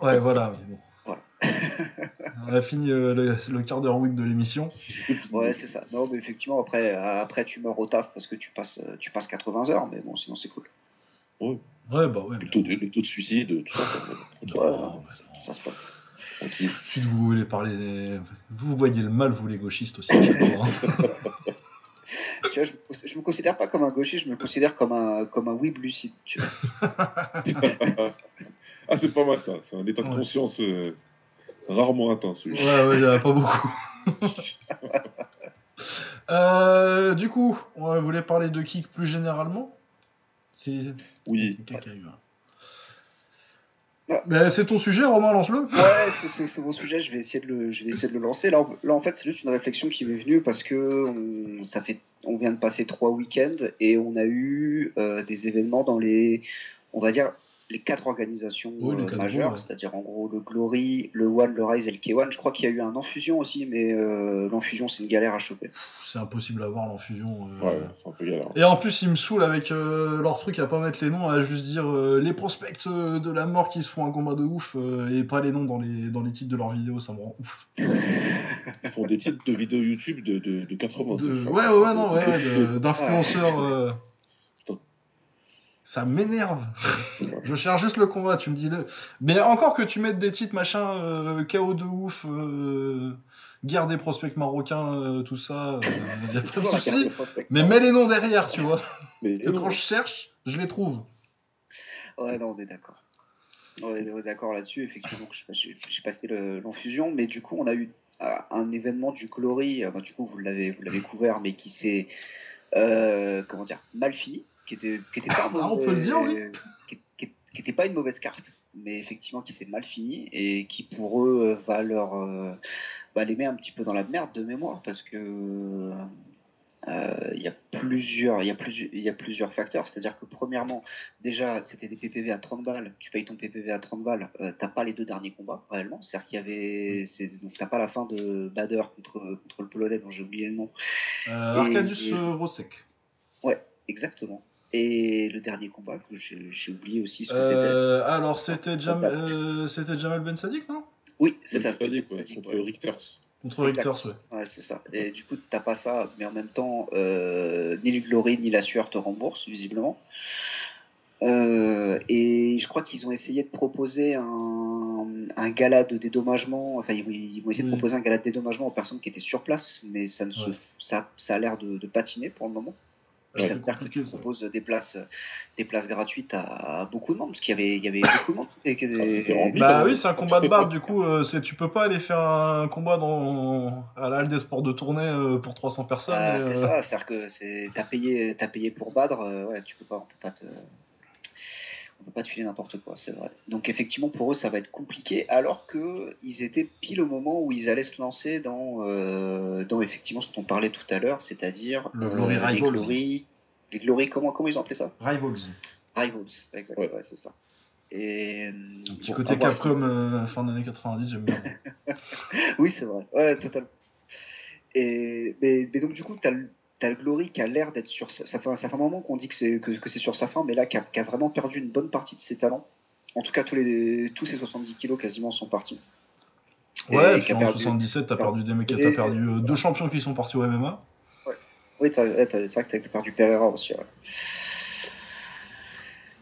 Ouais, voilà. mais bon. Voilà. On a fini euh, le, le quart d'heure week de l'émission. Ouais, c'est ça. Non, mais effectivement, après, euh, après tu meurs au taf parce que tu passes, euh, tu passes 80 heures, mais bon, sinon c'est cool. Ouais, bah ouais. Le taux de, le taux de suicide, tout ça. Ouais, Ouais, ouais, ça, ça se passe. Ensuite, vous voulez parler. des- Vous voyez le mal, vous les gauchistes aussi. hein. Tu vois, je, me- je me considère pas comme un gauchiste, je me considère comme un, comme un weeb lucide. Tu vois. ah, c'est pas mal ça. C'est un état de Ouais. conscience euh, rarement atteint, celui-là. Ouais, ouais, il n'y en a pas beaucoup. Euh, du coup, on voulait parler de kick plus généralement? Oui. Quelqu'un qui a eu un- Ah. Mais c'est ton sujet, Romain, lance-le. Ouais, c'est- mon sujet, je vais essayer de le, je vais essayer de le lancer. Là en fait, c'est juste une réflexion qui m'est venue parce que on, ça fait, on vient de passer trois week-ends et on a eu euh, des événements dans les, on va dire, les quatre organisations Oui, les euh, quatre majeures, c'est-à-dire en gros le Glory, le One, le Rise et le K1. Je crois qu'il y a eu un Enfusion aussi, mais euh, l'Enfusion c'est une galère à choper. C'est impossible à voir l'infusion. euh. Ouais, c'est un peu galère. Et en plus, ils me saoulent avec euh, leur truc à pas mettre les noms, à juste dire euh, les prospects de la mort qui se font un combat de ouf euh, et pas les noms dans les, dans les titres de leurs vidéos, ça me rend ouf. Ils font des titres de vidéos YouTube de, de, de 80. De- ça. ouais, ouais, ouais, non, ouais, d'influenceurs. Euh. Ça m'énerve. Je cherche juste le combat, tu me dis le. Mais encore que tu mettes des titres machin, euh, chaos de ouf, euh, guerre des prospects marocains, euh, tout ça, il y a pas de souci. Mais mets les noms derrière, tu vois. Mais Que quand je cherche, je les trouve. Ouais, non, on est d'accord. On est d'accord là-dessus, effectivement. J'ai passé le- l'enfusion, mais du coup, on a eu euh, un événement du Glory, euh, bah, du coup, vous l'avez vous l'avez couvert, mais qui s'est, euh, comment dire, mal fini, qui était, qui était pas un Ah, on peut le dire, oui. qui, qui- qui était pas une mauvaise carte, mais effectivement qui s'est mal fini et qui pour eux va leur euh, va les mettre un petit peu dans la merde de mémoire parce que euh, il y a plusieurs il y a plusieurs il y a plusieurs facteurs. C'est à dire que premièrement déjà c'était des PPV à 30 balles. Tu payes ton PPV à 30 balles euh, t'as pas les deux derniers combats réellement. C'est à dire qu'il y avait c'est donc t'as pas la fin de Bader contre contre le polonais dont j'ai oublié le nom. Euh, Et- Arcadius et- Rosek. exactement et le dernier combat que j'ai oublié aussi ce que Euh, alors, c'était Jam... Euh, c'était Jamal Ben Sadik, non? Oui c'est ça c'était- contre ouais. Richters. Contre. Richters, ouais. Ouais, c'est ça. Et du coup, t'as pas ça, mais en même temps, euh, ni le Glory ni la sueur te remboursent, visiblement. Euh, et je crois qu'ils ont essayé de proposer un, un gala de dédommagement. Enfin, ils, ils vont essayer de Oui. proposer un gala de dédommagement aux personnes qui étaient sur place, mais ça, ne se, Ouais. ça, ça a l'air de, de patiner pour le moment. Puis Ouais, ça compliqué, tu ça. proposes des places, des places gratuites à, à beaucoup de monde, parce qu'il y avait, il y avait beaucoup de monde. Et que- Ah, rempli. Bah oui, c'est un combat de barbe, du coup, euh, c'est tu peux pas aller faire un combat dans à la halle des sports de tournée euh, pour 300 personnes. Ah, c'est euh, ça, c'est-à-dire que c'est, t'as payé, t'as payé pour Badr, euh, ouais, tu peux pas, on peut pas te, on peut pas filer n'importe quoi, c'est vrai. Donc effectivement, pour eux, ça va être compliqué, alors que ils étaient pile au moment où ils allaient se lancer dans, euh, dans effectivement ce dont on parlait tout à l'heure, c'est-à-dire Le Glory les Rivals. Glory, les Glory, comment, comment ils ont appelé ça? Rivals. Rivals, exactement, Ouais. ouais, c'est ça. Et Un petit bon, côté Capcom euh, fin d'année 90, j'aime bien. Oui, c'est vrai. Ouais, totalement. Et, mais, mais donc, du coup, t'as le, t'as le Glory qui a l'air d'être sur. sa- Ça fait, ça fait un moment qu'on dit que c'est, que, que c'est sur sa fin, mais là, qui a, qui a vraiment perdu une bonne partie de ses talents. En tout cas, tous, les, tous ses 70 kilos quasiment sont partis. Et Ouais, et qui puis en perdu- 77, t'as perdu des mecs, Et- t'as perdu euh, deux champions qui sont partis au MMA. Oui, t'as- ouais, t'as- c'est vrai que t'as perdu Pereira aussi. ouais.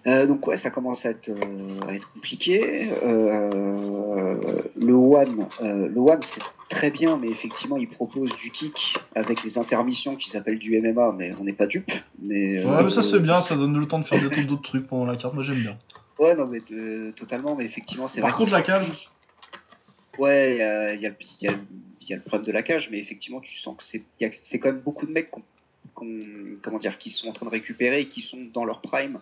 Euh, donc ouais, ça commence à être, euh, à être compliqué. Euh, le One, le One c'est très bien, mais effectivement il propose du kick avec des intermissions qui s'appellent du MMA, mais on n'est pas dupe. Mais, Ouais, mais ça c'est bien, ça donne le temps de faire des- d'autres trucs pendant la carte, moi j'aime bien. Ouais, non mais totalement, mais effectivement c'est Par vrai. contre, la cage, Ouais, il y a, y, y, le problème de la cage, mais effectivement, tu sens que c'est quand même beaucoup de mecs comment dire, qui sont en train de récupérer et qui sont dans leur prime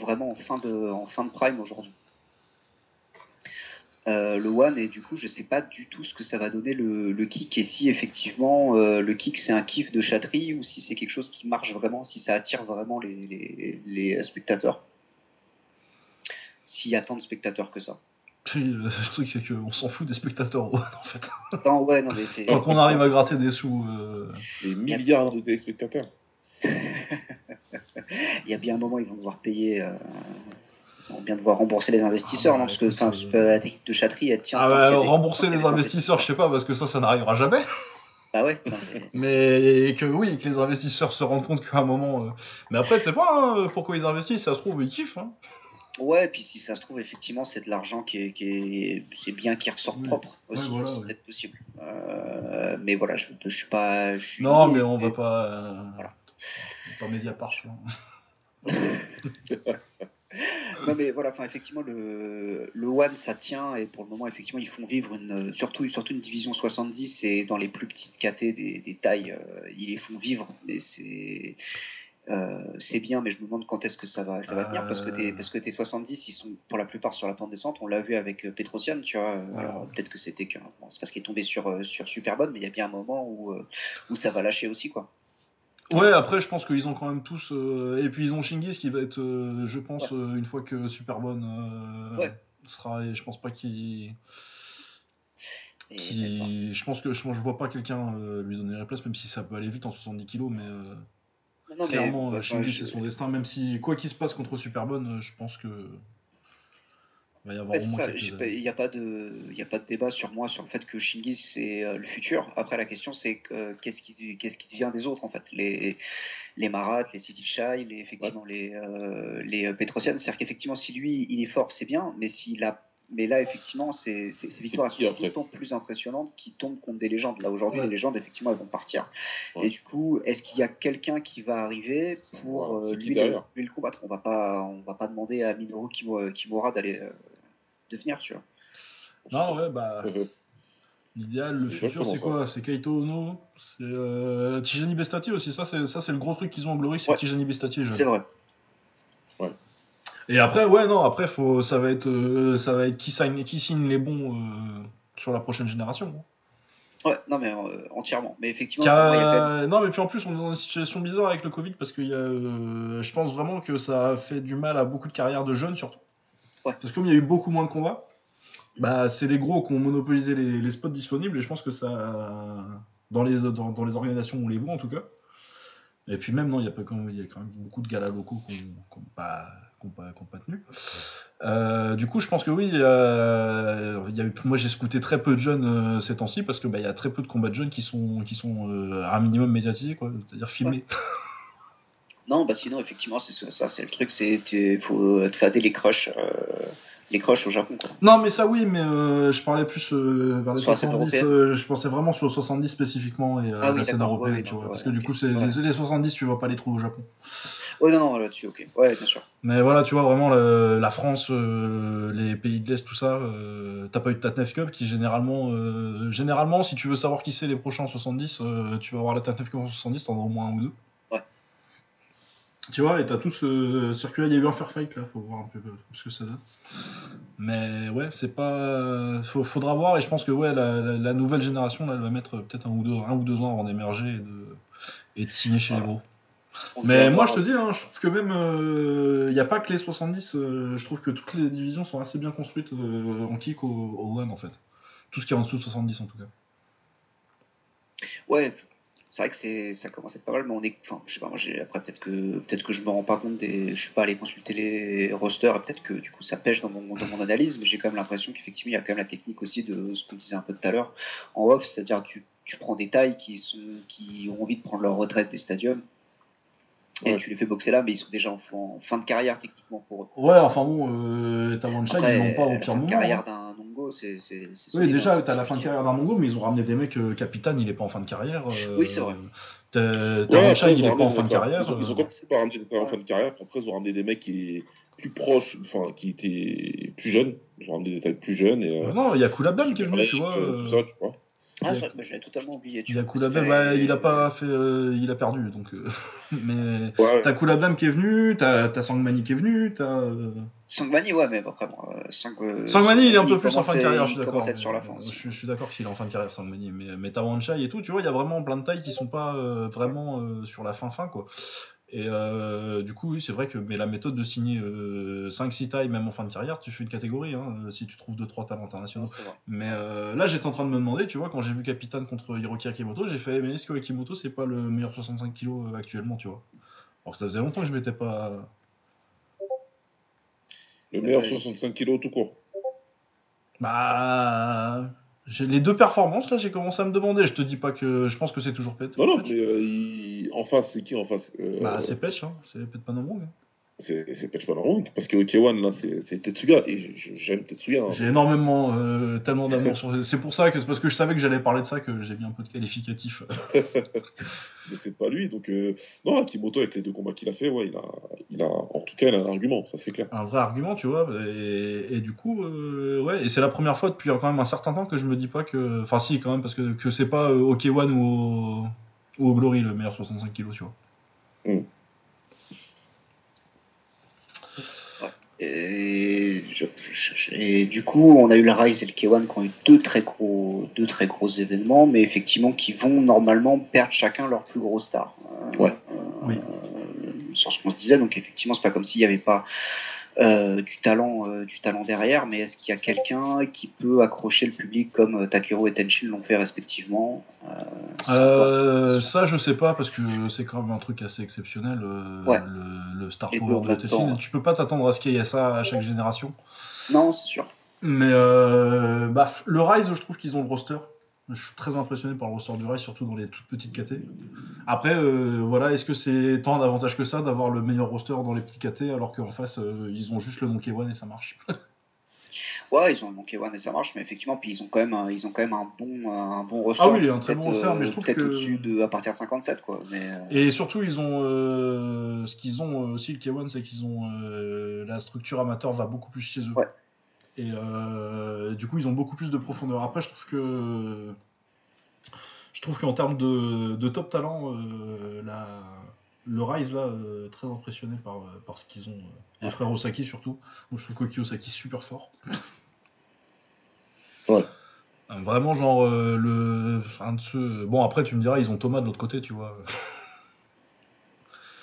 vraiment en fin de, en fin de prime aujourd'hui. Euh, le one et du coup je sais pas du tout ce que ça va donner le, le kick et si effectivement euh, le kick c'est un kiff de chatterie ou si c'est quelque chose qui marche vraiment si ça attire vraiment les, les, les spectateurs s'il y a tant de spectateurs que ça puis, euh, le truc c'est qu'on s'en fout des spectateurs en fait. non ouais non mais c'est- Tant qu'on arrive à gratter des sous. euh, Des milliards de téléspectateurs. il y a bien un moment, ils vont devoir payer, euh, ils vont bien devoir rembourser les investisseurs, Ah, non Parce que, euh, que la technique de chatterie, elle tient. Ah bah, des- rembourser les investisseurs, je sais pas, parce que ça, ça n'arrivera jamais. Bah ouais. non, mais- que oui, que les investisseurs se rendent compte qu'à un moment. euh, Mais après, tu sais pas hein, pourquoi ils investissent, ça se trouve, ils kiffent. Hein. Ouais, puis si ça se trouve, effectivement, c'est de l'argent qui est, qui est, c'est bien qui ressort Oui. propre aussi, Ouais, voilà, c'est ouais. peut-être possible. Euh, mais voilà, je, je suis pas. Je suis Non, mais on va pas. Voilà. Pas Mediapart. hein. Non mais voilà, enfin effectivement le, le One ça tient et pour le moment effectivement ils font vivre une surtout surtout une division 70 et dans les plus petites KT des, des tailles euh, ils les font vivre mais c'est euh, c'est bien mais je me demande quand est-ce que ça va ça va tenir parce que tes parce que tes 70 ils sont pour la plupart sur la pente descente on l'a vu avec euh, Petrosian tu vois. Alors, peut-être que c'était qu'un bon, c'est parce qu'il est tombé sur sur Superbonne mais il y a bien un moment où où ça va lâcher aussi quoi Ouais, après, je pense qu'ils ont quand même tous. euh, Et puis, ils ont Shingis qui va être, euh, je pense, euh, une fois que Superbonne Ouais. sera. Et je pense pas qu'il. Je pense que je, vois pas quelqu'un lui donner la place, même si ça peut aller vite en 70 kilos, mais. Non, non, mais, Clairement, bah, Shingi, je- c'est son destin, même si, quoi qu'il se passe contre Superbonne, je pense que. Il va y avoir au moins il n'y a, pas de- il y a pas de débat sur moi sur le fait que Shingi c'est euh, le futur. Après, la question c'est euh, qu'est-ce qui, qu'est-ce qui devient des autres en fait? Les, les Marat, les City Shy, les, effectivement les, euh, les Petrosian. C'est-à-dire qu'effectivement, si lui il est fort, c'est bien, mais s'il a. Mais là, effectivement, ces ces- ces victoires sont d'autant plus impressionnantes qui tombent contre des légendes. Là, aujourd'hui, Ouais. les légendes, effectivement, elles vont partir. Ouais. Et du coup, est-ce qu'il y a quelqu'un qui va arriver pour Ouais, euh, lui, le, derrière lui le combattre? On va pas, on va pas demander à Minoru Kimo- Kimura d'aller euh, de venir, tu vois. Non, ouais, bah. Euh, L'idéal, le futur, c'est quoi? C'est Kaito Ono, c'est euh, Tijani Bestati aussi. Ça, c'est ça, c'est le gros truc qu'ils ont en Glory, c'est Tijani Bestati. C'est vrai. Et après, ouais, non, après, faut, ça va être, euh, ça va être qui signe, qui signe les bons euh, sur la prochaine génération. Ouais, non, mais euh, entièrement. Mais effectivement, moi, y a même- Non, mais puis en plus, on est dans une situation bizarre avec le Covid parce que je pense vraiment que ça a fait du mal à beaucoup de carrières de jeunes, surtout. Ouais. Parce que comme il y a eu beaucoup moins de combats, bah, c'est les gros qui ont monopolisé les, les spots disponibles et je pense que ça. Dans les, dans, dans les organisations, on les voit en tout cas. Et puis même, non, il y a, pas, quand même- y a quand même beaucoup de galas locaux qui n'ont pas, qui ont pas tenu. Euh, du coup, je pense que oui. euh, moi, j'ai scouté très peu de jeunes euh, ces temps-ci parce que bah, y a très peu de combats de jeunes qui sont, sont euh, à un minimum médiatisés, c'est-à-dire filmés. Non, bah sinon, effectivement, c'est ça, c'est le truc, c'est faut te fader les crushs, les crushs au Japon. Quoi. Non, mais ça oui, mais euh, je parlais plus euh, vers les Sur la scène 70. européenne. euh, je pensais vraiment sur le 70 spécifiquement et Ah oui, la scène européenne, ouais, tu donc, vois. ouais, parce que du coup, c'est Ouais. les, les 70, tu vas pas les trouver au Japon. Ouais, non, non, là-dessus, ok. Ouais, bien sûr. Mais voilà, tu vois, vraiment, le- la France, les pays de l'Est, tout ça, t'as pas eu de Tatnef Cup qui, généralement, généralement, si tu veux savoir qui c'est les prochains en 70, euh, tu vas voir la Tatnef Cup en 70, t'en as au moins un ou deux. Tu vois, et t'as tout ce circuit-là, il y a eu un fair fight, là, faut voir un peu ce que ça donne. Mais ouais, c'est pas. Faut- faudra voir, et je pense que ouais, la, la- la nouvelle génération, là, elle va mettre peut-être un, ou deux- un ou deux ans avant d'émerger et de, et de signer chez les gros. On Mais moi, avoir- je te dis, hein, je trouve que même, il n'y a pas que les 70, euh, je trouve que toutes les divisions sont assez bien construites euh, en kick au, au one, en fait. Tout ce qui est en dessous de 70, en tout cas. Ouais, c'est vrai que c'est, ça commence à être pas mal, mais on est, enfin, je sais pas, moi, après, peut-être que, peut-être que je me rends pas compte des, je suis pas allé consulter les rosters, et peut-être que, du coup, ça pêche dans mon, dans mon analyse, mais j'ai quand même l'impression qu'effectivement, il y a quand même la technique aussi de ce qu'on disait un peu tout à l'heure en off, c'est-à-dire, tu, tu prends des tailles qui se, qui ont envie de prendre leur retraite des stadiums, et Ouais. tu les fais boxer là, mais ils sont déjà en, en fin de carrière, techniquement, pour eux. Ouais, enfin bon, euh, Tawanchai, Après, ils l'ont pas au pire moment. carrière hein. d'un Nongo, c'est, c'est, c'est Oui, déjà, hein, t'as la fin de carrière d'un Mongo, mais ils ont ramené des mecs, euh, Capitaine, il est pas en fin de carrière. euh, Oui, c'est vrai. t'as- Ouais, il est pas en fin de carrière. Ils ont, ils ont euh, commencé par ramener des mecs en fin de carrière, puis après ils ont ramené des mecs qui plus proches, enfin qui étaient plus jeunes. Ils ont ramené des tailles plus jeunes et. euh, Non, il y a Koulabem qui est venu, tu vois. Euh, tout ça, tu vois. Ah, je totalement oublié. tu Il a Koulabem, bah, il a pas fait. euh, il a perdu, donc. euh, mais. Ouais, T'as Koulabem qui est venu, t'as t'as Sangmani qui est venu, t'as. euh, Sangmani, ouais, mais après, bon, euh, Sang, euh, Sangmani, il est un peu plus en fin de carrière, je suis d'accord. fin euh. Je, je suis d'accord qu'il est en fin de carrière, Sangmani. Mais, mais Tawanchai et tout, tu vois, il y a vraiment plein de tailles qui sont pas euh, vraiment euh, sur la fin-fin, quoi. Et euh, du coup, oui, c'est vrai que mais la méthode de signer 5-6 tailles, même en fin de carrière, tu fais une catégorie, hein, euh, si tu trouves 2-3 talents internationaux. Mais euh, là, j'étais en train de me demander, tu vois, quand j'ai vu Capitaine contre Hiroki Akimoto, j'ai fait, mais est-ce que Akimoto, c'est pas le meilleur 65 kg actuellement, tu vois? Alors que ça faisait longtemps que je m'étais pas. Le meilleur Ouais, 65 kilos tout court. Bah. Les deux performances, là, j'ai commencé à me demander. Je te dis pas que. Je pense que c'est toujours Pet. Non, non, mais euh, il- en face, c'est qui en face Euh, Bah, c'est Pech, hein. C'est Pet Panomong. C'est c'est Patch Panorong, parce que Okewan, là, c'est Tetsuya, et j'aime Tetsuya. hein. J'ai énormément, euh, tellement d'amour sur. C'est pour ça que c'est parce que je savais que j'allais parler de ça que j'ai mis un peu de qualificatif. mais c'est pas lui. Donc, euh, non, Akimoto, avec les deux combats qu'il a fait, ouais, il a, il a, en tout cas, il a un argument, ça c'est clair. un vrai argument, tu vois. Et, et du coup, ouais, et c'est la première fois depuis quand même un certain temps que je me dis pas que. Enfin, si, quand même, parce que, que c'est pas K1 ou au, ou au Glory le meilleur 65 kg, tu vois. Et, je- je- et du coup, on a eu le Rise et le K1 qui ont eu deux très gros, deux très gros événements, mais effectivement qui vont normalement perdre chacun leur plus gros star. Euh, Ouais. euh, Oui. Sur ce qu'on se disait, donc effectivement, c'est pas comme s'il n'y avait pas euh, du talent, euh, du talent derrière, mais est-ce qu'il y a quelqu'un qui peut accrocher le public comme euh, Takiro et Tenshin l'ont fait respectivement Euh, Euh, ça, je sais pas, parce que c'est quand même un truc assez exceptionnel, euh, Ouais. le, le Star Et Power de temps, Tu peux pas t'attendre à ce qu'il y ait ça à chaque génération. Non, c'est sûr. Mais euh, bah, le Rise, je trouve qu'ils ont le roster. Je suis très impressionné par le roster du Rise, surtout dans les toutes petites KT. Après, euh, voilà, est-ce que c'est tant d'avantage que ça d'avoir le meilleur roster dans les petits KT alors qu'en face, euh, ils ont juste le nom K1 et ça marche Ouais, ils ont le Monkey One et ça marche, mais effectivement, puis ils ont quand même, un- ils ont quand même un bon, un bon roster. Ah oui, un très bon roster, mais je trouve que- au-dessus de à partir de 57, quoi. Mais euh, Et surtout, ils ont euh, ce qu'ils ont euh, aussi le K1, c'est qu'ils ont euh, la structure amateur va beaucoup plus chez eux. Ouais. Et euh, du coup, ils ont beaucoup plus de profondeur. Après, je trouve que je trouve qu'en termes de, de top talent, euh, la- le Rise là, euh, très impressionné par, par ce qu'ils ont. euh, les frères Osaki surtout. Moi, je trouve Koki Osaki super fort. Ouais. Vraiment, genre, le. Un de ceux. Bon, après, tu me diras, ils ont Thomas de l'autre côté, tu vois.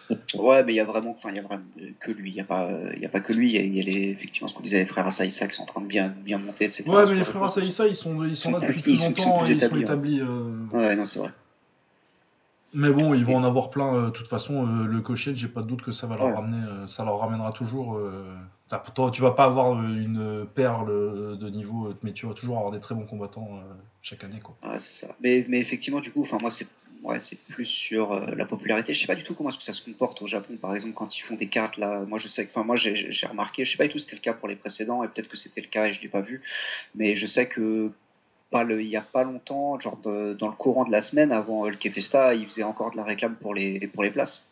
ouais, mais il y a vraiment, enfin, il y a vraiment que lui. Il y a pas, il y a pas que lui. Il y a, il y a les, effectivement, ce qu'on disait, les frères Asaïsa qui sont en train de bien, bien monter, etc. Ouais, mais les le frères. Asaïsa, ils sont, ils sont là depuis plus longtemps et ils sont établis, établis. euh, Ouais, non, c'est vrai. Mais bon, ils vont en avoir plein. euh, De toute façon, euh, le Cochet, j'ai pas de doute que ça va leur Ouais. ramener, euh, ça leur ramènera toujours. toi, tu vas pas avoir une perle de niveau, mais tu vas toujours avoir des très bons combattants chaque année, quoi. Ouais, c'est ça. Mais, mais effectivement, du coup, enfin, moi, c'est ouais, c'est plus sur euh, la popularité. Je sais pas du tout comment est-ce que ça se comporte au Japon, par exemple, quand ils font des cartes là. Moi, je sais que, enfin, moi, j'ai remarqué, je sais pas du tout si c'était le cas pour les précédents, et peut-être que c'était le cas et je l'ai pas vu, mais je sais que pas le, il y a pas longtemps, genre de- dans le courant de la semaine avant euh, le Kefesta, ils faisaient encore de la réclame pour les pour les places.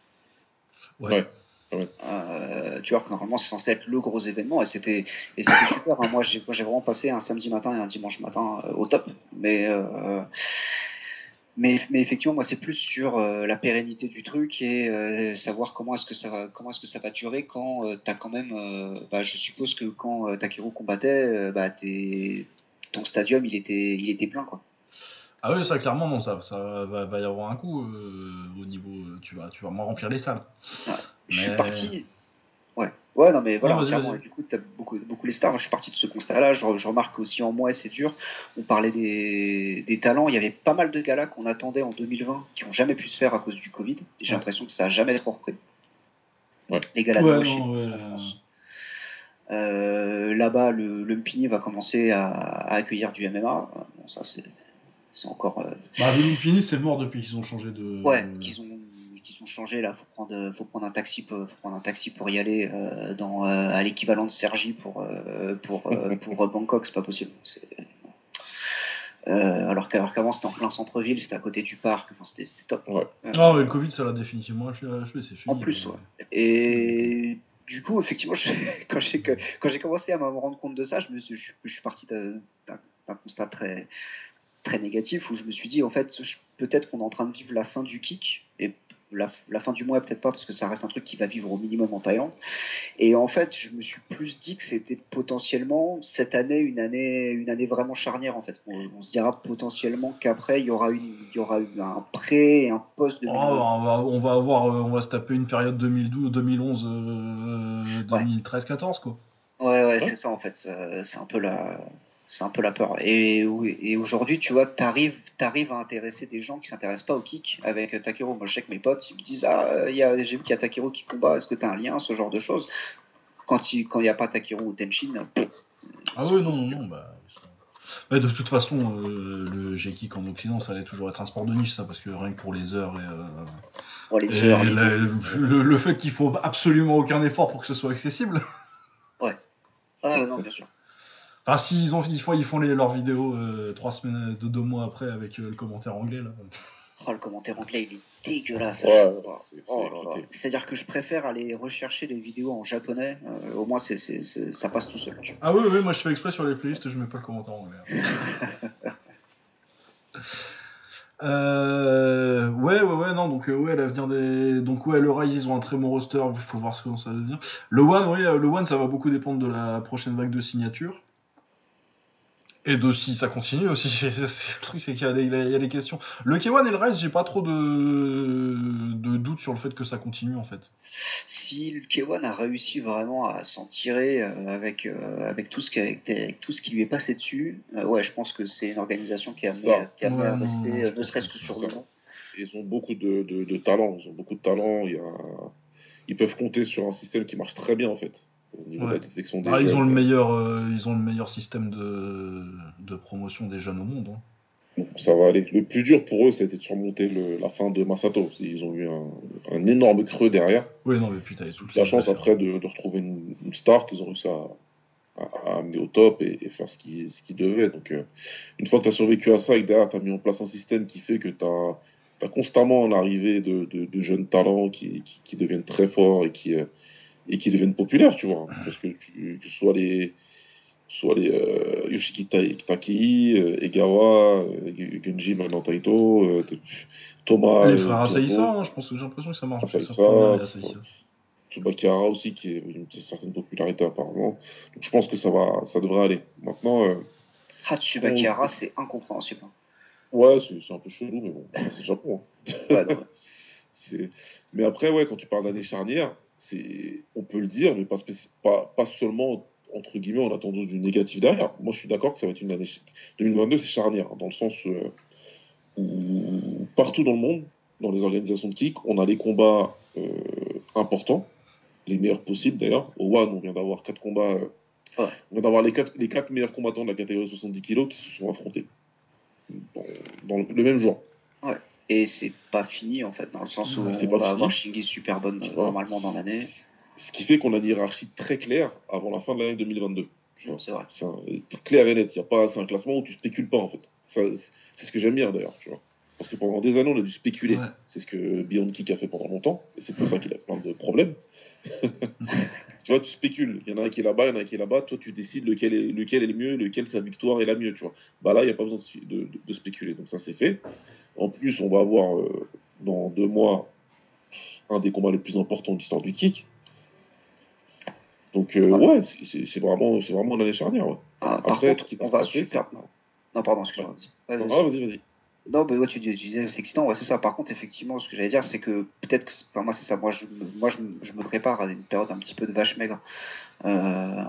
Ouais. Ouais. Euh, tu vois que normalement c'est censé être le gros événement et c'était et c'était super. hein. Moi j'ai moi, j'ai vraiment passé un samedi matin et un dimanche matin euh, au top. Mais euh, mais, mais effectivement moi c'est plus sur euh, la pérennité du truc et euh, savoir comment est-ce que ça va comment est-ce que ça va durer quand euh, t'as quand même bah, je suppose que quand Takeru combattait bah t'es ton stadium il était il était plein quoi. Ah oui, ça clairement, non, ça, ça va, va y avoir un coup euh, au niveau. Tu vas, tu vas moins remplir les salles. Je suis parti. Ouais. Ouais, non, mais voilà, entièrement. vas-y. Et Du coup, t'as beaucoup, beaucoup les stars. Je suis parti de ce constat-là. Je, je remarque aussi en moi, c'est dur. On parlait des, des talents. Il y avait pas mal de galas qu'on attendait en 2020 qui ont jamais pu se faire à cause du Covid. Et j'ai Ouais. l'impression que ça a jamais trop repris. Ouais. Les galas de Ouais, non, ouais, France. Euh, Là-bas, le, le Mpini va commencer à, à accueillir du MMA. Bon, ça, c'est c'est encore. euh, Bah, le Lumpini, c'est mort depuis qu'ils ont changé de. Ouais, qu'ils ont qu'ils ont changé là. Faut prendre faut prendre un taxi pour, faut prendre un taxi pour y aller euh, dans euh, à l'équivalent de Sergi pour euh, pour euh, pour euh, Bangkok, c'est pas possible. C'est- Euh, alors qu'avant c'était en plein centre-ville, c'était à côté du parc, enfin, c'était c'était top. Ouais. Euh, Non, mais le Covid, ça l'a définitivement achevé, c'est fini. En plus, mais- ouais. Et du coup, effectivement, je- quand j'ai que- quand j'ai commencé à me rendre compte de ça, je me suis, je, je suis parti d'un d'un- d'un constat très très négatif où je me suis dit en fait je- peut-être qu'on est en train de vivre la fin du kick la, la fin du mois peut-être pas parce que ça reste un truc qui va vivre au minimum en Thaïlande et en fait je me suis plus dit que c'était potentiellement cette année une année une année vraiment charnière en fait on, on se dira potentiellement qu'après il y aura une il y aura eu un pré et un poste de Oh, on, va, on va avoir, euh, on va se taper une période 2012, 2011, euh, Ouais. 2013, 14 quoi. Ouais, ouais, c'est ça en fait. Euh, C'est un peu la, c'est un peu la peur. Et, aujourd'hui, tu vois, t'arrives, t'arrives à intéresser des gens qui s'intéressent pas au kick avec euh, Takeru. Moi, je sais que mes potes, ils me disent, ah, euh, j'ai vu qu'il y a Takeru qui combat. Est-ce que t'as un lien, ce genre de choses? Quand il, quand il y a pas Takeru ou Tenshin, pff, Ah oui, non, non, non, bah. Ouais, de toute façon, euh, le G-Kick en Occident, ça allait toujours être un sport de niche, ça, parce que rien que pour les heures et, euh, bon, les et heures, les- le, le fait qu'il faut absolument aucun effort pour que ce soit accessible. Ah, non, bien sûr. Enfin, s'ils ont, ils font, ils font les, leurs vidéos euh, trois semaines, deux, deux mois après avec euh, le commentaire anglais là. Oh, le commentaire anglais, il est dégueulasse. Ouais, à c'est- Oh éclaté. C'est-à-dire que je préfère aller rechercher les vidéos en japonais. Euh, au moins, c'est, ça passe tout seul. Ah oui, oui, moi je fais exprès sur les playlists, je mets pas le commentaire anglais. Euh, ouais, ouais, ouais, non, donc euh, ouais, l'avenir des. Donc ouais, le Rise, ils ont un très bon roster, il faut voir ce que ça va devenir. Le One, oui, euh, le One, ça va beaucoup dépendre de la prochaine vague de signatures. Et de si ça continue aussi. C'est- c'est- Le truc, c'est qu'il y, a des- il y a il y a les questions. Le K1 et le Rise, j'ai pas trop de... de doutes sur le fait que ça continue en fait. si le K1 a réussi vraiment à s'en tirer euh, avec, euh, avec, tout ce qui, avec, avec tout ce qui lui est passé dessus, euh, ouais, je pense que c'est une organisation qui est amenée, C'est ça. à- qui Ouais, à non, rester, non, ne serait-ce que sur le nom. Ils ont beaucoup de, de, de talent. Ils ont beaucoup de talent. Il y a... Ils peuvent compter sur un système qui marche très bien en fait. Au niveau Ouais. de la détection des Ah, ils ont le meilleur, euh, ils ont le meilleur système de, de promotion des jeunes au monde. hein. Bon, ça va aller. Le plus dur pour eux, ça a été de surmonter le- la fin de Masato. Ils ont eu un, un énorme creux derrière. Oui, non, mais putain, il y a toute La chance après de, de retrouver une, une star qu'ils ont réussi à, à- à amener au top et, et faire ce qu'ils ce devaient. Donc, euh, une fois que tu as survécu à ça et que derrière tu as mis en place un système qui fait que tu as, constamment en arrivée de, de- de jeunes talents qui, qui, qui deviennent très forts et qui, euh, et qui deviennent populaires, tu vois. Parce que, tu, que ce soit les, soit les euh, Yoshiki Ta- Takei, euh, Egawa, euh, Genji maintenant Taito, euh, Thomas. Les frères. Asaïsa, hein, je pense que j'ai l'impression que ça marche. Asaïsa. Tsubakara aussi, qui a une certaine popularité apparemment. Donc je pense que ça va, ça devrait aller. Maintenant, euh, Ah, Tsubakihara, c'est incompréhensible. hein. ouais, c'est un peu chelou, mais bon, c'est le Japon. hein. Ouais, non, C'est- Mais après, ouais, quand tu parles d'année charnière, on peut le dire, mais pas, seulement entre guillemets en attendant du négatif derrière. Moi, je suis d'accord que ça va être une année ch- 2022, c'est charnière dans le sens euh, où partout dans le monde, dans les organisations de kick, on a des combats euh, importants, les meilleurs possibles d'ailleurs. Au One, on vient d'avoir quatre combats. euh, Ouais. On vient d'avoir les quatre, les meilleurs combattants de la catégorie 70 kg qui se sont affrontés dans, le, même jour. Et c'est pas fini en fait, dans le sens où on pas va fini. avoir Shingi super bonne normalement dans l'année. Ce qui fait qu'on a une hiérarchie très claire avant la fin de l'année 2022. tu vois. C'est vrai. C'est clair et net. Il y a pas, c'est un classement où tu spécules pas en fait. C'est ce que j'aime bien d'ailleurs, tu vois. Parce que pendant des années, on a dû spéculer. Ouais. C'est ce que Beyond Kick a fait pendant longtemps, et c'est pour ça qu'il a plein de problèmes. tu vois, tu spécules. Il y en a un qui est là-bas, il y en a un qui est là-bas. Toi, tu décides lequel est, lequel est le mieux, lequel sa victoire est la mieux, tu vois. Bah là, il n'y a pas besoin de, de- de spéculer. Donc ça, c'est fait. En plus, on va avoir euh, dans deux mois un des combats les plus importants de l'histoire du kick. Donc euh, ouais, c'est- vraiment, c'est vraiment une année charnière. Ouais. Ah, par Après, ce qui on va passer, super. c'est- Non, pardon, excuse-moi. vas-y. Vas-y, Ah, vas-y, vas-y. Non, mais ouais, tu, dis- tu disais c'est excitant, ouais, c'est ça. Par contre, effectivement, ce que j'allais dire, c'est que peut-être que, enfin, moi, c'est ça. Moi, je, me- moi je, me- je me prépare à une période un petit peu de vache maigre. Euh,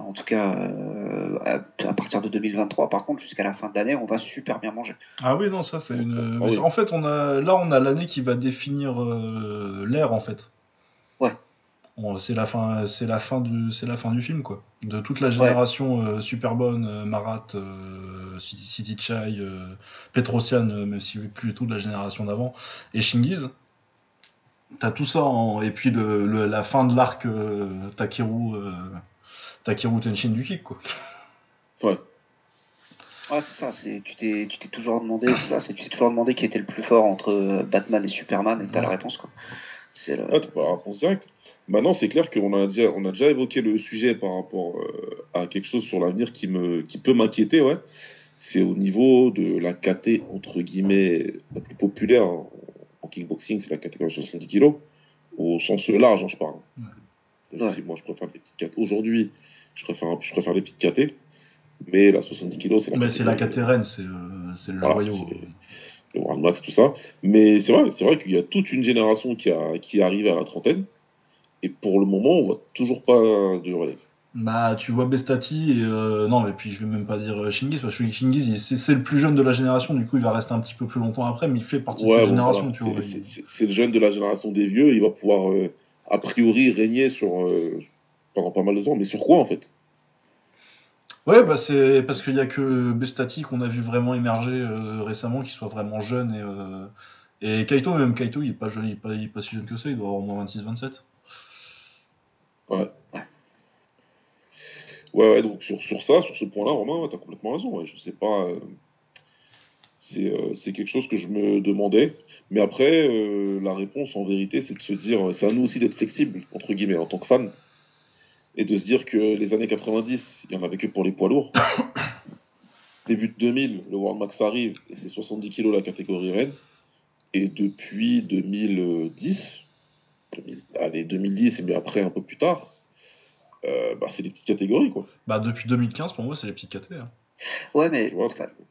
en tout cas, euh, à, à partir de 2023. Par contre, jusqu'à la fin de l'année, on va super bien manger. Ah oui, non, ça c'est une. Ah oui. En fait, on a là, on a l'année qui va définir euh, l'ère en fait. C'est la fin, c'est la fin du, c'est la fin du film quoi. De toute la génération euh, super bonne, euh, Marat, euh, City, City Chai, euh, Petrosian, euh, même si plus du tout de la génération d'avant, et Shingiz. T'as tout ça en... et puis le, le- la fin de l'arc euh, Takeru, euh, Takeru Tenshin du kick quoi. Ouais. Ouais, c'est ça. C'est, tu t'es, tu t'es toujours demandé, c'est ça. C'est, tu t'es toujours demandé qui était le plus fort entre Batman et Superman, et t'as la réponse, quoi. C'est le... Ah, t'as pas la réponse directe. Maintenant, c'est clair qu'on a déjà, on a déjà évoqué le sujet par rapport euh, à quelque chose sur l'avenir qui me, qui peut m'inquiéter, ouais. C'est au niveau de la KT entre guillemets la plus populaire en, en kickboxing, c'est la catégorie 70 kg, au sens large, hein, je parle. Ouais. Même si Moi, je préfère les petites KT. Aujourd'hui, je préfère, je préfère les petites KT, mais la 70 kg, c'est la. Mais c'est la c'est euh, c'est le Voilà, joyau. Le World Max, tout ça. Mais c'est vrai, c'est vrai qu'il y a toute une génération qui, a, qui arrive à la trentaine. Et pour le moment, on voit toujours pas de relève. Bah, tu vois Bestati et euh, non, et puis je vais même pas dire euh, Shingiz parce que Shingiz c'est le plus jeune de la génération, du coup il va rester un petit peu plus longtemps après, mais il fait partie de cette bon, génération, voilà, tu vois. c'est- le jeune de la génération des vieux. Il va pouvoir, euh, a priori, régner sur, euh, pendant pas mal de temps. Mais sur quoi, en fait? Ouais, bah c'est parce qu'il y a que Bestati qu'on a vu vraiment émerger euh, récemment, qui soit vraiment jeune et euh, et Kaito même Kaito il est pas jeune, il pas, pas si jeune que ça, il doit avoir au moins 26-27. Ouais, ouais, donc sur, sur ça, sur ce point-là, Romain, ouais, t'as complètement raison. Ouais, je sais pas. euh, c'est quelque chose que je me demandais. Mais après, la réponse, en vérité, c'est de se dire, c'est à nous aussi d'être flexibles, entre guillemets, en tant que fan. Et de se dire que les années 90, il y en avait que pour les poids lourds. Début de 2000, le World Max arrive et c'est 70 kg la catégorie reine. Et depuis 2010, 2000 allez, 2010, mais après un peu plus tard, euh, bah, c'est les petites catégories, quoi. Bah depuis 2015 pour moi c'est les petites KT. hein. Ouais, mais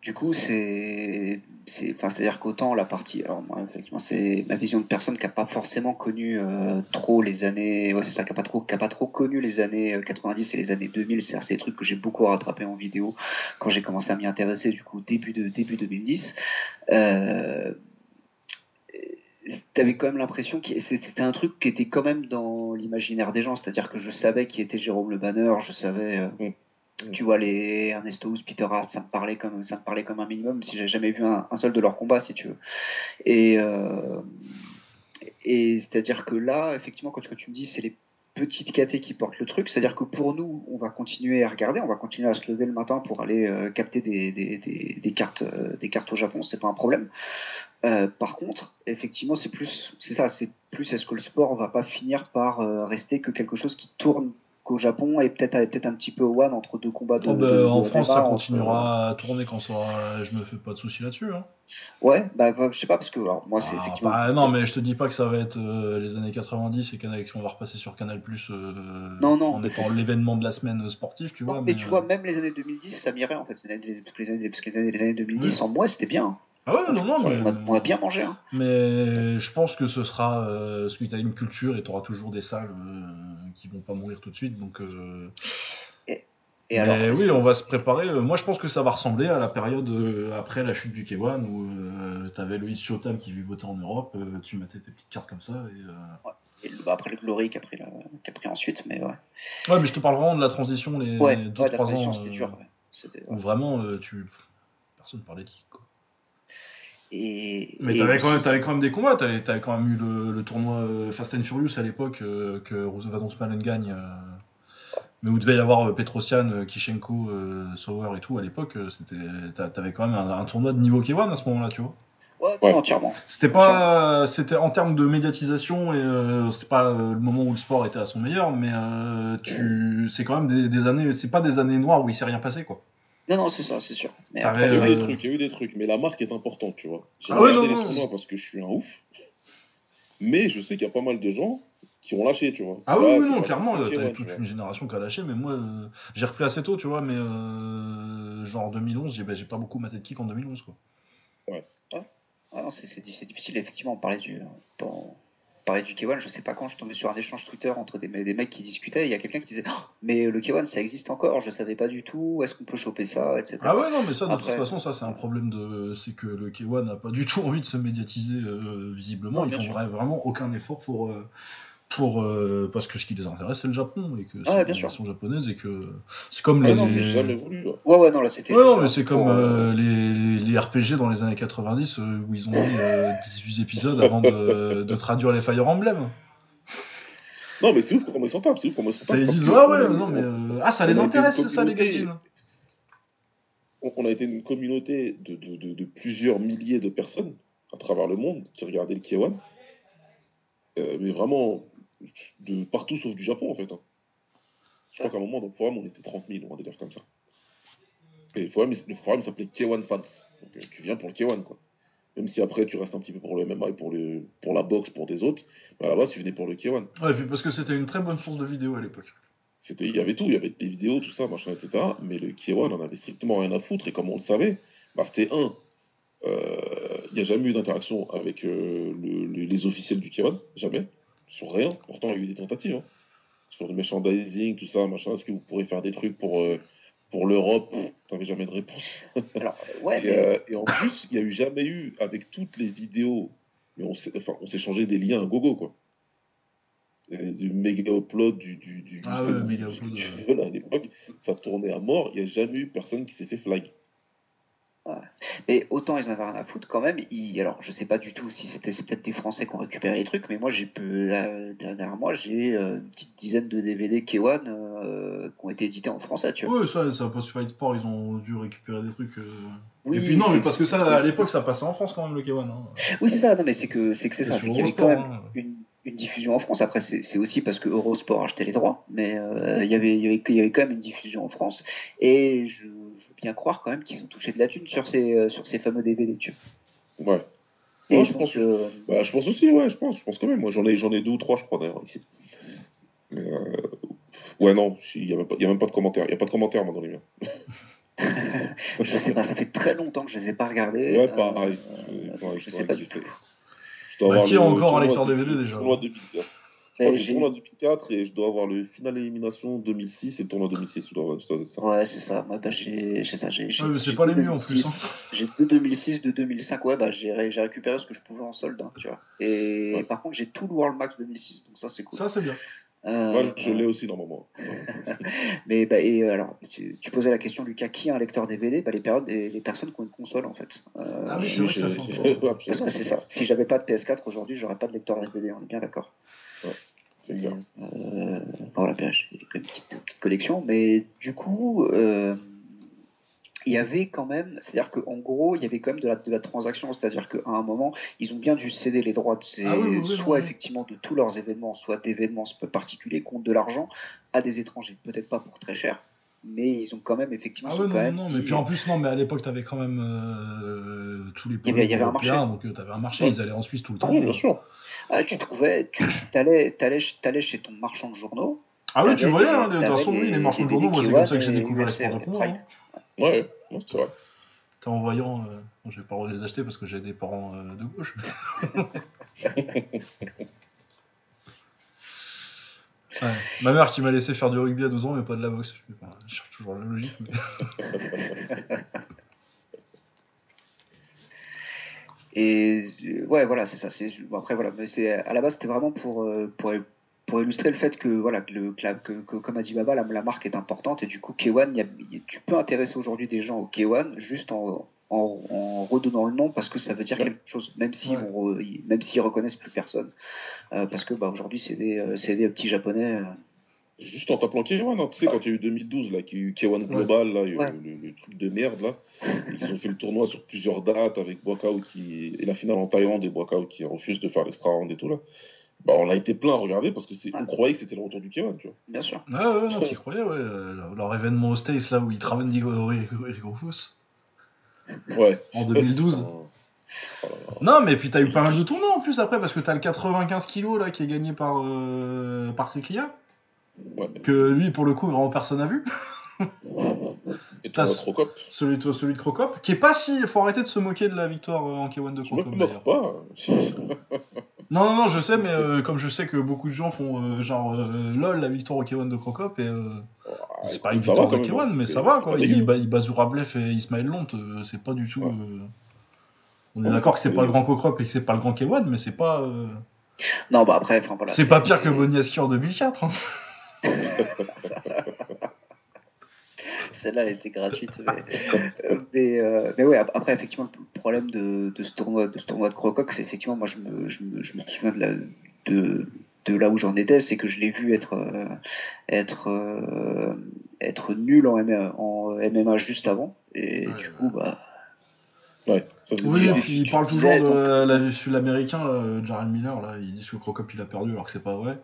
du coup, c'est, c'est-à-dire qu'autant la partie, alors moi, effectivement, c'est ma vision de personne qui a pas forcément connu euh, trop les années, ouais, c'est ça, qui a pas trop, pas trop connu les années euh, 90 et les années 2000. C'est c'est des trucs que j'ai beaucoup rattrapé en vidéo quand j'ai commencé à m'y intéresser, du coup, début de début 2010. Euh, T'avais quand même l'impression que c'était un truc qui était quand même dans l'imaginaire des gens, c'est-à-dire que je savais qui était Jérôme Le Banner, je savais, euh, Mm. Tu vois les Ernesto Peter Hart, ça me parlait comme ça me parlait comme un minimum si j'avais jamais vu un, seul de leurs combats si tu veux. Et euh, et c'est-à-dire que là, effectivement, quand tu, tu me dis c'est les petites KT qui portent le truc, c'est-à-dire que pour nous, on va continuer à regarder, on va continuer à se lever le matin pour aller euh, capter des, des, des, cartes euh, des cartes au Japon, c'est pas un problème. Par contre, effectivement, c'est plus, c'est ça, c'est plus est-ce que le sport va pas finir par rester que quelque chose qui tourne qu'au Japon et peut-être peut-être un petit peu au one entre deux combats de. Oh, bah, de- de en France ça entre- continuera à tourner quand ça aura... Je me fais pas de soucis là-dessus. Hein. Ouais, bah bah, je sais pas parce que alors, moi c'est Ah, effectivement. bah, non mais je te dis pas que ça va être euh, les années 90 et Canal- qu'on va repasser sur Canal Plus euh, Non, non. en étant l'événement de la semaine euh, sportive, tu Non, vois. mais tu euh, vois, même les années 2010, ça m'irait en fait. Années- les années, parce que les années, les années 2010, en moi, c'était bien. Ah ouais, non, non, mais... On, a, bien mangé. hein. Mais je pense que ce sera. Euh, parce que tu as une culture et tu auras toujours des salles euh, qui vont pas mourir tout de suite. Donc, euh, Et mais alors, oui, on va se préparer. Euh, Moi, je pense que ça va ressembler à la période euh, après la chute du K1 où tu avais Loïs Chotam qui vivotait en Europe. tu mettais tes petites cartes comme ça. Et, euh, et le- bah, après le Glory qui a pris, la- qui a pris ensuite, mais ouais. Ouais, mais je te parle vraiment de la transition les Ouais, 2-3 ouais, transition, ans. c'était dur. ouais. Où ouais. vraiment, tu... personne parlait de kick. Quoi. Et, Mais et t'avais quand, même- t'avais quand même des combats, t'avais, t'avais quand même eu le, le tournoi euh, Fast and Furious à l'époque euh, que Roosevelt Spallen gagne. euh, mais où devait y avoir euh, Petrosian, Kishenko, euh, Sauer et tout à l'époque, t'avais quand même un, un tournoi de niveau K1 à ce moment-là, tu vois. Ouais, Ouais. entièrement. C'était pas, c'était en termes de médiatisation et euh, c'est pas euh, le moment où le sport était à son meilleur, mais euh, tu, c'est quand même des, des années, c'est pas des années noires où il s'est rien passé quoi. Non, non, c'est ça, c'est sûr. Mais T'avais, après, Il y a eu des Euh, trucs, il y a eu des trucs, mais la marque est importante, tu vois. J'ai Ah ouais, non, les non. tournois parce que je suis un ouf, mais je sais qu'il y a pas mal de gens qui ont lâché, tu vois. Ah oui, non, clairement, t'avais ouais, toute une génération qui a lâché, mais moi, euh, j'ai repris assez tôt, tu vois, mais euh, genre 2011, j'ai, bah, j'ai pas beaucoup maté de kick en 2011, quoi. Ah non, c'est c'est di- c'est difficile, effectivement, on parlait du, on parlait du K1, je sais pas quand, je tombais sur un échange Twitter entre des, des mecs qui discutaient, il y a quelqu'un qui disait Oh, Mais le K1, ça existe encore, je savais pas du tout, est-ce qu'on peut choper ça, etc. Ah ouais, non, mais ça, de Après- toute façon, ça, c'est un problème de. C'est que le K1 n'a pas du tout envie de se médiatiser euh, visiblement. Non, Ils font vraiment aucun effort pour. euh, pour euh, parce que ce qui les intéresse, c'est le Japon, et que Ah c'est ouais, japonaise, et que. C'est comme Ah les. non, voulu. ouais. Ouais, non, là c'était. Ouais, non, mais c'est comme pour, euh, les, les RPG dans les années 90 euh, où ils ont mis euh, 18 épisodes avant de, de traduire les Fire Emblem. Non, mais c'est ouf comment ils tapent, c'est ouf comment ils disent, que ah ouais, on- non, mais. euh, Ah, ça les intéresse, ça, les gaijins. on, a été une communauté de, de- de- de plusieurs milliers de personnes à travers le monde qui regardaient le K1. Euh, mais vraiment, de partout sauf du Japon en fait. hein. Je crois qu'à un moment, dans le forum, on était 30 000 ou un délire comme ça. Et le forum, il- le forum s'appelait K1 Fans. Donc euh, tu viens pour le K1 quoi. Même si après tu restes un petit peu pour le MMA et pour, le, pour la boxe, pour des autres, mais à la base tu venais pour le K1. Ouais, et puis parce que c'était une très bonne source de vidéos à l'époque. C'était, il y avait tout, il y avait des vidéos, tout ça, machin, etc. Mais le K1, on en avait strictement rien à foutre. Et comme on le savait, bah, c'était un. euh, Il n'y a jamais eu d'interaction avec euh, le- le- les officiels du K1, jamais. Sur rien. Pourtant, il y a eu des tentatives. hein. Sur le merchandising, tout ça, machin. Est-ce que vous pourrez faire des trucs pour, euh, pour l'Europe? T'avais jamais de réponse. Alors, ouais, Et, mais. euh, et en plus, il n'y a eu jamais eu, avec toutes les vidéos, mais on s'est enfin, on s'est changé des liens à gogo, quoi. Et Du méga upload, du. du, du Ah du- ouais, méga upload, du- ouais. voilà, à l'époque, ça tournait à mort, il n'y a jamais eu personne qui s'est fait flag. Mais autant ils en avaient rien à foutre quand même. Ils, alors, je sais pas du tout si c'était peut-être des Français qui ont récupéré les trucs, mais moi, j'ai peu, là, derrière moi, j'ai euh, une petite dizaine de DVD K1 euh, qui ont été édités en français, tu vois. Ouais, ça, ça Post Fight Sport, ils ont dû récupérer des trucs. euh. Oui, et puis non, mais parce que ça, à l'époque, ça passait en France quand même, le K1. Hein. Oui, c'est ça. Non, mais c'est que c'est que c'est ça. C'est sur qu'il y avait quand même hein. une, une diffusion en France. Après, c'est aussi parce que Eurosport achetait les droits, mais euh, il y avait il y avait il y avait quand même une diffusion en France. Et je, je veux bien croire quand même qu'ils ont touché de la thune sur ces euh, sur ces fameux DVD. Tu vois. Ouais. Et Ouais, je je pense pense- que Bah, je pense aussi, ouais, je pense, je pense quand même. Moi, j'en ai, j'en ai deux ou trois, je crois, d'ailleurs, ici. Euh, Ouais, non, il n'y a, même pas- il y a même pas de commentaires. Il n'y a pas de commentaires, moi, dans les miens. je sais pas. Ça fait très longtemps que je les ai pas regardés. Ouais, pareil. Euh, Ouais, donc je sais pas du tout. Je dois Bah, avoir qui le encore un tournoi lecteur DVD, le déjà tournoi 2004. Je Mais crois que j'ai j'ai- le tournoi 2004 et je dois avoir le final élimination 2006 et le tournoi 2006. Je dois avoir je dois avoir ça. Ouais, c'est ça. Moi, bah, j'ai j'ai ça. J'ai j'ai- Ouais, mais c'est pas les mieux en plus. 2006. Hein. J'ai deux 2006, deux 2005. Ouais, bah j'ai ré- j'ai récupéré ce que je pouvais en solde, hein, tu vois. Et Ouais. par contre, j'ai tout le World Max 2006, donc ça c'est cool. Ça, c'est bien. Euh, Moi, je l'ai aussi normalement. Mais bah, et euh, alors, tu, tu posais la question, Lucas, qui a un lecteur DVD bah, les, périodes, les, les personnes qui ont une console en fait. Euh, Ah oui, c'est vrai que ça fait. Parce que c'est ça. Si j'avais pas de PS4 aujourd'hui, j'aurais pas de lecteur DVD. On est bien d'accord. C'est clair. Euh, voilà, j'ai une petite, petite collection, mais du coup, euh, il y avait quand même, c'est-à-dire qu'en gros, il y avait quand même de la, de la transaction, c'est-à-dire qu'à un moment, ils ont bien dû céder les droits de ces, Ah oui, oui, oui, soit oui. effectivement de tous leurs événements, soit d'événements particuliers contre de l'argent à des étrangers, peut-être pas pour très cher, mais ils ont quand même effectivement, Ah ouais, quand non, même non, mais puis en plus, non, mais à l'époque, t'avais quand même euh, tous les Il y avait- il y avait un marché. donc euh, t'avais un marché, Ouais. ils allaient en Suisse tout le temps. oui, bien sûr. Ah, tu trouvais, tu allais, t'allais, t'allais chez ton marchand de journaux, Ah oui, tu voyais, hein, de toute façon, oui, les marchands de journaux, moi, c'est comme ça que j'ai découvert les sports de combat. Ouais, ouais, c'est vrai. T'es en voyant, euh, bon, je vais pas les acheter parce que j'ai des parents euh, de gauche. Ouais. Ma mère qui m'a laissé faire du rugby à 12 ans, mais pas de la boxe. Je, je cherche toujours la logique. Mais... Et euh, ouais, voilà, c'est ça. Après voilà, à la base c'était vraiment pour euh, pour pour illustrer le fait que voilà que, le, comme a dit Baba, la, la marque est importante et du coup K1, il y a- il y a- tu peux intéresser aujourd'hui des gens au K1 juste en en, en redonnant le nom parce que ça veut dire Ouais. quelque chose, même si Ouais. on re- ils- même s'ils reconnaissent plus personne, Euh, parce que bah, aujourd'hui c'est des, euh, des petits japonais. euh, Juste en t'appelant K1, hein. tu sais, quand il y a eu 2012, là, qu'il y a eu K1 Global, là, Ouais. le, le truc de merde, là. Ils ont fait le tournoi sur plusieurs dates avec Boakao qui. Et la finale en Thaïlande et Boakao qui refuse de faire l'extra round et tout, là. Bah, on a été plein à regarder parce que c'est, on croyait que c'était le retour du K1, tu vois. bien sûr. Ouais, ouais, non, t'y croyais, ouais. euh, leur- leur événement au States, là, où ils te ramènent Igor Rufus, Ouais. en 2012. Putain. Oh là là. Non, mais puis t'as eu pas mal de tournois en plus après, parce que t'as le 95 kg là qui est gagné par, euh, par Triclia, Ouais. que lui, pour le coup, vraiment personne n'a vu. Et toi, Crocop Celui de, celui de Crocop, qui est pas si. Faut arrêter de se moquer de la victoire euh, en K1 de Je me Crocop moque pas. Non, non, non, je sais, mais euh, comme je sais que beaucoup de gens font euh, genre euh, lol la victoire au K1 de Crocop, et Ah, c'est pas une victoire même, K1, hein. mais ça va quoi. Il, il bat Zourablev et Ismaël Lont, c'est pas du tout. Ouais. On est d'accord que c'est pas le grand Crocop et que c'est pas le grand K1, mais c'est pas. Non, bah après, enfin voilà. c'est pas pire que Boniaski en 2004. hein. Celle-là, elle était gratuite. Mais, euh, mais, euh, mais ouais, ap- après, effectivement, le problème de, de ce tournoi de ce tournoi de Crocoq, c'est effectivement, moi, je me, je me, je me souviens de, la, de, de là où j'en étais, c'est que je l'ai vu être, euh, être, euh, être nul en MMA, en MMA juste avant. Et Ouais, du coup, bah. Ouais, ça Oui, et bizarre. puis il tu parle disais, toujours de la- celui l'américain, là, Jared Miller, là, ils disent que Crocop il a perdu alors que c'est pas vrai.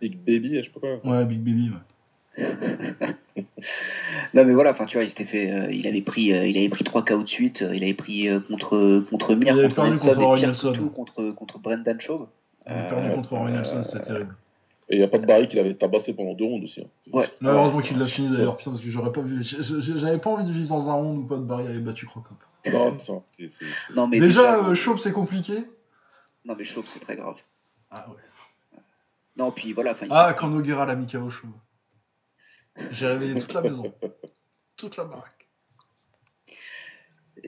Big Baby, je sais pas quoi. Ouais, Big Baby, ouais. Non, mais voilà, enfin, tu vois, il s'était fait, euh, il avait pris, euh, il avait pris trois KO de suite, euh, il avait pris euh, contre, contre Mir, Il avait contre contre contre, contre Brendan Schaub. Il a perdu contre Roy Nelson, euh, c'était terrible. Et il n'y a pas de Barry qui l'avait tabassé pendant deux rounds aussi. hein. Ouais. Ouais, heureusement qu'il l'a fini d'ailleurs, putain, parce que j'aurais pas vu. J'avais pas envie de vivre dans un round où pas de Barry avait battu Crocop. Non, ça, c'est- c'est- c'est- Non, mais Déjà, déjà, euh, Chauve, c'est compliqué. Non, mais Schaub, c'est très grave. Ah ouais. Non, puis voilà. Ah, quand Noguera l'a mis KO Chauve. J'ai réveillé toute la maison. Toute la baraque.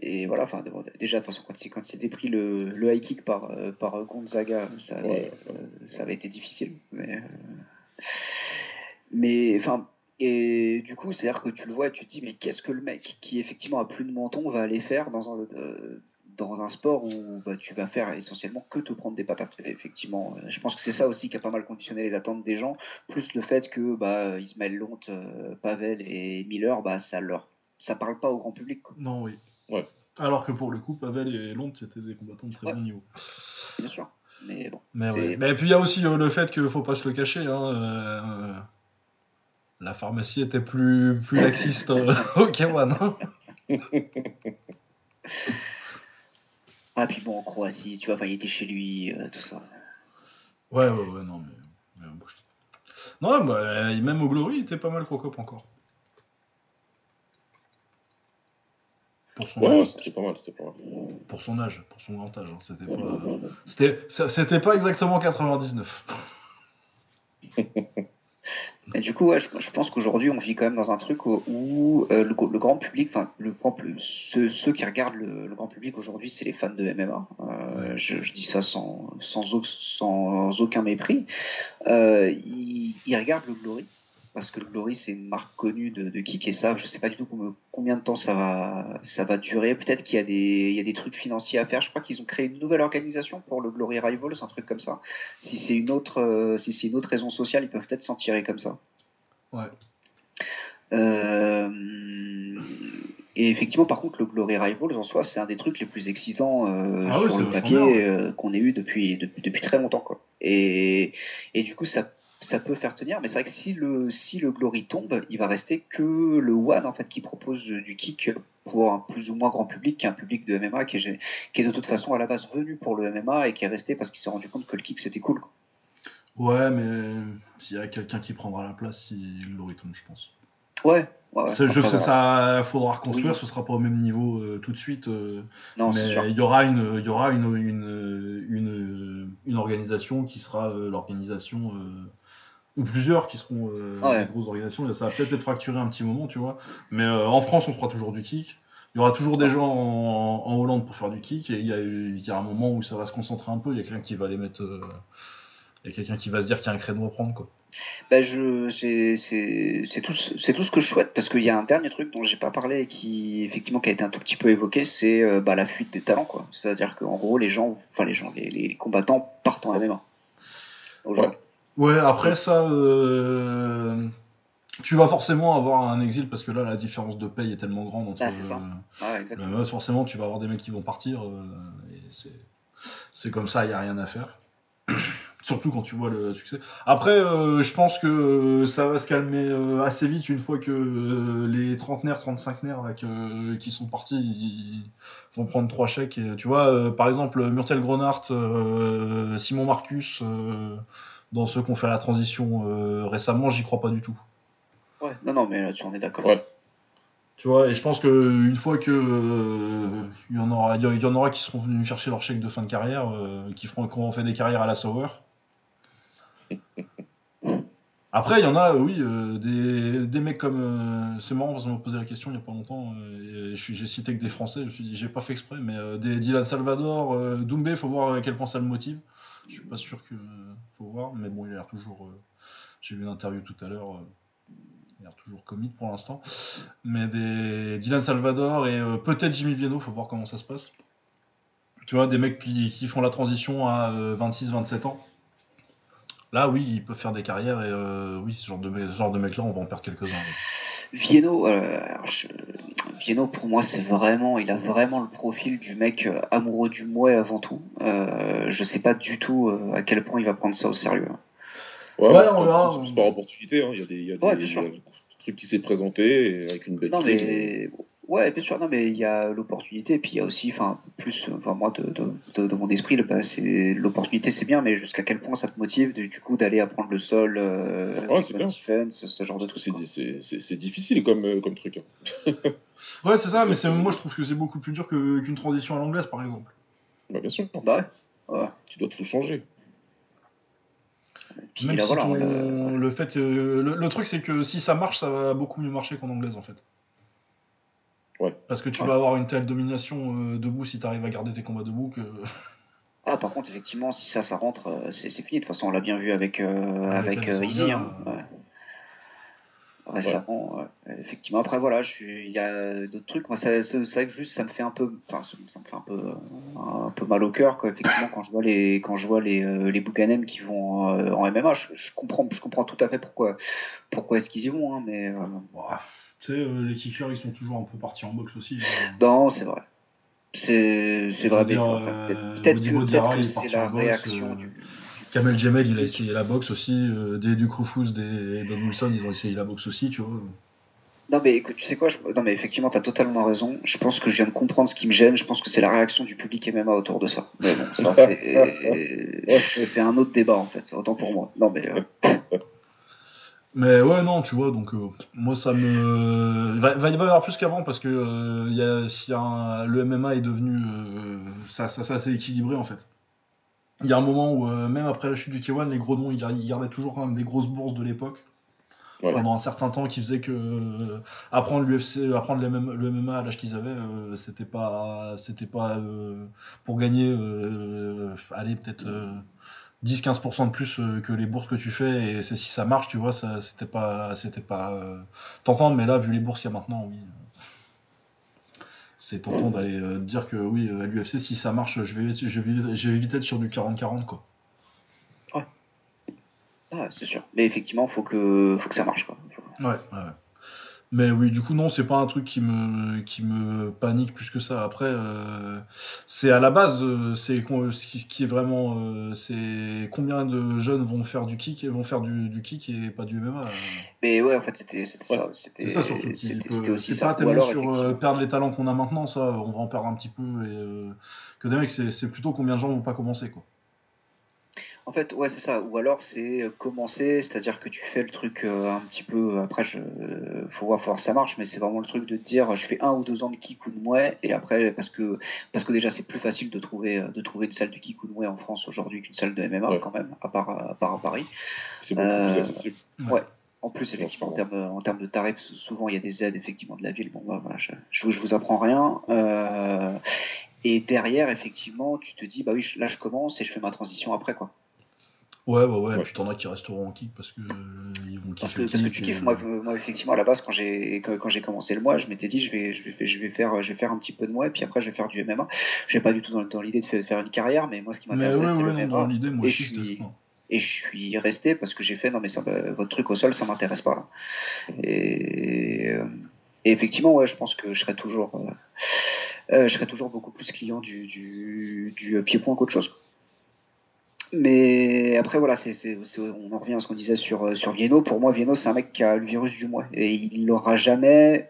Et voilà, enfin, bon, déjà, de toute façon, quand il, quand il s'était pris le, le high kick par, euh, par Gonzaga, ça avait, Ouais. euh, ça avait été difficile. Mais, euh, mais enfin, et du coup, c'est-à-dire que tu le vois et tu te dis, mais qu'est-ce que le mec qui effectivement a plus de menton va aller faire dans un, euh, dans un sport où bah, tu vas faire essentiellement que te prendre des patates. Effectivement, euh, je pense que c'est ça aussi qui a pas mal conditionné les attentes des gens, plus le fait que bah, Ismaël Lont, euh, Pavel et Miller, bah, ça leur ça parle pas au grand public. quoi. Non, oui. Ouais. Alors que pour le coup, Pavel et Londres, c'était des combattants de très Ouais. bon niveau. bien sûr. Mais bon, Mais ouais. Mais puis il y a aussi euh, le fait qu'il faut pas se le cacher. Hein, euh, la pharmacie était plus, plus laxiste au K1. hein. ah puis bon en Croatie, tu vois, il était chez lui, euh, tout ça. Ouais, ouais, ouais, non, mais. Non, bah, même au Glory, il était pas mal Crocop encore. Pour son, Ouais, âge, c'était pas mal, c'était pas mal. pour son âge, pour son grand âge. hein, C'était pas, c'était pas exactement 99. Et du coup, ouais, je, je pense qu'aujourd'hui, on vit quand même dans un truc où, où, euh, le, le grand public, enfin, le pu- ceux, ceux qui regardent le, le grand public aujourd'hui, c'est les fans de MMA. Euh, je, je dis ça sans, sans, sans aucun mépris. Euh, ils, ils regardent le Glory. Parce que le Glory, c'est une marque connue de, de kick et ça, je sais pas du tout com- combien de temps ça va, ça va durer. Peut-être qu'il y a des, il y a des trucs financiers à faire. Je crois qu'ils ont créé une nouvelle organisation pour le Glory Rivals, un truc comme ça. Si c'est une autre, euh, si c'est une autre raison sociale, ils peuvent peut-être s'en tirer comme ça. Ouais. Euh, et effectivement, par contre, le Glory Rivals en soi, c'est un des trucs les plus excitants euh, Ah sur le papier qu'on ait eu depuis, depuis, depuis très longtemps. Quoi. Et, et du coup, ça, ça peut faire tenir, mais c'est vrai que si le, si le Glory tombe, il va rester que le One en fait, qui propose du kick pour un plus ou moins grand public, qui est un public de MMA qui est, gé- qui est de toute façon à la base venu pour le MMA et qui est resté parce qu'il s'est rendu compte que le kick c'était cool. Ouais, mais s'il y a quelqu'un qui prendra la place, il l'aurait tombe, je pense. Ouais. C'est- je sais, ça faudra reconstruire, Oui. ce sera pas au même niveau euh, tout de suite. euh, Non, mais il y aura une, il y aura une, une, une, une organisation qui sera euh, l'organisation, ou plusieurs qui seront euh, Ouais. des grosses organisations. Ça va peut-être être fracturé un petit moment, tu vois. Mais euh, en France, on fera toujours du kick. Il y aura toujours des gens en, en Hollande pour faire du kick. Et il y, a, il y a un moment où ça va se concentrer un peu. Il y a quelqu'un qui va les mettre. euh, il y a quelqu'un qui va se dire qu'il y a un créneau à prendre, quoi. Bah, je, c'est, c'est, c'est tout, ce- c'est tout ce que je souhaite parce qu'il y a un dernier truc dont j'ai pas parlé et qui, effectivement, qui a été un tout petit peu évoqué, c'est euh, bah, la fuite des talents, quoi. C'est-à-dire qu'en gros, les gens, enfin, les gens, les, les combattants partent en MMA. Aujourd'hui. Ouais, après ça, euh, tu vas forcément avoir un exil parce que là, la différence de paye est tellement grande entre. Ah, c'est ça. euh, Ah, exactement. le MMA, forcément, tu vas avoir des mecs qui vont partir. euh, et c'est, c'est comme ça, il n'y a rien à faire. Surtout quand tu vois le succès. Après, euh, je pense que ça va se calmer euh, assez vite une fois que euh, les trentenaires, 35 nerfs là, que- qui sont partis, ils vont prendre trois chèques. Et, tu vois, par exemple, Murtel Grenart, Simon Marcus, dans ceux qui ont fait la transition euh, récemment, j'y crois pas du tout. Ouais. Non, non, mais là-dessus, on est d'accord. Ouais. Tu vois, et je pense que une fois que euh, il y en aura, il y en aura qui seront venus chercher leur chèque de fin de carrière, euh, qui feront, qui auront fait des carrières à la Sauer. Après, il y en a, oui, euh, des, des mecs comme. euh, c'est marrant parce qu'on m'a posé la question il y a pas longtemps. euh, j'ai cité que des Français. Je me suis dit, j'ai pas fait exprès, mais euh, des Dylan Salvador, euh, Doumbé, faut voir à quel point ça le motive. Je suis pas sûr que. faut voir, mais bon, il a l'air toujours. euh, j'ai vu une interview tout à l'heure. euh, il a l'air toujours commit pour l'instant. Mais des Dylan Salvador et euh, peut-être Jimmy Vieno, faut voir comment ça se passe. Tu vois, des mecs qui, qui font la transition à 26-27 ans. Là, oui, ils peuvent faire des carrières et oui, ce genre de, ce genre de mecs-là, on va en perdre quelques-uns. oui. Vieno, euh, je- Vieno, pour moi, c'est vraiment, il a vraiment le profil du mec euh, amoureux du mouet avant tout. Euh, je sais pas du tout euh, à quel point il va prendre ça au sérieux. Ouais, Ouais, ouais, on verra. C'est par opportunité, hein. il y a des, il y a des, Ouais, bien il y a sûr. des trucs qui s'est présenté avec une belle Non ouais, bien sûr, non mais il y a l'opportunité, et puis il y a aussi, enfin plus, enfin moi de, de, de, de mon esprit, le- bah, c'est l'opportunité, c'est bien, mais jusqu'à quel point ça te motive de- du coup d'aller apprendre le sol, euh, Ouais, c'est bien. defense, ce genre de quoi. c'est- c'est c'est- c'est difficile comme, euh, comme truc. hein. Ouais, c'est ça, mais moi je trouve que c'est beaucoup plus dur qu'une transition à l'anglaise, par exemple. Bah, bien sûr, Bah ouais. ouais. tu dois tout changer. Puis Même là, si voilà, ton- le- le fait, euh, le, le truc c'est que si ça marche, ça va beaucoup mieux marcher qu'en anglaise en fait. Ouais. Parce que tu Ouais. vas avoir une telle domination euh, debout si tu arrives à garder tes combats debout que. Ah, par contre, effectivement, si ça, ça rentre, euh, c'est c'est fini. De toute façon, on l'a bien vu avec, euh, Avec euh, Easy. Hein. Ouais. Récemment, ouais. effectivement. Après, voilà, je suis- il y a d'autres trucs. Moi, ça- c'est vrai que juste, ça me fait un peu, enfin, ça me fait un peu, un peu mal au cœur, quoi. Effectivement, quand je vois les, quand je vois les, euh, les Bouganem qui vont euh, en MMA, je, je comprends, je comprends tout à fait pourquoi, pourquoi est-ce qu'ils y vont, hein, mais euh, tu sais, euh, les kickers ils sont toujours un peu partis en boxe aussi. hein. non, c'est vrai. C'est, vrai, euh, peut-être que, peut-être que c'est la en boxe, réaction euh, du, Kamel Jamel il a essayé la boxe aussi. euh, des Duke Rufus, des Don Wilson ils ont essayé la boxe aussi, tu vois. Non mais écoute, tu sais quoi je... Non mais effectivement, t'as totalement raison. Je pense que je viens de comprendre ce qui me gêne. Je pense que c'est la réaction du public MMA autour de ça. Mais bon, ça c'est c'est un autre débat en fait. Autant pour moi. Non mais euh, Mais ouais, non, tu vois, donc euh, moi ça me. Il va, va y avoir plus qu'avant parce que euh, y a, s'il y a un- le MMA est devenu. euh, ça, ça, ça s'est équilibré en fait. Il y a un moment où, euh, même après la chute du K1, les gros noms ils, gar- ils gardaient toujours quand même des grosses bourses de l'époque. Ouais. Pendant un certain temps qui faisait que apprendre l'UFC, apprendre le MMA, le MMA à l'âge qu'ils avaient, c'était pas, c'était pas pour gagner, allez peut-être 10-15% de plus euh, que les bourses que tu fais et c'est si ça marche, tu vois, ça c'était pas, c'était pas euh, tentant, mais là vu les bourses qu'il y a maintenant, oui, euh, c'est tentant d'aller euh, dire que oui à l'UFC si ça marche, je vais, je vais, je vais vite être sur du 40-40 quoi. ah, c'est sûr. Mais effectivement, faut que faut que ça marche quoi. Faut- Ouais, ouais. Mais oui, du coup, non, c'est pas un truc qui me, qui me panique plus que ça. Après, euh, c'est à la base, euh, c'est ce qui, est vraiment, euh, c'est combien de jeunes vont faire du kick et vont faire du, du kick et pas du MMA. euh. Mais ouais, en fait, c'était Ouais. ça. C'était ça surtout. C'est pas tellement alors, sur perdre les talents qu'on a maintenant, ça, on va en perdre un petit peu. Et, que des mecs, c'est c'est plutôt combien de gens vont pas commencer, quoi. En fait, ouais, c'est ça. Ou alors, c'est euh, commencer, c'est-à-dire que tu fais le truc euh, un petit peu. Après, je, euh, faut voir, faut voir si ça marche, mais c'est vraiment le truc de te dire, je fais un ou deux ans de kick ou de mouet, et après, parce que parce que déjà, c'est plus facile de trouver euh, de trouver une salle de kick ou de mouet en France aujourd'hui qu'une salle de MMA Ouais. quand même, à part à part à Paris. C'est beaucoup Euh, plus accessible. En plus, effectivement, en termes, en termes de tarifs, souvent il y a des aides effectivement de la ville. Bon, bah, voilà, je, je, je vous apprends rien. Euh, et derrière, effectivement, tu te dis, bah oui, je- là je commence et je fais ma transition après, quoi. Ouais, ouais, ouais. Ouais. Puis t'en as qui resteront en kick parce que euh, ils vont Parce kiffer que, parce que tu kiffes, et- moi, moi effectivement à la base quand j'ai quand, j'ai commencé le mois, je m'étais dit je vais je vais je vais faire je vais faire un petit peu de moi et puis après je vais faire du MMA. J'ai pas du tout dans, dans l'idée de faire, une carrière, mais moi ce qui m'intéressait ouais, c'était ouais, le dans MMA. l'idée, moi et je suis-. Et je suis resté parce que j'ai fait non mais ça me- votre truc au sol ça m'intéresse pas. là. Et, euh, et effectivement ouais je pense que je serai toujours euh, euh, je serai toujours beaucoup plus client du du, du pied-point qu'autre chose. Mais après voilà c'est c'est- c'est- on en revient à ce qu'on disait sur euh, sur Vieno. Pour moi Vieno c'est un mec qui a le virus du mois et il l'aura jamais.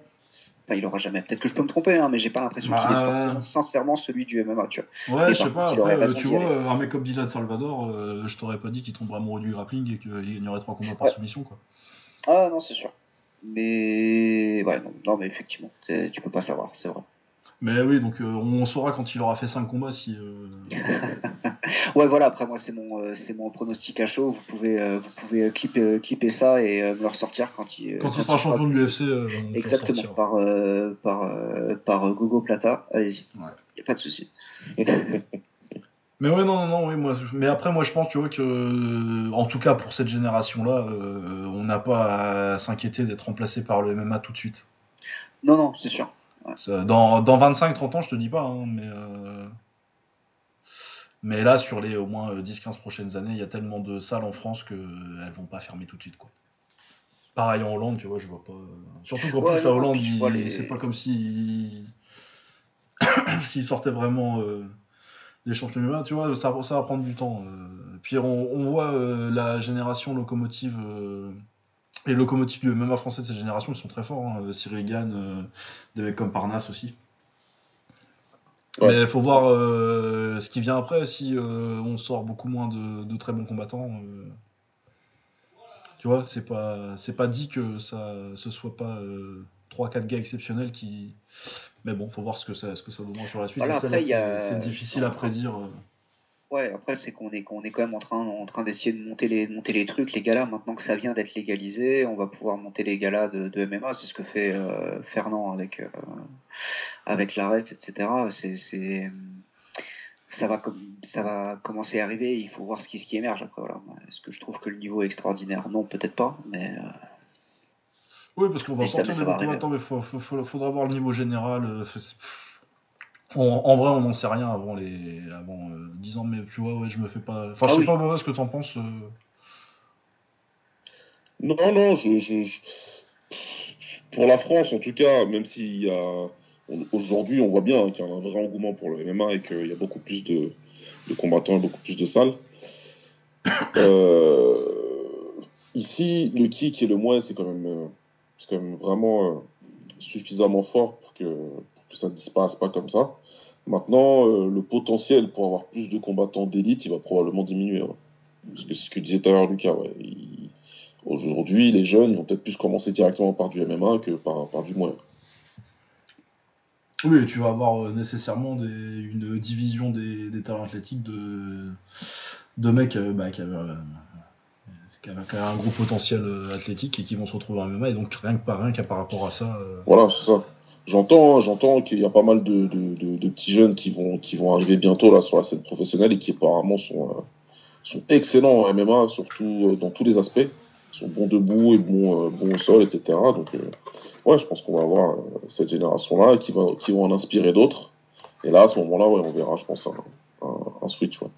Enfin, il l'aura jamais. Peut-être que je peux me tromper, hein, mais j'ai pas l'impression qu'il Bah, est forcément sincèrement celui du MMA, tu vois. Ouais, Et je sais par pas, contre, après, euh, tu vois, aller. euh, un mec comme Dylan Salvador, euh, je t'aurais pas dit qu'il tomberait amoureux du grappling et qu'il gagnerait trois combats par Ouais. soumission, quoi. Ah non, c'est sûr. Mais ouais, non, non mais effectivement, tu peux pas savoir, c'est vrai. Mais oui, donc euh, on saura quand il aura fait 5 combats si. euh, Ouais, voilà. Après moi, c'est mon, euh, c'est mon pronostic à chaud. Vous pouvez, euh, vous pouvez clipper, euh, clipper ça et me le ressortir quand il. Quand il sera champion de l'UFC, Exactement, par, par, par Gogo Plata. Allez-y. Ouais. Y a pas de souci. Mais ouais, non, non, non, oui, moi, mais après, moi, je pense, tu vois, que, en tout cas, pour cette génération-là, on n'a pas à s'inquiéter d'être remplacé par le MMA tout de suite. Non, non, c'est sûr. Dans, dans 25-30 ans, je te dis pas, hein, mais, euh, mais là, sur les au moins euh, 10-15 prochaines années, il y a tellement de salles en France qu'elles vont pas fermer tout de suite, quoi. Pareil en Hollande, tu vois, je vois pas. Surtout qu'en Ouais, plus, la Hollande, les- c'est pas comme si. S'ils sortaient vraiment euh, des champions MMA, tu vois, ça, ça va prendre du temps. euh. Puis on, on voit euh, la génération locomotive. Euh, les locomotives du MMA français de cette génération, ils sont très forts. Hein. Cyril Gann, euh, des mecs comme Parnasse aussi. Ouais. Mais il faut voir euh, ce qui vient après. Si euh, on sort beaucoup moins de, de très bons combattants, euh, tu vois, c'est pas c'est pas dit que ça ce soit pas 3-4 gars exceptionnels qui. Mais bon, faut voir ce que ça ce que ça donnera sur la suite. Voilà, a- c'est difficile à prédire. Ouais, après c'est qu'on est qu'on est quand même en train en train d'essayer de monter les de monter les trucs, les galas. Maintenant que ça vient d'être légalisé, on va pouvoir monter les galas de, de MMA. C'est ce que fait euh, Fernand avec euh, avec l'arrêt, etc. C'est c'est ça va ça va commencer à arriver. Il faut voir ce qui ce qui émerge après. Voilà. Est-ce que je trouve que le niveau est extraordinaire? Non, peut-être pas. Mais euh, Oui, parce qu'on va sortir des combattants, mais faut- faudra voir le niveau général. euh, c'est- En, en vrai, on n'en sait rien avant les avant euh, 10 ans, mais tu vois, ouais, je me fais pas. Enfin, Ah je sais oui. pas ce que t'en penses. euh. Non, non, je, je- je- pour la France en tout cas, même s'il y a aujourd'hui on voit bien hein, qu'il y a un vrai engouement pour le MMA et qu'il y a beaucoup plus de, de combattants et beaucoup plus de salles. Euh, ici, le kick et le moins, c'est quand même, c'est quand même vraiment suffisamment fort pour que ça ne disparaisse pas comme ça. Maintenant, euh, le potentiel pour avoir plus de combattants d'élite, il va probablement diminuer. ouais. Parce que c'est ce que disait tout à l'heure Lucas. Ouais. Il- Aujourd'hui, les jeunes ils vont peut-être plus commencer directement par du MMA que par, par du moins. Oui, tu vas avoir euh, nécessairement des- une division des, des talents athlétiques de, de mecs euh, bah, qui, avaient, euh, qui avaient- qui avaient un gros potentiel euh, athlétique et qui vont se retrouver en MMA. Et donc, rien que par rien qu'à par rapport à ça. euh, Voilà, c'est ça. J'entends, hein, j'entends qu'il y a pas mal de, de, de- de petits jeunes qui vont, qui vont arriver bientôt là sur la scène professionnelle et qui apparemment sont, euh, sont excellents en MMA, surtout euh, dans tous les aspects. Ils sont bons debout et bons, euh, bons au sol, etc. Donc, euh, ouais, je pense qu'on va avoir euh, cette génération-là qui, va, qui vont en inspirer d'autres. Et là, à ce moment-là, ouais, on verra, je pense, un, un, un switch. Ouais.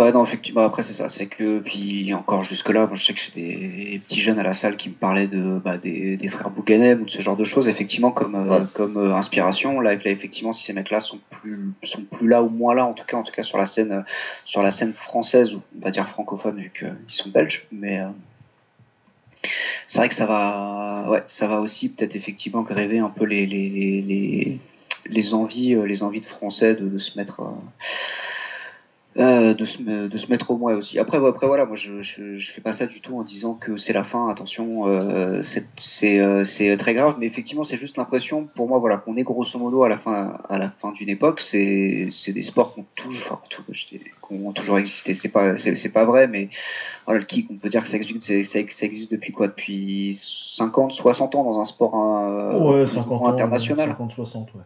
Ouais, non, effectivement, après, c'est ça. C'est que, puis encore jusque-là, moi, je sais que j'ai des petits jeunes à la salle qui me parlaient de, bah, des, des frères Bouganem ou de ce genre de choses, effectivement, comme, euh, comme euh, inspiration. Là, là, effectivement, si ces mecs-là sont plus, sont plus là ou moins là, en tout cas, en tout cas, sur la scène, euh, sur la scène française, ou on va dire francophone, vu qu'ils sont belges, mais, c'est vrai que ça va, ouais, ça va aussi peut-être effectivement gréver un peu les, les, les, les, envies, les envies de français de, de se mettre, euh, euh, de, se, de se mettre au moins aussi. Après, après voilà, moi je, je, je fais pas ça du tout en disant que c'est la fin, attention, euh, c'est euh, c'est très grave, mais effectivement c'est juste l'impression pour moi voilà qu'on est grosso modo à la fin à la fin d'une époque, c'est des sports qui ont toujours enfin, qui ont toujours existé, c'est pas c'est pas vrai, mais voilà le kick, on peut dire que ça existe, ça, existe depuis quoi? Depuis 50, 60 ans dans un sport euh, international. 50, 60, ouais.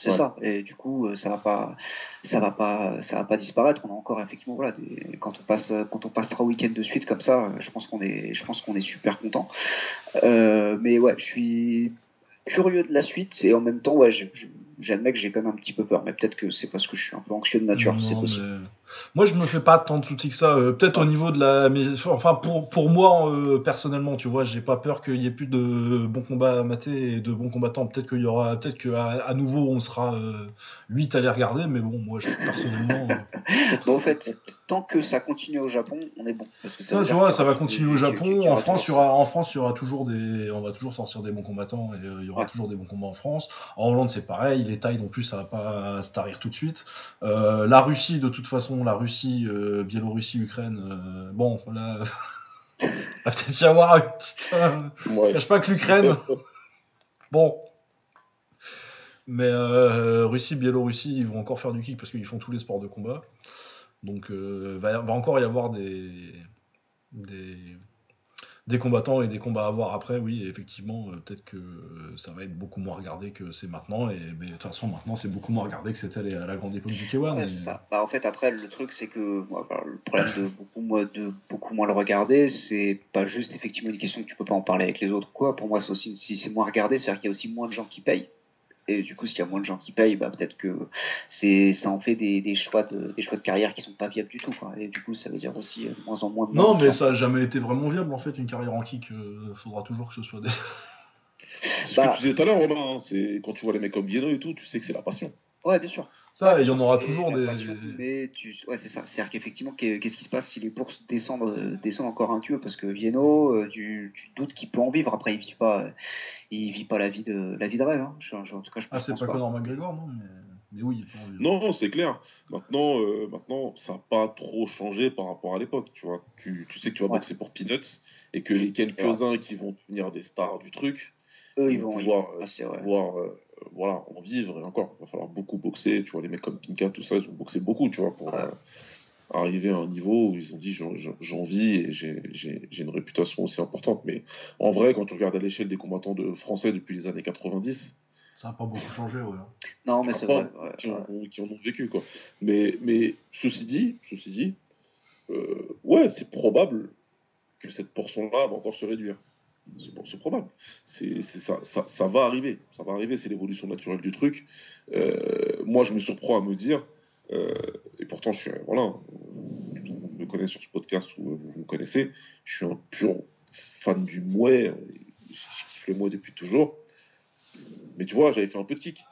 C'est Ouais. ça. Et du coup, euh, ça va pas, ça va pas, ça va pas disparaître. On a encore effectivement, voilà, des- quand on passe, quand on passe trois week-ends de suite comme ça, euh, je pense qu'on est, je pense qu'on est super content. Euh, mais ouais, je suis curieux de la suite et en même temps, ouais, j'ai- j'ai- j'admets que j'ai quand même un petit peu peur. Mais peut-être que c'est parce que je suis un peu anxieux de nature. C'est mais- possible. Moi, je me fais pas tant de soucis que ça. Euh, Peut-être au niveau de la. Mais, enfin, pour, pour moi, euh, personnellement, tu vois, j'ai pas peur qu'il y ait plus de bons combats à mater et de bons combattants. Peut-être qu'il y aura. Peut-être qu'à à nouveau, on sera euh, 8 à les regarder. Mais bon, moi, je, personnellement. euh, Bon, en fait, tant que ça continue au Japon, on est bon. Parce que ça, tu vois, ça va continuer au Japon. En France, il y aura, en France, il y aura toujours des, on va toujours sortir des bons combattants et il y aura Ouais. toujours des bons combats en France. En Hollande, c'est pareil. Les tailles non plus, ça va pas se tarir tout de suite. Euh, la Russie, de toute façon, la Russie, euh, Biélorussie, Ukraine. euh, bon, là, il va peut-être y avoir une petite. Ouais. cache pas que l'Ukraine. Bon. Mais Russie, Biélorussie, ils vont encore faire du kick parce qu'ils font tous les sports de combat. Donc, va, va encore y avoir des, des, des combattants et des combats à voir après. Oui, effectivement, euh, peut-être que euh, ça va être beaucoup moins regardé que c'est maintenant. Et mais, de toute façon, maintenant, c'est beaucoup moins regardé que c'était à la grande époque du K1. Ouais, et- c'est ça. Bah, en fait, après, le truc, c'est que bah, le problème de beaucoup, moins, de beaucoup moins le regarder, c'est pas juste effectivement une question que tu peux pas en parler avec les autres. Quoi. Pour moi, c'est aussi, si c'est moins regardé, c'est-à-dire qu'il y a aussi moins de gens qui payent. Et du coup, s'il y a moins de gens qui payent, bah, peut-être que c'est, ça en fait des, des, choix de, des choix de carrière qui sont pas viables du tout. Quoi. Et du coup, ça veut dire aussi euh, de moins en moins de Non, mais ça a jamais été vraiment viable en fait, une carrière en kick. euh, faudra toujours que ce soit des. Ce Bah- que tu disais tout à l'heure, Romain, hein, c'est quand tu vois les mecs comme Vieno et tout, tu sais que c'est la passion. Ouais, bien sûr. Ça, il y en aura toujours des. passion, mais tu... ouais, c'est ça. C'est-à-dire qu'effectivement, qu'est- qu'est-ce qui se passe si les bourses descendent, euh, descendent encore un peu? Parce que Vieno, euh, tu, tu te doutes qu'il peut en vivre. Après, il vit pas, euh, il vit pas la vie de, la vie de rêve. Hein. Je- je- en tout cas, je Ah, pense c'est pas pas. Conor McGregor, non mais... mais oui, il peut en vivre. Non, c'est clair. Maintenant, euh, maintenant ça n'a pas trop changé par rapport à l'époque. Tu vois, tu, tu sais que tu vas Ouais. boxer pour peanuts et que les quelques-uns qui vont devenir des stars du truc Eux, ils vont vont, ils pouvoir, vont euh, passer, ouais. pouvoir, euh, voilà, en vivre. Et encore, il va falloir beaucoup boxer. Tu vois, les mecs comme Pinka, tout ça, ils ont boxé beaucoup, tu vois, pour Ouais. euh, arriver à un niveau où ils ont dit j'en- vis et j'ai- une réputation aussi importante. Mais en vrai, quand tu regardes à l'échelle des combattants de français depuis les années 90, Ça n'a pas beaucoup changé, ouais. Non, mais c'est vrai. ouais, qui, ouais. ont- qui en ont vécu quoi. Mais, mais ceci dit, ceci dit, euh, ouais, c'est probable que cette portion-là va encore se réduire. C'est probable. C'est ça, ça, ça va arriver. Ça va arriver. C'est l'évolution naturelle du truc. Euh, moi, je me surprends à me dire, euh, et pourtant, je suis voilà, monde me connaît sur ce podcast ou vous, vous me connaissez. Je suis un pur fan du mouet. Je kiffe le mouet depuis toujours. Mais tu vois, j'avais fait un peu de kick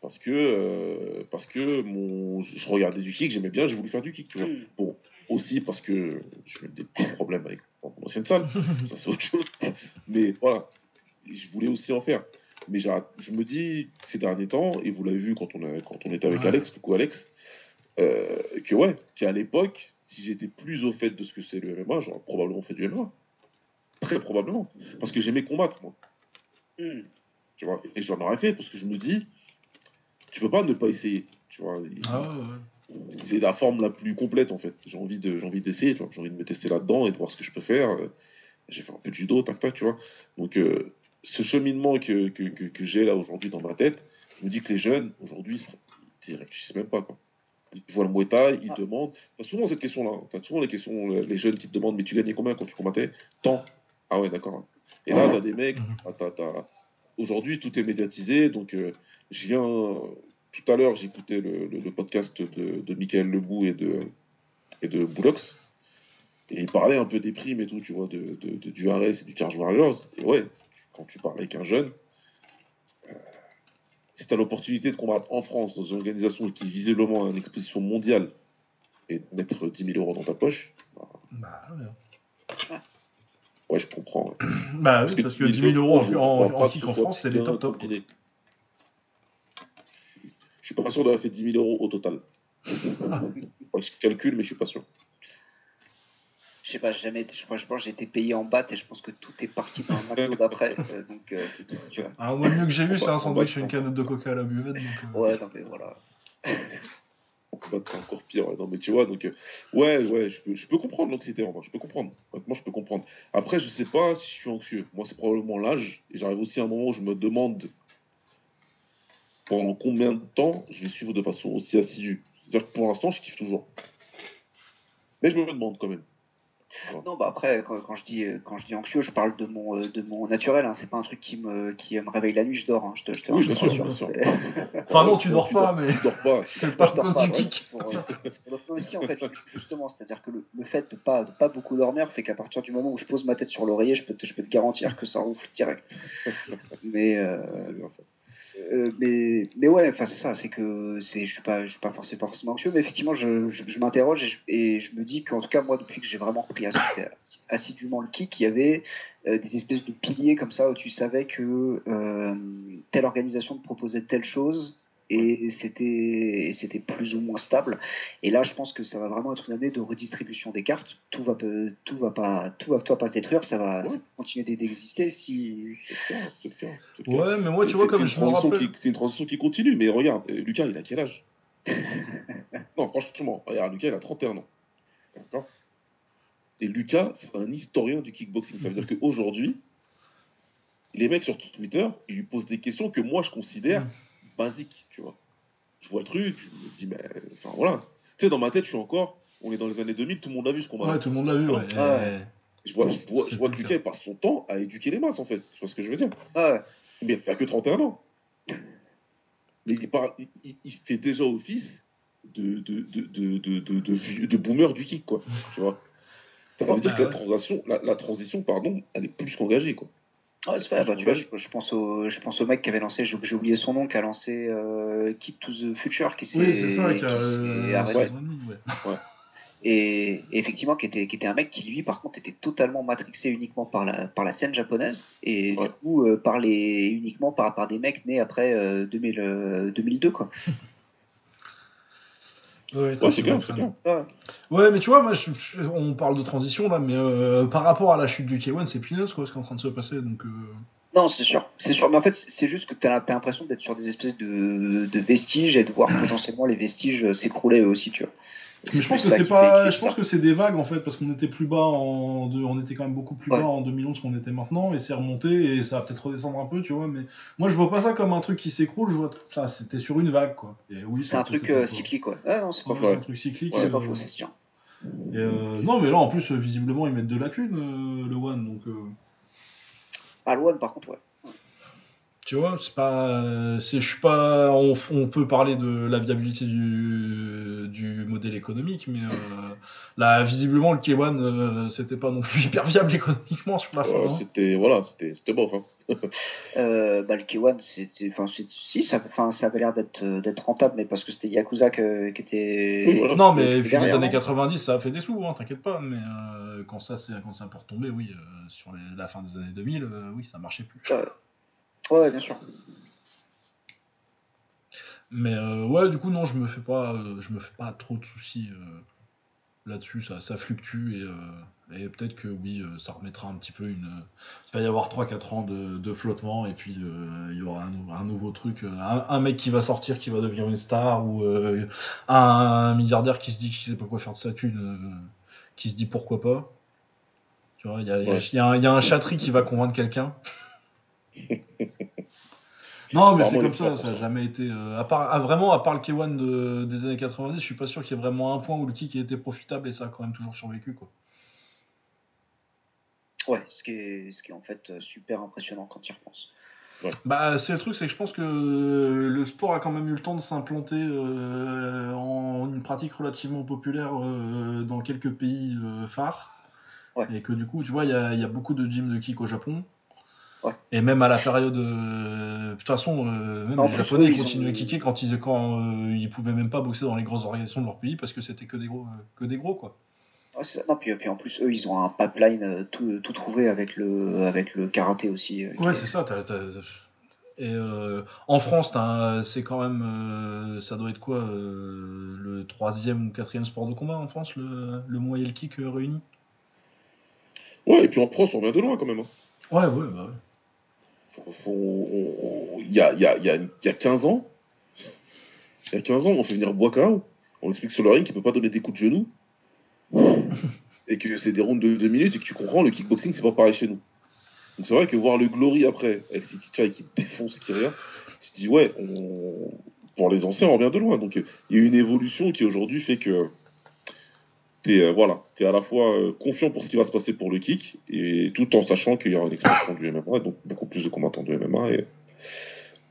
parce que euh, parce que mon je regardais du kick j'aimais bien j'ai voulu faire du kick tu vois Hmm. bon aussi parce que j'ai eu des petits problèmes avec mon ancienne salle. Ça c'est autre chose. Mais voilà. Je voulais aussi en faire. Mais j'ai- je me dis ces derniers temps et vous l'avez vu quand on a, quand on était avec Ouais. Alex coucou Alex euh, que ouais qu'à l'époque si j'étais plus au fait de ce que c'est le MMA j'aurais probablement fait du MMA très probablement. Parce que j'aimais combattre moi. Hmm. tu vois et j'en aurais fait parce que je me dis tu peux pas ne pas essayer. Tu vois Ah ouais, ouais. C'est la forme la plus complète en fait j'ai envie de j'ai envie d'essayer j'ai envie de me tester là dedans et de voir ce que je peux faire Euh, j'ai fait un peu de judo tac tac tu vois donc euh, ce cheminement que, que, que, que j'ai là aujourd'hui dans ma tête je me dis que les jeunes aujourd'hui ils réfléchissent même pas quoi ils voient le Muay Thai, ils Ah. demandent. T'as souvent cette question-là. hein. T'as souvent les questions, les jeunes qui te demandent, mais tu gagnais combien quand tu combattais? Tant. Ah ouais, d'accord. Et là, t'as des mecs. Mhm. t'as- t'as- Aujourd'hui, tout est médiatisé. Donc, euh, je viens. Tout à l'heure, j'écoutais le, le, le podcast de, de Michael Lebou et de, et de Boulox. Et ils parlaient un peu des primes et tout, tu vois, de, de, de- du RS et du Charge Warriors. Et ouais, quand tu parles avec un jeune, euh, si tu as l'opportunité de combattre en France dans une organisation qui visiblement a une exposition mondiale et de mettre 10 000 euros dans ta poche, Bah, ouais. ouais, je comprends. ouais. Bah oui, parce que 10 000 euros en, en, en en France, c'est bien top top. combiné. Je suis pas sûr d'avoir fait 10 000 euros au total. Je calcule, mais je suis pas sûr. Je sais pas, j'ai jamais été, je crois, je pense que j'ai été payé en batte et je pense que tout est parti dans le McDo d'après. euh, donc, euh, c'est tout, tu vois. Ah, moi, le mieux que j'ai eu, c'est un sandwich et une canette de coca à la buvette. Donc, euh, Ouais, non, mais voilà. C'est encore pire. ouais. Non, mais tu vois, donc, euh, ouais, ouais, je peux, je peux comprendre l'anxiété, en vrai, je peux comprendre. Honnêtement, je peux comprendre. Après, je sais pas si je suis anxieux. Moi, c'est probablement l'âge. Et j'arrive aussi à un moment où je me demande pendant combien de temps je vais suivre de façon aussi assidue? C'est-à-dire que pour l'instant, je kiffe toujours. Mais je me demande quand même. Non, bah après, quand, quand je dis quand je dis anxieux, je parle de mon euh, de mon naturel. Hein. C'est pas un truc qui me qui me réveille la nuit. Je dors. Hein. Je te, je te, Oui, bien sûr, bien sûr. Enfin, non, tu dors tu pas, dors- mais- Tu dors pas. C'est pas cause pas, du kick. euh, c'est pour ça aussi en fait justement, c'est-à-dire que le, le fait de pas de pas beaucoup dormir fait qu'à partir du moment où je pose ma tête sur l'oreiller, je peux te, je peux te garantir que ça ronfle direct. Mais euh, C'est bien ça. Euh, mais, mais ouais, enfin c'est ça, c'est que c'est, je suis pas, je suis pas forcément, forcément anxieux, mais effectivement, je, je, je m'interroge et je, et je me dis qu'en tout cas, moi, depuis que j'ai vraiment repris assi- assidûment le kick, il y avait euh, des espèces de piliers comme ça où tu savais que euh, telle organisation te proposait telle chose et c'était, plus ou moins stable. Et là, je pense que ça va vraiment être une année de redistribution des cartes. Tout va, pas- tout va pas, tout va, tout va pas se détruire, ça va, Ouais. ça va continuer d'exister si. C'est clair, clair. Ouais, mais moi, tu vois, comme je une me transition rappelle. qui- C'est une transition qui continue, mais regarde, euh, Lucas, il a quel âge? Non, franchement, regarde, Lucas, il a 31 ans. D'accord? Et Lucas, c'est un historien du kickboxing. Ça veut dire qu'aujourd'hui, les mecs sur Twitter, ils lui posent des questions que moi, je considère Basiques, tu vois. Je vois le truc, je me dis, mais, enfin, voilà. Tu sais, dans ma tête, je suis encore, on est dans les années 2000, tout le monde a vu ce combat. Ouais, tout le monde l'a vu, ouais. Ah ouais. Je vois, je vois, je vois que Lucas, passe son temps à éduquer les masses, en fait. Tu vois ce que je veux dire? Ah ouais. mais il n'a que 31 ans. Mais il, parle, il, il- il fait déjà office de, de, de, de, de, de, de vieux- de boomer du kick, quoi. Tu vois? Ça veut Ouais, dire bah que la, transition, la, la transition, pardon, elle est plus qu'engagée, quoi. Ouais, c'est vrai, bah, tu vois, je, je pense au, je pense au mec qui avait lancé, j'ai oublié son nom, qui a lancé euh, Keep to the Future, qui s'est Oui, c'est ça, qui qui a. s'est euh, arrêté. saison et demie, ouais. Et, et effectivement, qui était, qui était un mec qui, lui, par contre, était totalement matrixé uniquement par la, par la scène japonaise, et Ouais. du coup, euh, par les, uniquement par, par des mecs nés après euh, 2000, euh, 2002, quoi. Ouais, Ouais, c'est. Ouais, mais tu vois, moi, je- on parle de transition là, mais euh, par rapport à la chute du K1, c'est peanuts quoi, ce qui est en train de se passer. Donc, euh, Non, c'est sûr, c'est sûr. Mais en fait, c'est juste que tu as, l'impression d'être sur des espèces de, de vestiges et de voir potentiellement les vestiges s'écrouler eux aussi, tu vois. Mais je pense que c'est pas, je pense que c'est des vagues en fait, parce qu'on était plus bas en, de- on était quand même beaucoup plus Ouais. bas en 2011 qu'on était maintenant, et c'est remonté et ça va peut-être redescendre un peu, tu vois. Mais moi, je vois pas ça comme un truc qui s'écroule. Je vois ça, c'était sur une vague quoi. Et oui, C'est un truc euh, cyclique, ouais. Ah non, c'est pas Ouais, un truc cyclique. C'est euh, pas faux, c'est sûr. et, euh, non, mais là en plus, visiblement, ils mettent de la thune, euh, le One, donc. Ah, Loan, par contre, ouais. Tu vois, c'est pas, c'est, je suis pas, on, on peut parler de la viabilité du, du modèle économique, mais euh, là, visiblement, le K1, euh, c'était pas non plus hyper viable économiquement sur la fin. Ouais, hein. c'était, voilà, c'était, c'était bof, hein. Euh, bah, le K1, c'était, enfin, si, ça, enfin, ça avait l'air d'être, euh, d'être rentable, mais parce que c'était Yakuza que- qui était. Oui, voilà. Non, mais Et puis derrière, les années non 90, ça a fait des sous, hein, t'inquiète pas. Mais euh, quand ça, c'est quand ça peut retomber, oui, euh, sur les- la fin des années 2000, euh, oui, ça marchait plus. Ouais, bien sûr. Mais euh, ouais, du coup, non, je me fais pas, euh, je me fais pas trop de soucis euh, là-dessus. Ça, ça fluctue et, et peut-être que oui, ça remettra un petit peu une. il va y avoir 3-4 ans de, de flottement et puis il y aura un, un nouveau truc. Un, un mec qui va sortir, qui va devenir une star ou un, milliardaire qui se dit qu'il sait pas quoi faire de sa thune, qui se dit pourquoi pas. Tu vois, il y a, il y a- Ouais. y a y a un chatterie qui va convaincre quelqu'un. Non, mais c'est comme ça, ça pour a ça. jamais été. euh, à part, ah, vraiment, à part le K1 de- des années 90, je suis pas sûr qu'il y ait vraiment un point où le kick a été profitable et ça a quand même toujours survécu. Quoi. Ouais, ce qui est, ce qui est en fait euh, super impressionnant quand tu y repenses. Bah, c'est le truc, c'est que je pense que le sport a quand même eu le temps de s'implanter euh, en une pratique relativement populaire euh, dans quelques pays euh, phares. Ouais. Et que du coup, tu vois, il y y a beaucoup de gyms de kick au Japon. Ouais. Et même à la période. euh, De toute façon, euh, même les Japonais ils continuaient ont- à kicker quand ils, quand, euh, ils pouvaient même pas boxer dans les grosses organisations de leur pays parce que c'était que des gros, que des gros quoi. Ouais. Non, puis, puis en plus, eux, ils ont un pipeline tout, tout trouvé avec le, avec le karaté aussi. euh, Ouais, est- c'est ça. Et euh, en France, c'est quand même, euh, ça doit être quoi, euh, le troisième ou quatrième sport de combat en France, le, le et le kick réunis Ouais, et puis en France, on revient de loin, quand même, hein. Ouais, ouais, bah ouais. Faut- faut- on- on- Il y a, y, a, y, a, il y a 15 ans, il y a 15 ans, on fait venir Boakao, on explique sur le ring qu'il peut pas donner des coups de genoux, et que c'est des rounds de 2 minutes, et que tu comprends, le kickboxing, c'est pas pareil chez nous. Donc c'est vrai que voir le Glory après, avec City Chai qui défonce Kyria, tu te dis ouais, on... pour les anciens, on revient de loin. Donc il y a une évolution qui aujourd'hui fait que tu es, voilà, es à la fois euh, confiant pour ce qui va se passer pour le kick, et tout en sachant qu'il y aura une expansion du MMA, donc beaucoup plus de combattants du MMA. Et,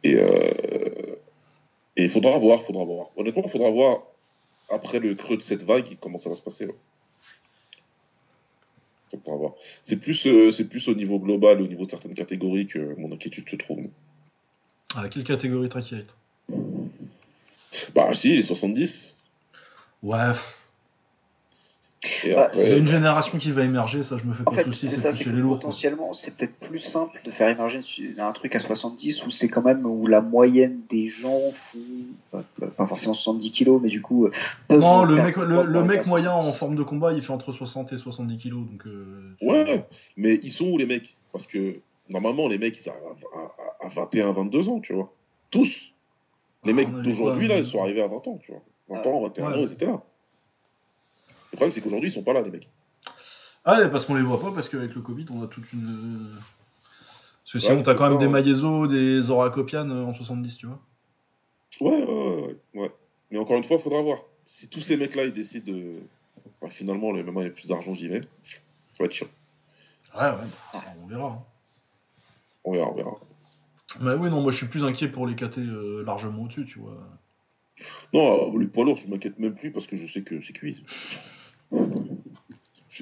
et, euh, il faudra voir, faudra voir. Honnêtement, il faudra voir après le creux de cette vague comment ça va se passer. là. Voir. C'est plus, euh, c'est plus au niveau global, au niveau de certaines catégories que mon inquiétude se trouve. À quelle catégorie t'inquiète? Bah si, les 70. Ouais, Bah, a après, une génération qui va émerger, ça je me fais pas de soucis, c'est c'est c'est chez les lourds. potentiellement, c'est peut-être plus simple de faire émerger un truc à 70 où c'est quand même où la moyenne des gens font pas, pas forcément 70 kilos, mais du coup. euh, Non, le mec, le, mec moyen en 70. forme de combat, il fait entre 60 et 70 kilos. Donc, euh, ouais, vois. mais ils sont où les mecs? Parce que normalement, les mecs, ils arrivent à, à- à 21, 22 ans, tu vois. Tous. Les Ah, mecs d'aujourd'hui, là, ils sont arrivés à 20 ans, tu vois. 20 Ah, ans, 21 ouais. ans, ils étaient là. Le problème, c'est qu'aujourd'hui, ils sont pas là, les mecs. Ah ouais, parce qu'on les voit pas, parce qu'avec le Covid, on a toute une. Parce que sinon, c'est t'as quand même des ouais. Maezo, des Zora Kopian euh, en 70, tu vois. Ouais, ouais, ouais, ouais, ouais. Mais encore une fois, il faudra voir. Si tous ces mecs-là, ils décident de. Ouais, finalement, le MMA, il y a plus d'argent, j'y vais. Ça va être chiant. Ouais, ouais, ça, on verra. hein. On verra, on verra. Mais oui, non, moi je suis plus inquiet pour les KT euh, largement au-dessus, tu vois. Non, euh, les poids lourds, je m'inquiète même plus parce que je sais que c'est cuit.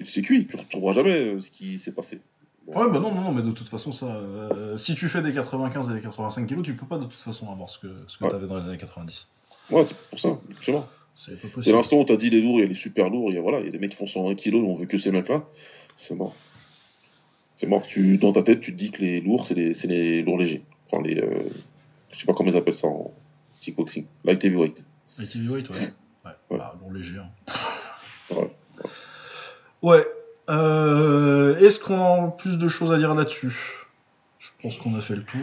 C'est cuit, tu ne retrouveras jamais euh, ce qui s'est passé. Ouais, bah non, non, non, mais de toute façon, ça. euh, si tu fais des 95 et des 85 kilos, tu peux pas de toute façon avoir ce que, ce que Ouais. t'avais dans les années 90. Ouais, c'est pour ça, justement. C'est pas possible. l'instant où t'as dit les lourds, il y a les super lourds, il y a, voilà, il y a des mecs qui font 101 kilos, on veut que ces mecs-là, c'est mort. C'est mort. Tu, dans ta tête, tu te dis que les lourds, c'est les, les lourds légers. Enfin, les. euh, je sais pas comment ils appellent ça en kickboxing. Light heavyweight. Avec heavyweight, ouais. Ouais, Ouais. bah, lourd léger. hein. Ouais. Ouais. Euh, Est-ce qu'on a plus de choses à dire là-dessus? Je pense qu'on a fait le tour.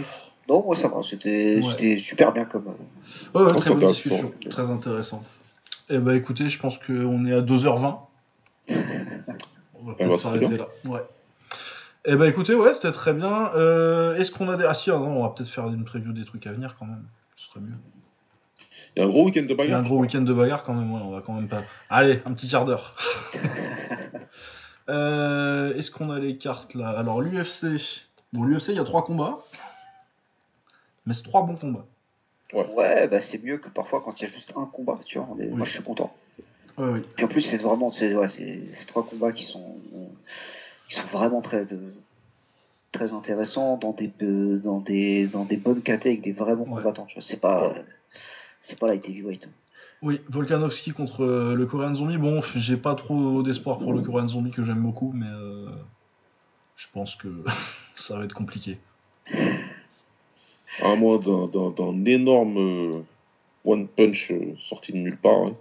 Non, moi ça va, c'était Ouais. super bien comme. euh, Ouais, ouais, très bonne discussion. Très intéressant. Eh ben écoutez, je pense qu'on est à 2h20. On va Eh peut-être ben, s'arrêter là. Ouais. Eh ben écoutez, ouais, c'était très bien. Euh, Est-ce qu'on a des. Ah si, ah non, on va peut-être faire une preview des trucs à venir quand même. Ce serait mieux. Il y a un gros week-end de Il y a bagarre. un gros week-end de bagarre quand même, ouais, on va quand même pas. Allez, un petit quart d'heure. Euh, Est-ce qu'on a les cartes là? Alors l'UFC. Bon, l'UFC, il y a trois combats. Mais c'est trois bons combats. Ouais, bah c'est mieux que parfois quand il y a juste un combat, tu vois. on est- Oui. Moi je suis content. Ouais, oui. Puis en plus, c'est vraiment, c'est ouais, trois combats qui sont, qui sont vraiment très, euh, très intéressants dans des, euh, dans des, dans des bonnes KT avec des vrais bons Ouais. combattants. Tu vois, c'est pas, Ouais c'est pas light heavyweight. Oui, Volkanovski contre euh, le Korean Zombie. Bon, j'ai pas trop d'espoir pour le Korean Zombie que j'aime beaucoup, mais euh, je pense que ça va être compliqué. À ah, moi, d'un énorme euh, One Punch sorti de nulle part. Hein.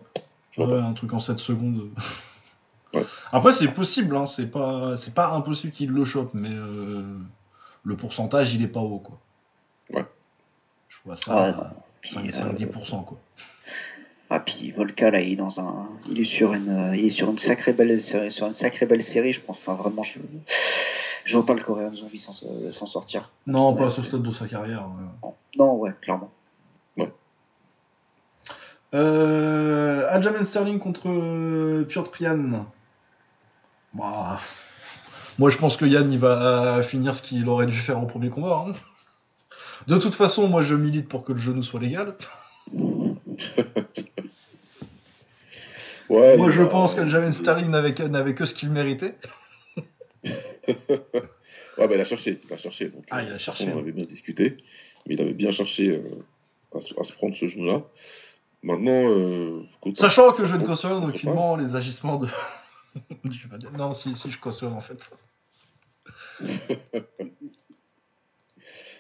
Ouais, un truc en 7 secondes. Après, c'est possible, hein, c'est pas, pas impossible qu'il le chope, mais le pourcentage, il est pas haut, quoi. Ouais. Je vois ça. Ah, 5-10% euh, quoi. Ah puis Volca là il est dans un il est sur une euh, il est sur une sacrée belle sur une sacrée belle série je pense enfin vraiment je je vois pas le coréen zombie sans euh, s'en sortir. Non, pas à ce stade de sa carrière. Non, ouais, clairement. Ouais. Euh, Sterling contre Piotr Prian. Bah, moi je pense que Yann il va finir ce qu'il aurait dû faire au premier combat. Hein. De toute façon, moi, je milite pour que le genou soit légal. Ouais, Moi, je va- pense qu'Aljamain Sterling n'avait que, n'avait que ce qu'il méritait. Ouais, bah, il a cherché, il a cherché. Donc, Ah, euh, il a cherché, On ouais. avait bien discuté, mais il avait bien cherché euh, à, se, à se prendre ce genou-là. Maintenant, euh, Sachant que je ne cautionne aucunement les agissements de. non, si, si, je cautionne en fait.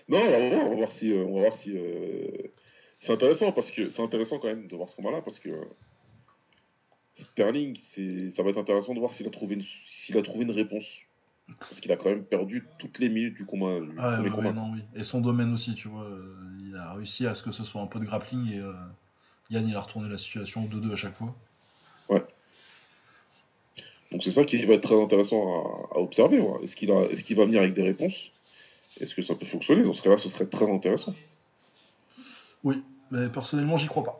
Non, on va voir, on va voir si, euh, on va voir si. euh, C'est intéressant parce que c'est intéressant quand même de voir ce combat-là parce que euh, Sterling, ça va être intéressant de voir s'il a trouvé une, s'il a trouvé une réponse parce qu'il a quand même perdu toutes les minutes du combat, du Ah, ouais, combat. ouais, non, oui. Et son domaine aussi, tu vois. euh, il a réussi à ce que ce soit un peu de grappling et euh, Yann, il a retourné la situation au 2-2 à chaque fois. Donc c'est ça qui va être très intéressant à, à observer. ouais. Est-ce qu'il a, est-ce qu'il va venir avec des réponses? Est-ce que ça peut fonctionner? Dans ce cas-là, ce serait très intéressant. Mais personnellement, j'y crois pas.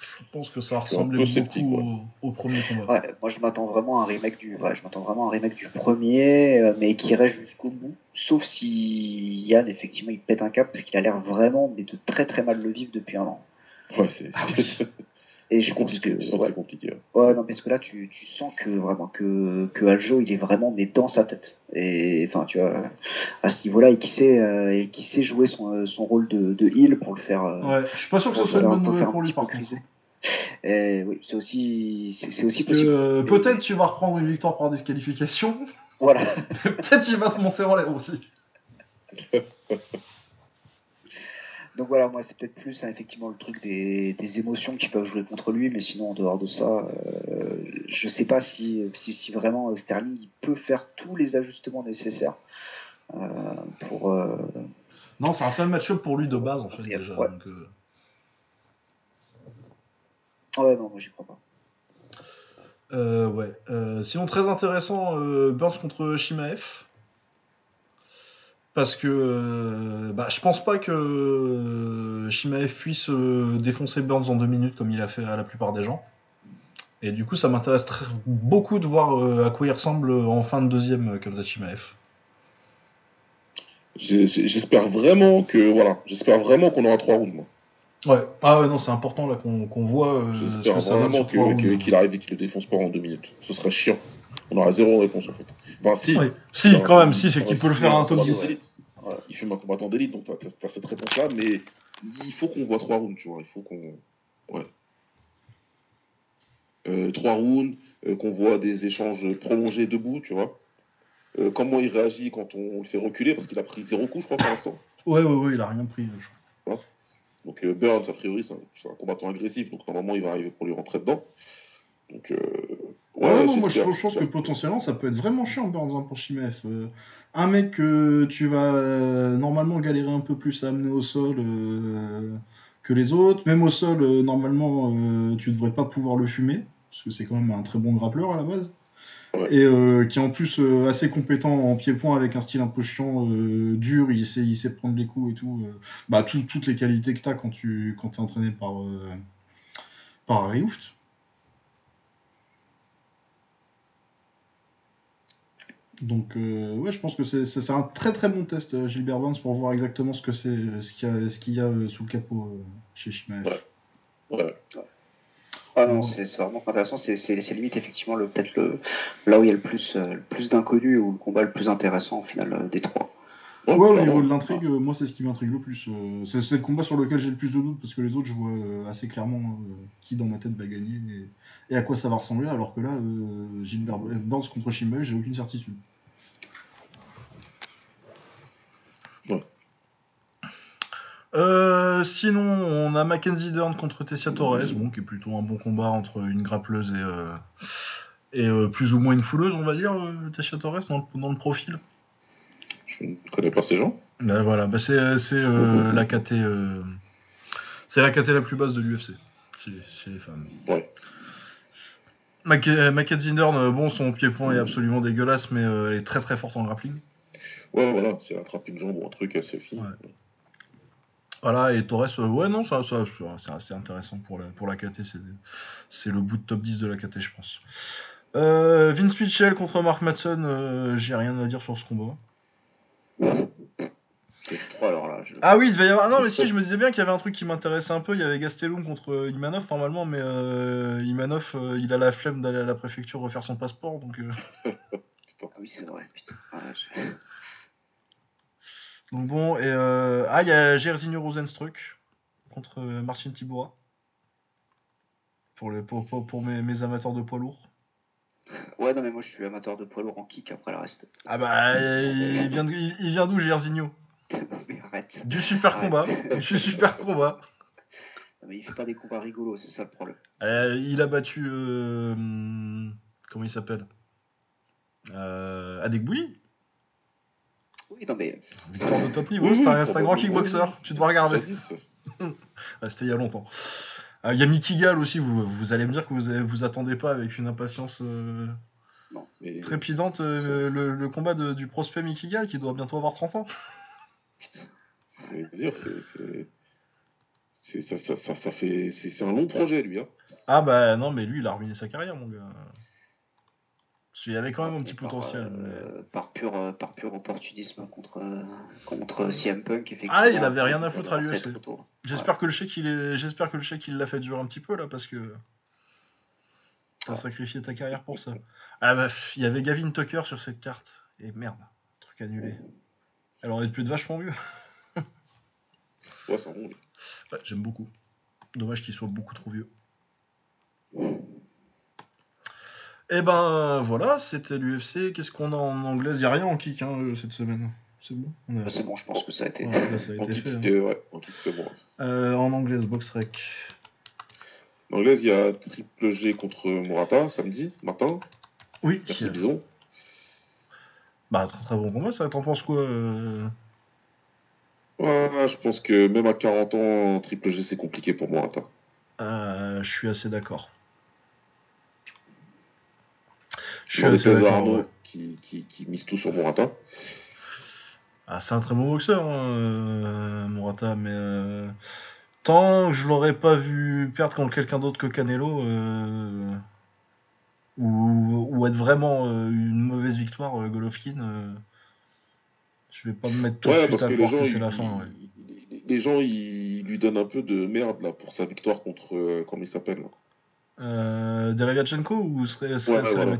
Je pense que ça ressemblait beaucoup sceptique, ouais. au, au premier combat. Ouais, moi je m'attends vraiment à un remake du, ouais, je m'attends vraiment à un remake du premier, euh, mais qui reste jusqu'au bout. Sauf si Yann effectivement il pète un cap parce qu'il a l'air vraiment mais de très très mal le vivre depuis un an. Ouais, c'est Ah oui. Et c'est je pense que compliqué. que ouais, c'est compliqué. ouais. ouais, non parce que là tu, tu sens que vraiment que que Aljo il est vraiment mais dans sa tête. Et enfin tu vois à ce niveau-là et qui sait euh, et qui sait jouer son, euh, son rôle de, de heal pour le faire. euh, Ouais, je suis pas sûr que ce soit le une bonne nouvelle pour lui petit par peu contre. Et oui, c'est aussi c'est c'est aussi possible. euh, peut-être tu vas reprendre une victoire par disqualification, Voilà. peut-être il va te monter en l'air aussi. Donc voilà, moi c'est peut-être plus hein, effectivement le truc des, des émotions qui peuvent jouer contre lui, mais sinon en dehors de ça, euh, je sais pas si, si, si vraiment euh, Sterling il peut faire tous les ajustements nécessaires euh, pour. euh, Non, c'est un seul match-up pour lui de base en fait Ouais. déjà. Ouais. donc, Ouais, non, moi j'y crois pas. Ouais. Sinon, très intéressant, Burns contre Shimaev. Parce que euh, bah, je pense pas que euh, Shimaev puisse euh, défoncer Burns en deux minutes comme il a fait à la plupart des gens. Et du coup, ça m'intéresse beaucoup de voir à quoi il ressemble en fin de deuxième, Khamzat Shimaev. J'espère vraiment que voilà, j'espère vraiment qu'on aura trois rounds. Moi. Ouais. Ah ouais, non, c'est important là qu'on voit euh, J'espère vraiment qu'il arrive et qu'il le défonce pas en deux minutes. Ce serait chiant. On aura zéro réponse en fait. Enfin si. Oui. Si, quand même, si, c'est qu'il peut le faire à un top ouais, 10. ouais. Voilà, il fume un combattant d'élite, donc t'as as, cette réponse-là, mais il faut qu'on voit trois rounds, tu vois. Il faut qu'on. Ouais. Euh, trois rounds, euh, qu'on voit des échanges prolongés debout, tu vois. Euh, comment il réagit quand on le fait reculer, parce qu'il a pris zéro coup, je crois, pour l'instant. Ouais, ouais, ouais, il a rien pris. je crois. Donc euh, Burns, a priori, c'est un, c'est un combattant agressif, donc normalement, il va arriver pour lui rentrer dedans. Donc, euh, Ouais, non, moi je, pense que potentiellement ça peut être vraiment chiant Burns hein, pour Shimaev. Euh, un mec que tu vas euh, normalement galérer un peu plus à amener au sol euh, que les autres. Même au sol, normalement, tu devrais pas pouvoir le fumer, parce que c'est quand même un très bon grappleur à la base. Ouais. Et euh, qui est en plus euh, assez compétent en pied-point avec un style un peu chiant, euh, dur, il sait, il sait prendre les coups et tout. bah, tout- toutes les qualités que tu as quand tu quand es entraîné par, par Harry Hooft. Donc euh, ouais, je pense que c'est- un très très bon test euh, Gilbert Burns pour voir exactement ce que c'est, euh, ce qu'il y a, ce qu'il y a euh, sous le capot euh, chez Shimaev. Ouais. Ouais. Ah non, Ouais. c'est vraiment intéressant. C'est limite effectivement le peut-être le là où il y a le plus euh, le plus d'inconnus ou le combat le plus intéressant au final euh, des trois. Ouais, au niveau de l'intrigue, euh, moi c'est ce qui m'intrigue le plus. euh, c'est c'est le combat sur lequel j'ai le plus de doutes parce que les autres, je vois euh, assez clairement qui dans ma tête va gagner et, et à quoi ça va ressembler. Alors que là, euh, Gilbert Burns contre Shimaev, j'ai aucune certitude. Ouais. Euh, sinon, on a Mackenzie Dern contre Tessia Torres, bon, qui est plutôt un bon combat entre une grappleuse et, euh, et euh, plus ou moins une fouleuse, on va dire, Tessia Torres dans, le- dans le profil. Je ne connais pas ces gens. Ben voilà, bah c'est c'est, euh, la KT, euh, c'est la KT la plus basse de l'UFC chez, chez les femmes. Ouais. Mac- euh, Mackenzie Dern, euh, bon, son pied-point est absolument dégueulasse, mais euh, elle est très très forte en grappling. Ouais, voilà, c'est attrape une jambe ou un truc, c'est fini. Ouais. Voilà, et Torres, euh, ouais, non, ça, ça, c'est assez intéressant pour la, pour la KT. c'est- le bout de top 10 de la KT, je pense. Euh, Vince Mitchell contre Mark Madsen, euh, j'ai rien à dire sur ce combat. Alors là. je- Ah oui, il devait y avoir. Non, mais si, je me disais bien qu'il y avait un truc qui m'intéressait un peu. Il y avait Gastelum contre euh, Imanov normalement, mais euh, Imanov, euh, il a la flemme d'aller à la préfecture refaire son passeport, donc. euh, Ah oui, c'est vrai. Putain. Ah, je- Donc bon, et euh, ah, il y a Jairzinho Rosenstruck contre Marcin Tibora. Pour, le, pour, pour, pour mes, mes amateurs de poids lourds. Ouais, non mais moi je suis amateur de poids lourd en kick après le reste. Ah bah, il vient, de- il, vient d'où Jairzinho mais arrête. Du super combat. Du super combat. Non, mais il fait pas des combats rigolos, c'est ça le problème. Euh, il a battu. euh, comment il s'appelle? Euh, Adekbouli Oui, non mais Victoire de top niveau, Oui, c'est un, grand kickboxer. oui. Tu dois regarder. Ah, C'était il y a longtemps. Euh, Il y a Mickey Gall aussi, vous, vous allez me dire que vous, vous attendez pas avec une impatience. euh, non. Mais Trépidante, euh, le, le combat de- du prospect Mikigal qui doit bientôt avoir 30 ans. c'est dire, c'est, c'est, c'est- ça, ça, ça, ça fait, c'est, c'est un long projet lui. Hein. Ah bah non, mais lui, il a ruiné sa carrière, mon gars. Parce qu'il y avait quand même un petit Par, potentiel. mais- euh, par, pur, euh, par pur opportunisme contre, euh, contre CM Punk, effectivement. Ah, il avait rien à foutre à tôt. J'espère que le chèque, il est... j'espère que le chèque, il l'a fait durer un petit peu là, parce que t'as Ouais. sacrifié ta carrière pour ça. Ah bah, il y avait Gavin Tucker sur cette carte. Et merde, truc annulé. Elle aurait pu être vachement mieux. Ouais, lui. Ouais, J'aime beaucoup. Dommage qu'il soit beaucoup trop vieux. Et ben voilà, c'était l'UFC. Qu'est-ce qu'on a en anglaise Il n'y a rien en kick hein, euh, cette semaine. C'est bon? A- C'est bon, je pense que ça a été. Ouais, là, ça a En été kick, fait. hein. c'était- ouais, en kick, c'est bon. Euh, en anglaise, box rec. En anglaise, il y a triple G contre Murata samedi matin. Oui. Merci Bison. Bah, très très bon combat, ça. T'en penses quoi euh? Ouais, je pense que même à 40 ans, triple G, c'est compliqué pour Murata. Euh, Je suis assez d'accord. Je suis ouais. qui, qui, qui mise tout sur Murata. Ah, c'est un très bon boxeur, hein, euh, Murata, mais euh, tant que je l'aurais pas vu perdre contre quelqu'un d'autre que Canelo, euh, ou, ou être vraiment euh, une mauvaise victoire, euh, Golovkin, euh, je vais pas me mettre tout de Ouais, suite parce à croire gens, que c'est la fin. ouais. les gens, ils lui donnent un peu de merde là pour sa victoire contre, euh, comment il s'appelle là? Euh, Derevyachenko ou Sre- Sre- Ouais,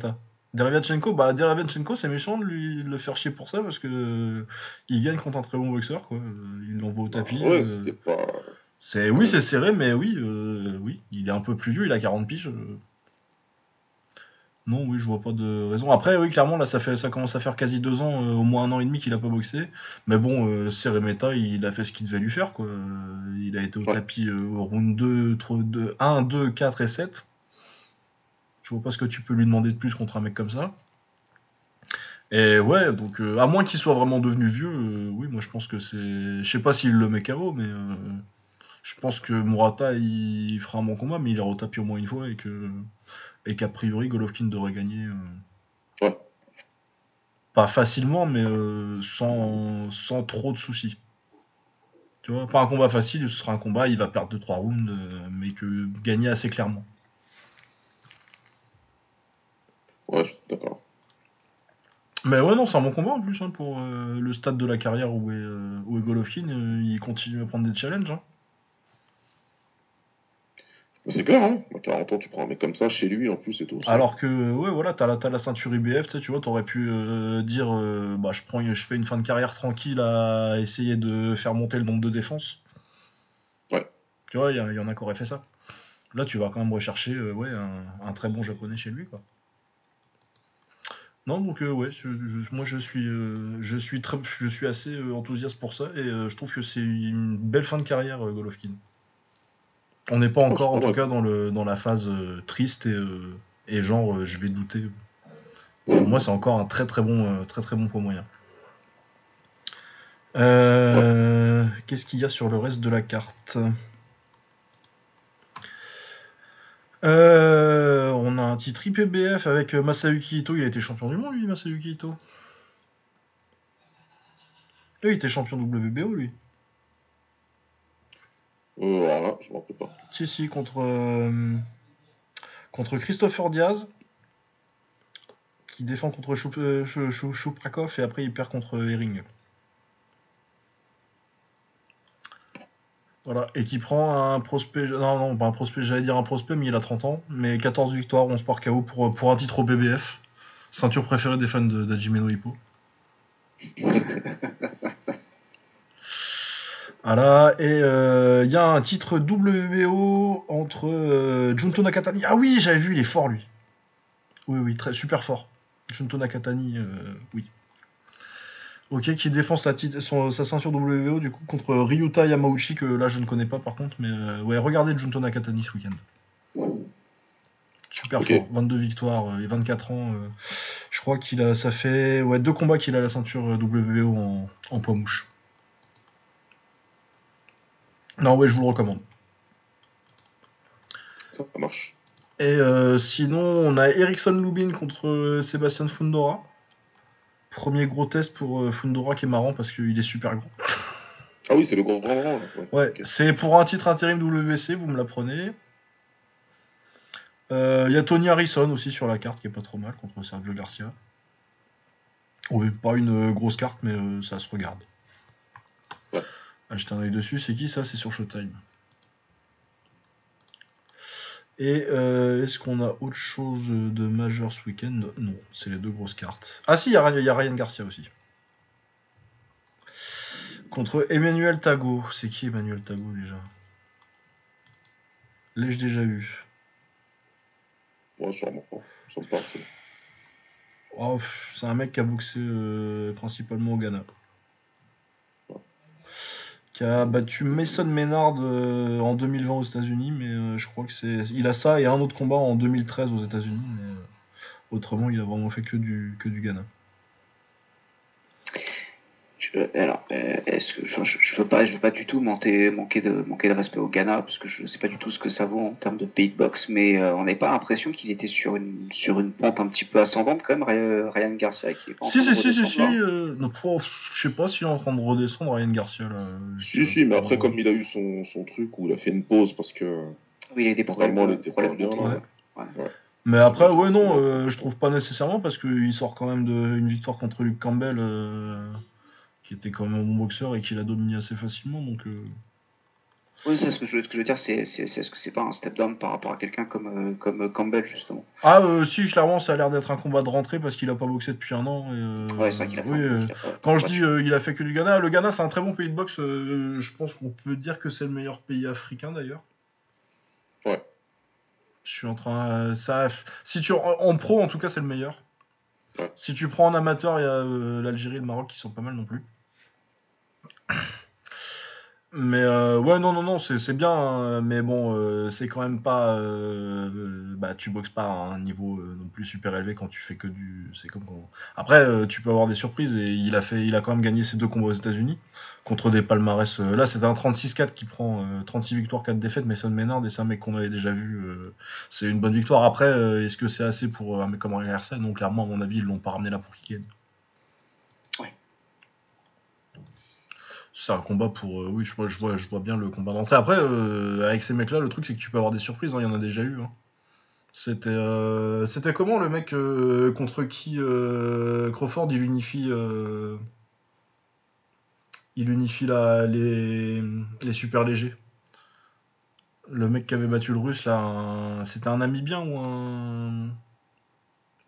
Derevyachenko, bah Derevyachenko, c'est méchant de lui de le faire chier pour ça parce que euh, il gagne contre un très bon boxeur, quoi. Euh, Il l'envoie au tapis. Ouais, euh, c'était pas. c'est oui, c'est serré, mais oui, euh, oui, il est un peu plus vieux, il a 40 piges. Non, oui, je vois pas de raison. Après, oui, clairement, là, ça fait, ça commence à faire quasi deux ans, au moins un an et demi qu'il a pas boxé. Mais bon, Seremeta, il a fait ce qu'il devait lui faire, quoi. Il a été au Ouais. tapis au round 2, 3, 2, 1, 2, 4 et 7. Je vois pas ce que tu peux lui demander de plus contre un mec comme ça. Et ouais, donc, euh, à moins qu'il soit vraiment devenu vieux, euh, oui, moi je pense que c'est. Je sais pas s'il le met KO, mais euh, je pense que Murata il fera un bon combat, mais il au tapis au moins une fois et que et qu'a priori Golovkin devrait gagner. Ouais. Pas facilement, mais sans, sans trop de soucis. Tu vois, pas un combat facile, ce sera un combat, il va perdre 2-3 rounds, mais que gagner assez clairement. Ouais, d'accord. Mais ouais, non, c'est un bon combat en plus hein, pour euh, le stade de la carrière où est, euh, où est Golovkin. euh, il continue à prendre des challenges. hein. C'est clair, hein. À 40 ans, tu prends un mec comme ça chez lui en plus et tout. Alors que, ouais, voilà, t'as la, t'as la ceinture IBF, tu vois, t'aurais pu dire, bah, je prends, je fais une fin de carrière tranquille à essayer de faire monter le nombre de défenses. Ouais. Tu vois, il y, en a qui auraient fait ça. Là, tu vas quand même rechercher, ouais, un, un très bon japonais chez lui, quoi. Non, donc, euh, ouais, je- je- moi, je suis, euh, je suis très, je suis assez euh, enthousiaste pour ça, et je trouve que c'est une belle fin de carrière, Golovkin. On n'est pas Oh, encore, en tout cas, dans, le, dans la phase triste et, et genre, je vais douter. Pour moi, c'est encore un très très bon, très très bon point moyen. Qu'est-ce qu'il y a sur le reste de la carte? Euh, On a un titre IPBF avec euh, Masayuki Ito. Il a été champion du monde, lui, Masayuki Ito. Oui, il était champion WBO, lui. Euh, alors là, je m'en rappelle pas. Si, si, contre, euh, contre Christopher Diaz, qui défend contre Choup- euh, Chou- Chou- Chouprakov et après il perd contre Herring. Voilà, et qui prend un prospect, non, non, pas un prospect, j'allais dire un prospect, mais il a 30 ans, mais 14 victoires, 11 par KO pour, pour un titre au BBF. Ceinture préférée des fans de d'Hajime Hippo. Voilà, et euh, il y a un titre WBO entre euh, Junto Nakatani. Ah oui, j'avais vu, il est fort lui. Oui, oui, très, super fort. Junto Nakatani, euh, oui. Ok, qui défend sa, titre- son- sa ceinture WBO du coup contre Ryuta Yamauchi, que là je ne connais pas par contre, mais euh, ouais, regardez Junto Nakatani ce week-end. Super fort, 22 victoires euh, et 24 ans. euh, je crois qu'il a, ça fait ouais, deux combats qu'il a la ceinture WBO en, en poids mouche. Non, ouais, je vous le recommande. Ça, marche. Et euh, sinon, on a Ericsson Lubin contre Sébastien Fundora. Premier gros test pour euh, Fundora qui est marrant parce qu'il est super grand. Ah oui, c'est le grand grand grand. Ouais, c'est pour un titre intérim WBC, vous me l'apprenez. Il y a Tony Harrison aussi sur la carte qui est pas trop mal contre Sergio Garcia. Oui, pas une euh, grosse carte, mais euh, ça se regarde. Ouais. Acheter un œil dessus, c'est qui ça? C'est sur Showtime. Et euh, est-ce qu'on a autre chose de majeur ce week-end? Non, c'est les deux grosses cartes. Ah si, il y, a- il y a Ryan Garcia aussi. Contre Emmanuel Tago. C'est qui Emmanuel Tago déjà? L'ai-je déjà vu Ouais, sûrement. Oh, C'est un mec qui a boxé euh, principalement au Ghana. Qui a battu Mason Maynard euh, en 2020 aux États-Unis, mais euh, je crois que c'est. Il a ça et un autre combat en 2013 aux États-Unis, mais euh, autrement, il a vraiment fait que du, que du Ghana. Je- alors, euh, est-ce que je, je, je veux pas, je veux pas du tout manquer, manquer de manquer de respect au Ghana parce que je sais pas du tout ce que ça vaut en termes de pays de boxe, mais euh, on n'avait pas l'impression qu'il était sur une sur une pente un petit peu ascendante quand même, Ry- Ryan Garcia qui est pas en Si, train de si, si, si, si. euh, oh, je sais pas s'il est en train de redescendre Ryan Garcia là. Si, si, mais après, comme il a eu son, son truc où il a fait une pause parce que. Oui, il a des problèmes. Vraiment, il était bien, là. Ouais. Mais après, ouais, non, euh, je trouve pas nécessairement parce qu'il sort quand même d'une victoire contre Luke Campbell, euh, qui était quand même un bon boxeur et qui l'a dominé assez facilement. Donc, euh, Oui, c'est ce que je, ce que je veux dire, c'est est-ce que c'est pas un step down par rapport à quelqu'un comme euh, comme Campbell justement? Ah, euh, si, clairement, ça a l'air d'être un combat de rentrée parce qu'il a pas boxé depuis un an. Et, euh, Ouais, c'est vrai qu'il a. fait oui, un- euh, a quand je dis euh, il a fait que du Ghana, le Ghana c'est un très bon pays de boxe. euh, je pense qu'on peut dire que c'est le meilleur pays africain d'ailleurs. Ouais. Je suis en train. euh, ça, si tu en, en pro en tout cas c'est le meilleur. Ouais. Si tu prends en amateur, il y a euh, l'Algérie et le Maroc qui sont pas mal non plus. Mais euh, ouais, non, non, non, c'est c'est bien, hein, mais bon, euh, c'est quand même pas. euh, bah, tu boxes pas à un niveau non plus super élevé quand tu fais que du. C'est comme. Après, tu peux avoir des surprises et il a fait, il a quand même gagné ses deux combats aux États-Unis contre des palmarès. là, c'était un 36-4 qui prend euh, 36 victoires, 4 défaites, Mason Maynard, et c'est un mec qu'on avait déjà vu. c'est une bonne victoire. Après, est-ce que c'est assez pour un mec comme Garcia? Non, clairement, à mon avis, ils l'ont pas ramené là pour qu'il gagne. C'est un combat pour. euh, oui, je vois, je, vois, je vois bien le combat d'entrée. Après, euh, avec ces mecs-là, le truc, c'est que tu peux avoir des surprises. hein, Il y en a déjà eu. hein. C'était euh, c'était comment le mec contre qui Crawford il unifie il unifie la, les, les super légers? Le mec qui avait battu le russe là, un- c'était un Namibien ou un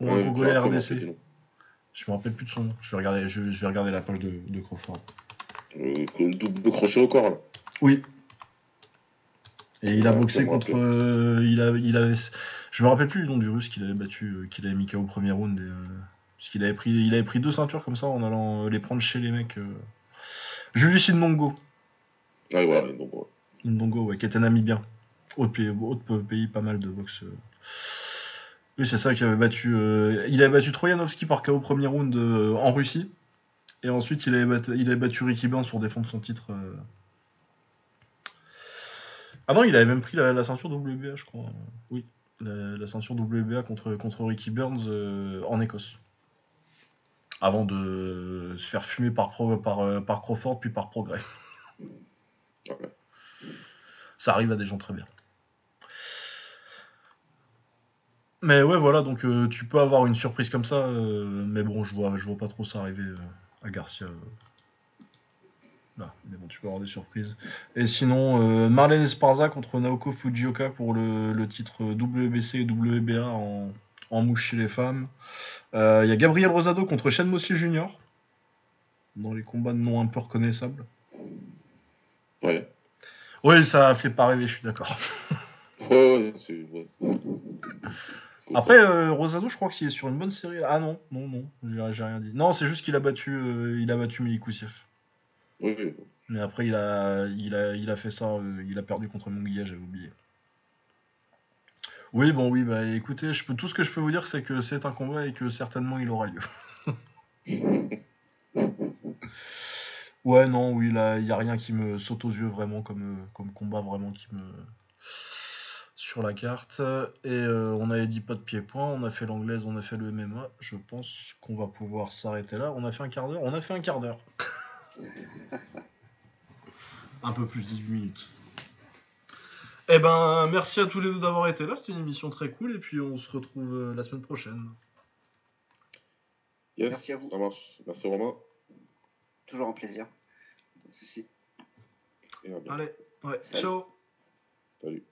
ou un Congolais RDC. Je me rappelle plus de son nom. Je vais regarder, je, je vais regarder la page de, de Crawford. Le double crochet au corps, là. Oui. Et il a Ouais, boxé contre. euh, il, a, il avait. Je me rappelle plus du nom du russe qu'il avait battu, euh, qu'il avait mis KO au premier round. Et, euh, parce qu'il avait pris, il avait pris deux ceintures comme ça en allant les prendre chez les mecs. Julius Indongo. Ah, ouais, ouais. Indongo, ouais, qui était namibien. Autre pays, autre pays, pas mal de boxe. Oui, c'est ça qui avait battu. Il avait battu Troyanovski par KO au premier round en Russie. Et ensuite, il avait, battu, il avait battu Ricky Burns pour défendre son titre. euh. Ah non, il avait même pris la, la ceinture WBA, je crois. Oui, la, la ceinture WBA contre, contre Ricky Burns euh, en Écosse. Avant de se faire fumer par, Pro- par, euh, par Crawford, puis par Progrès. Ça arrive à des gens très bien. Mais ouais, voilà, donc euh, tu peux avoir une surprise comme ça, euh, mais bon, je vois, je vois pas trop ça arriver euh, à Garcia. euh. Là, mais bon, tu peux avoir des surprises. Et sinon, euh, Marlène Esparza contre Naoko Fujioka pour le, le titre WBC et WBA en, en mouche chez les femmes. Euh, Il y a Gabriel Rosado contre Shane Mosley Jr. dans les combats de noms un peu reconnaissables. Ouais. Oui, ça fait pas rêver, je suis d'accord. Ouais. Après, euh, Rosado, je crois qu'il est sur une bonne série. Ah non, non, non, j'ai rien dit. Non, c'est juste qu'il a battu, euh, il a battu Milikousiev. Oui, oui. Mais après, il a, il a, il a fait ça, euh, il a perdu contre Monguia, j'avais oublié. Oui, bon, oui, bah écoutez, je peux, tout ce que je peux vous dire, c'est que c'est un combat et que certainement il aura lieu. Ouais, non, oui, là, il n'y a rien qui me saute aux yeux vraiment comme, euh, comme combat, vraiment qui me. Sur la carte. Et euh, on avait dit pas de pied-point, on a fait l'anglaise, on a fait le MMA. Je pense qu'on va pouvoir s'arrêter là. On a fait un quart d'heure On a fait un quart d'heure. un peu plus, 18 minutes. Eh ben, merci à tous les deux d'avoir été là. C'était une émission très cool. Et puis, on se retrouve euh, la semaine prochaine. Yes, Merci à vous. ça marche. Merci Romain. Toujours un plaisir. Pas de souci. Et à bientôt. Allez, ouais, Salut. ciao Salut.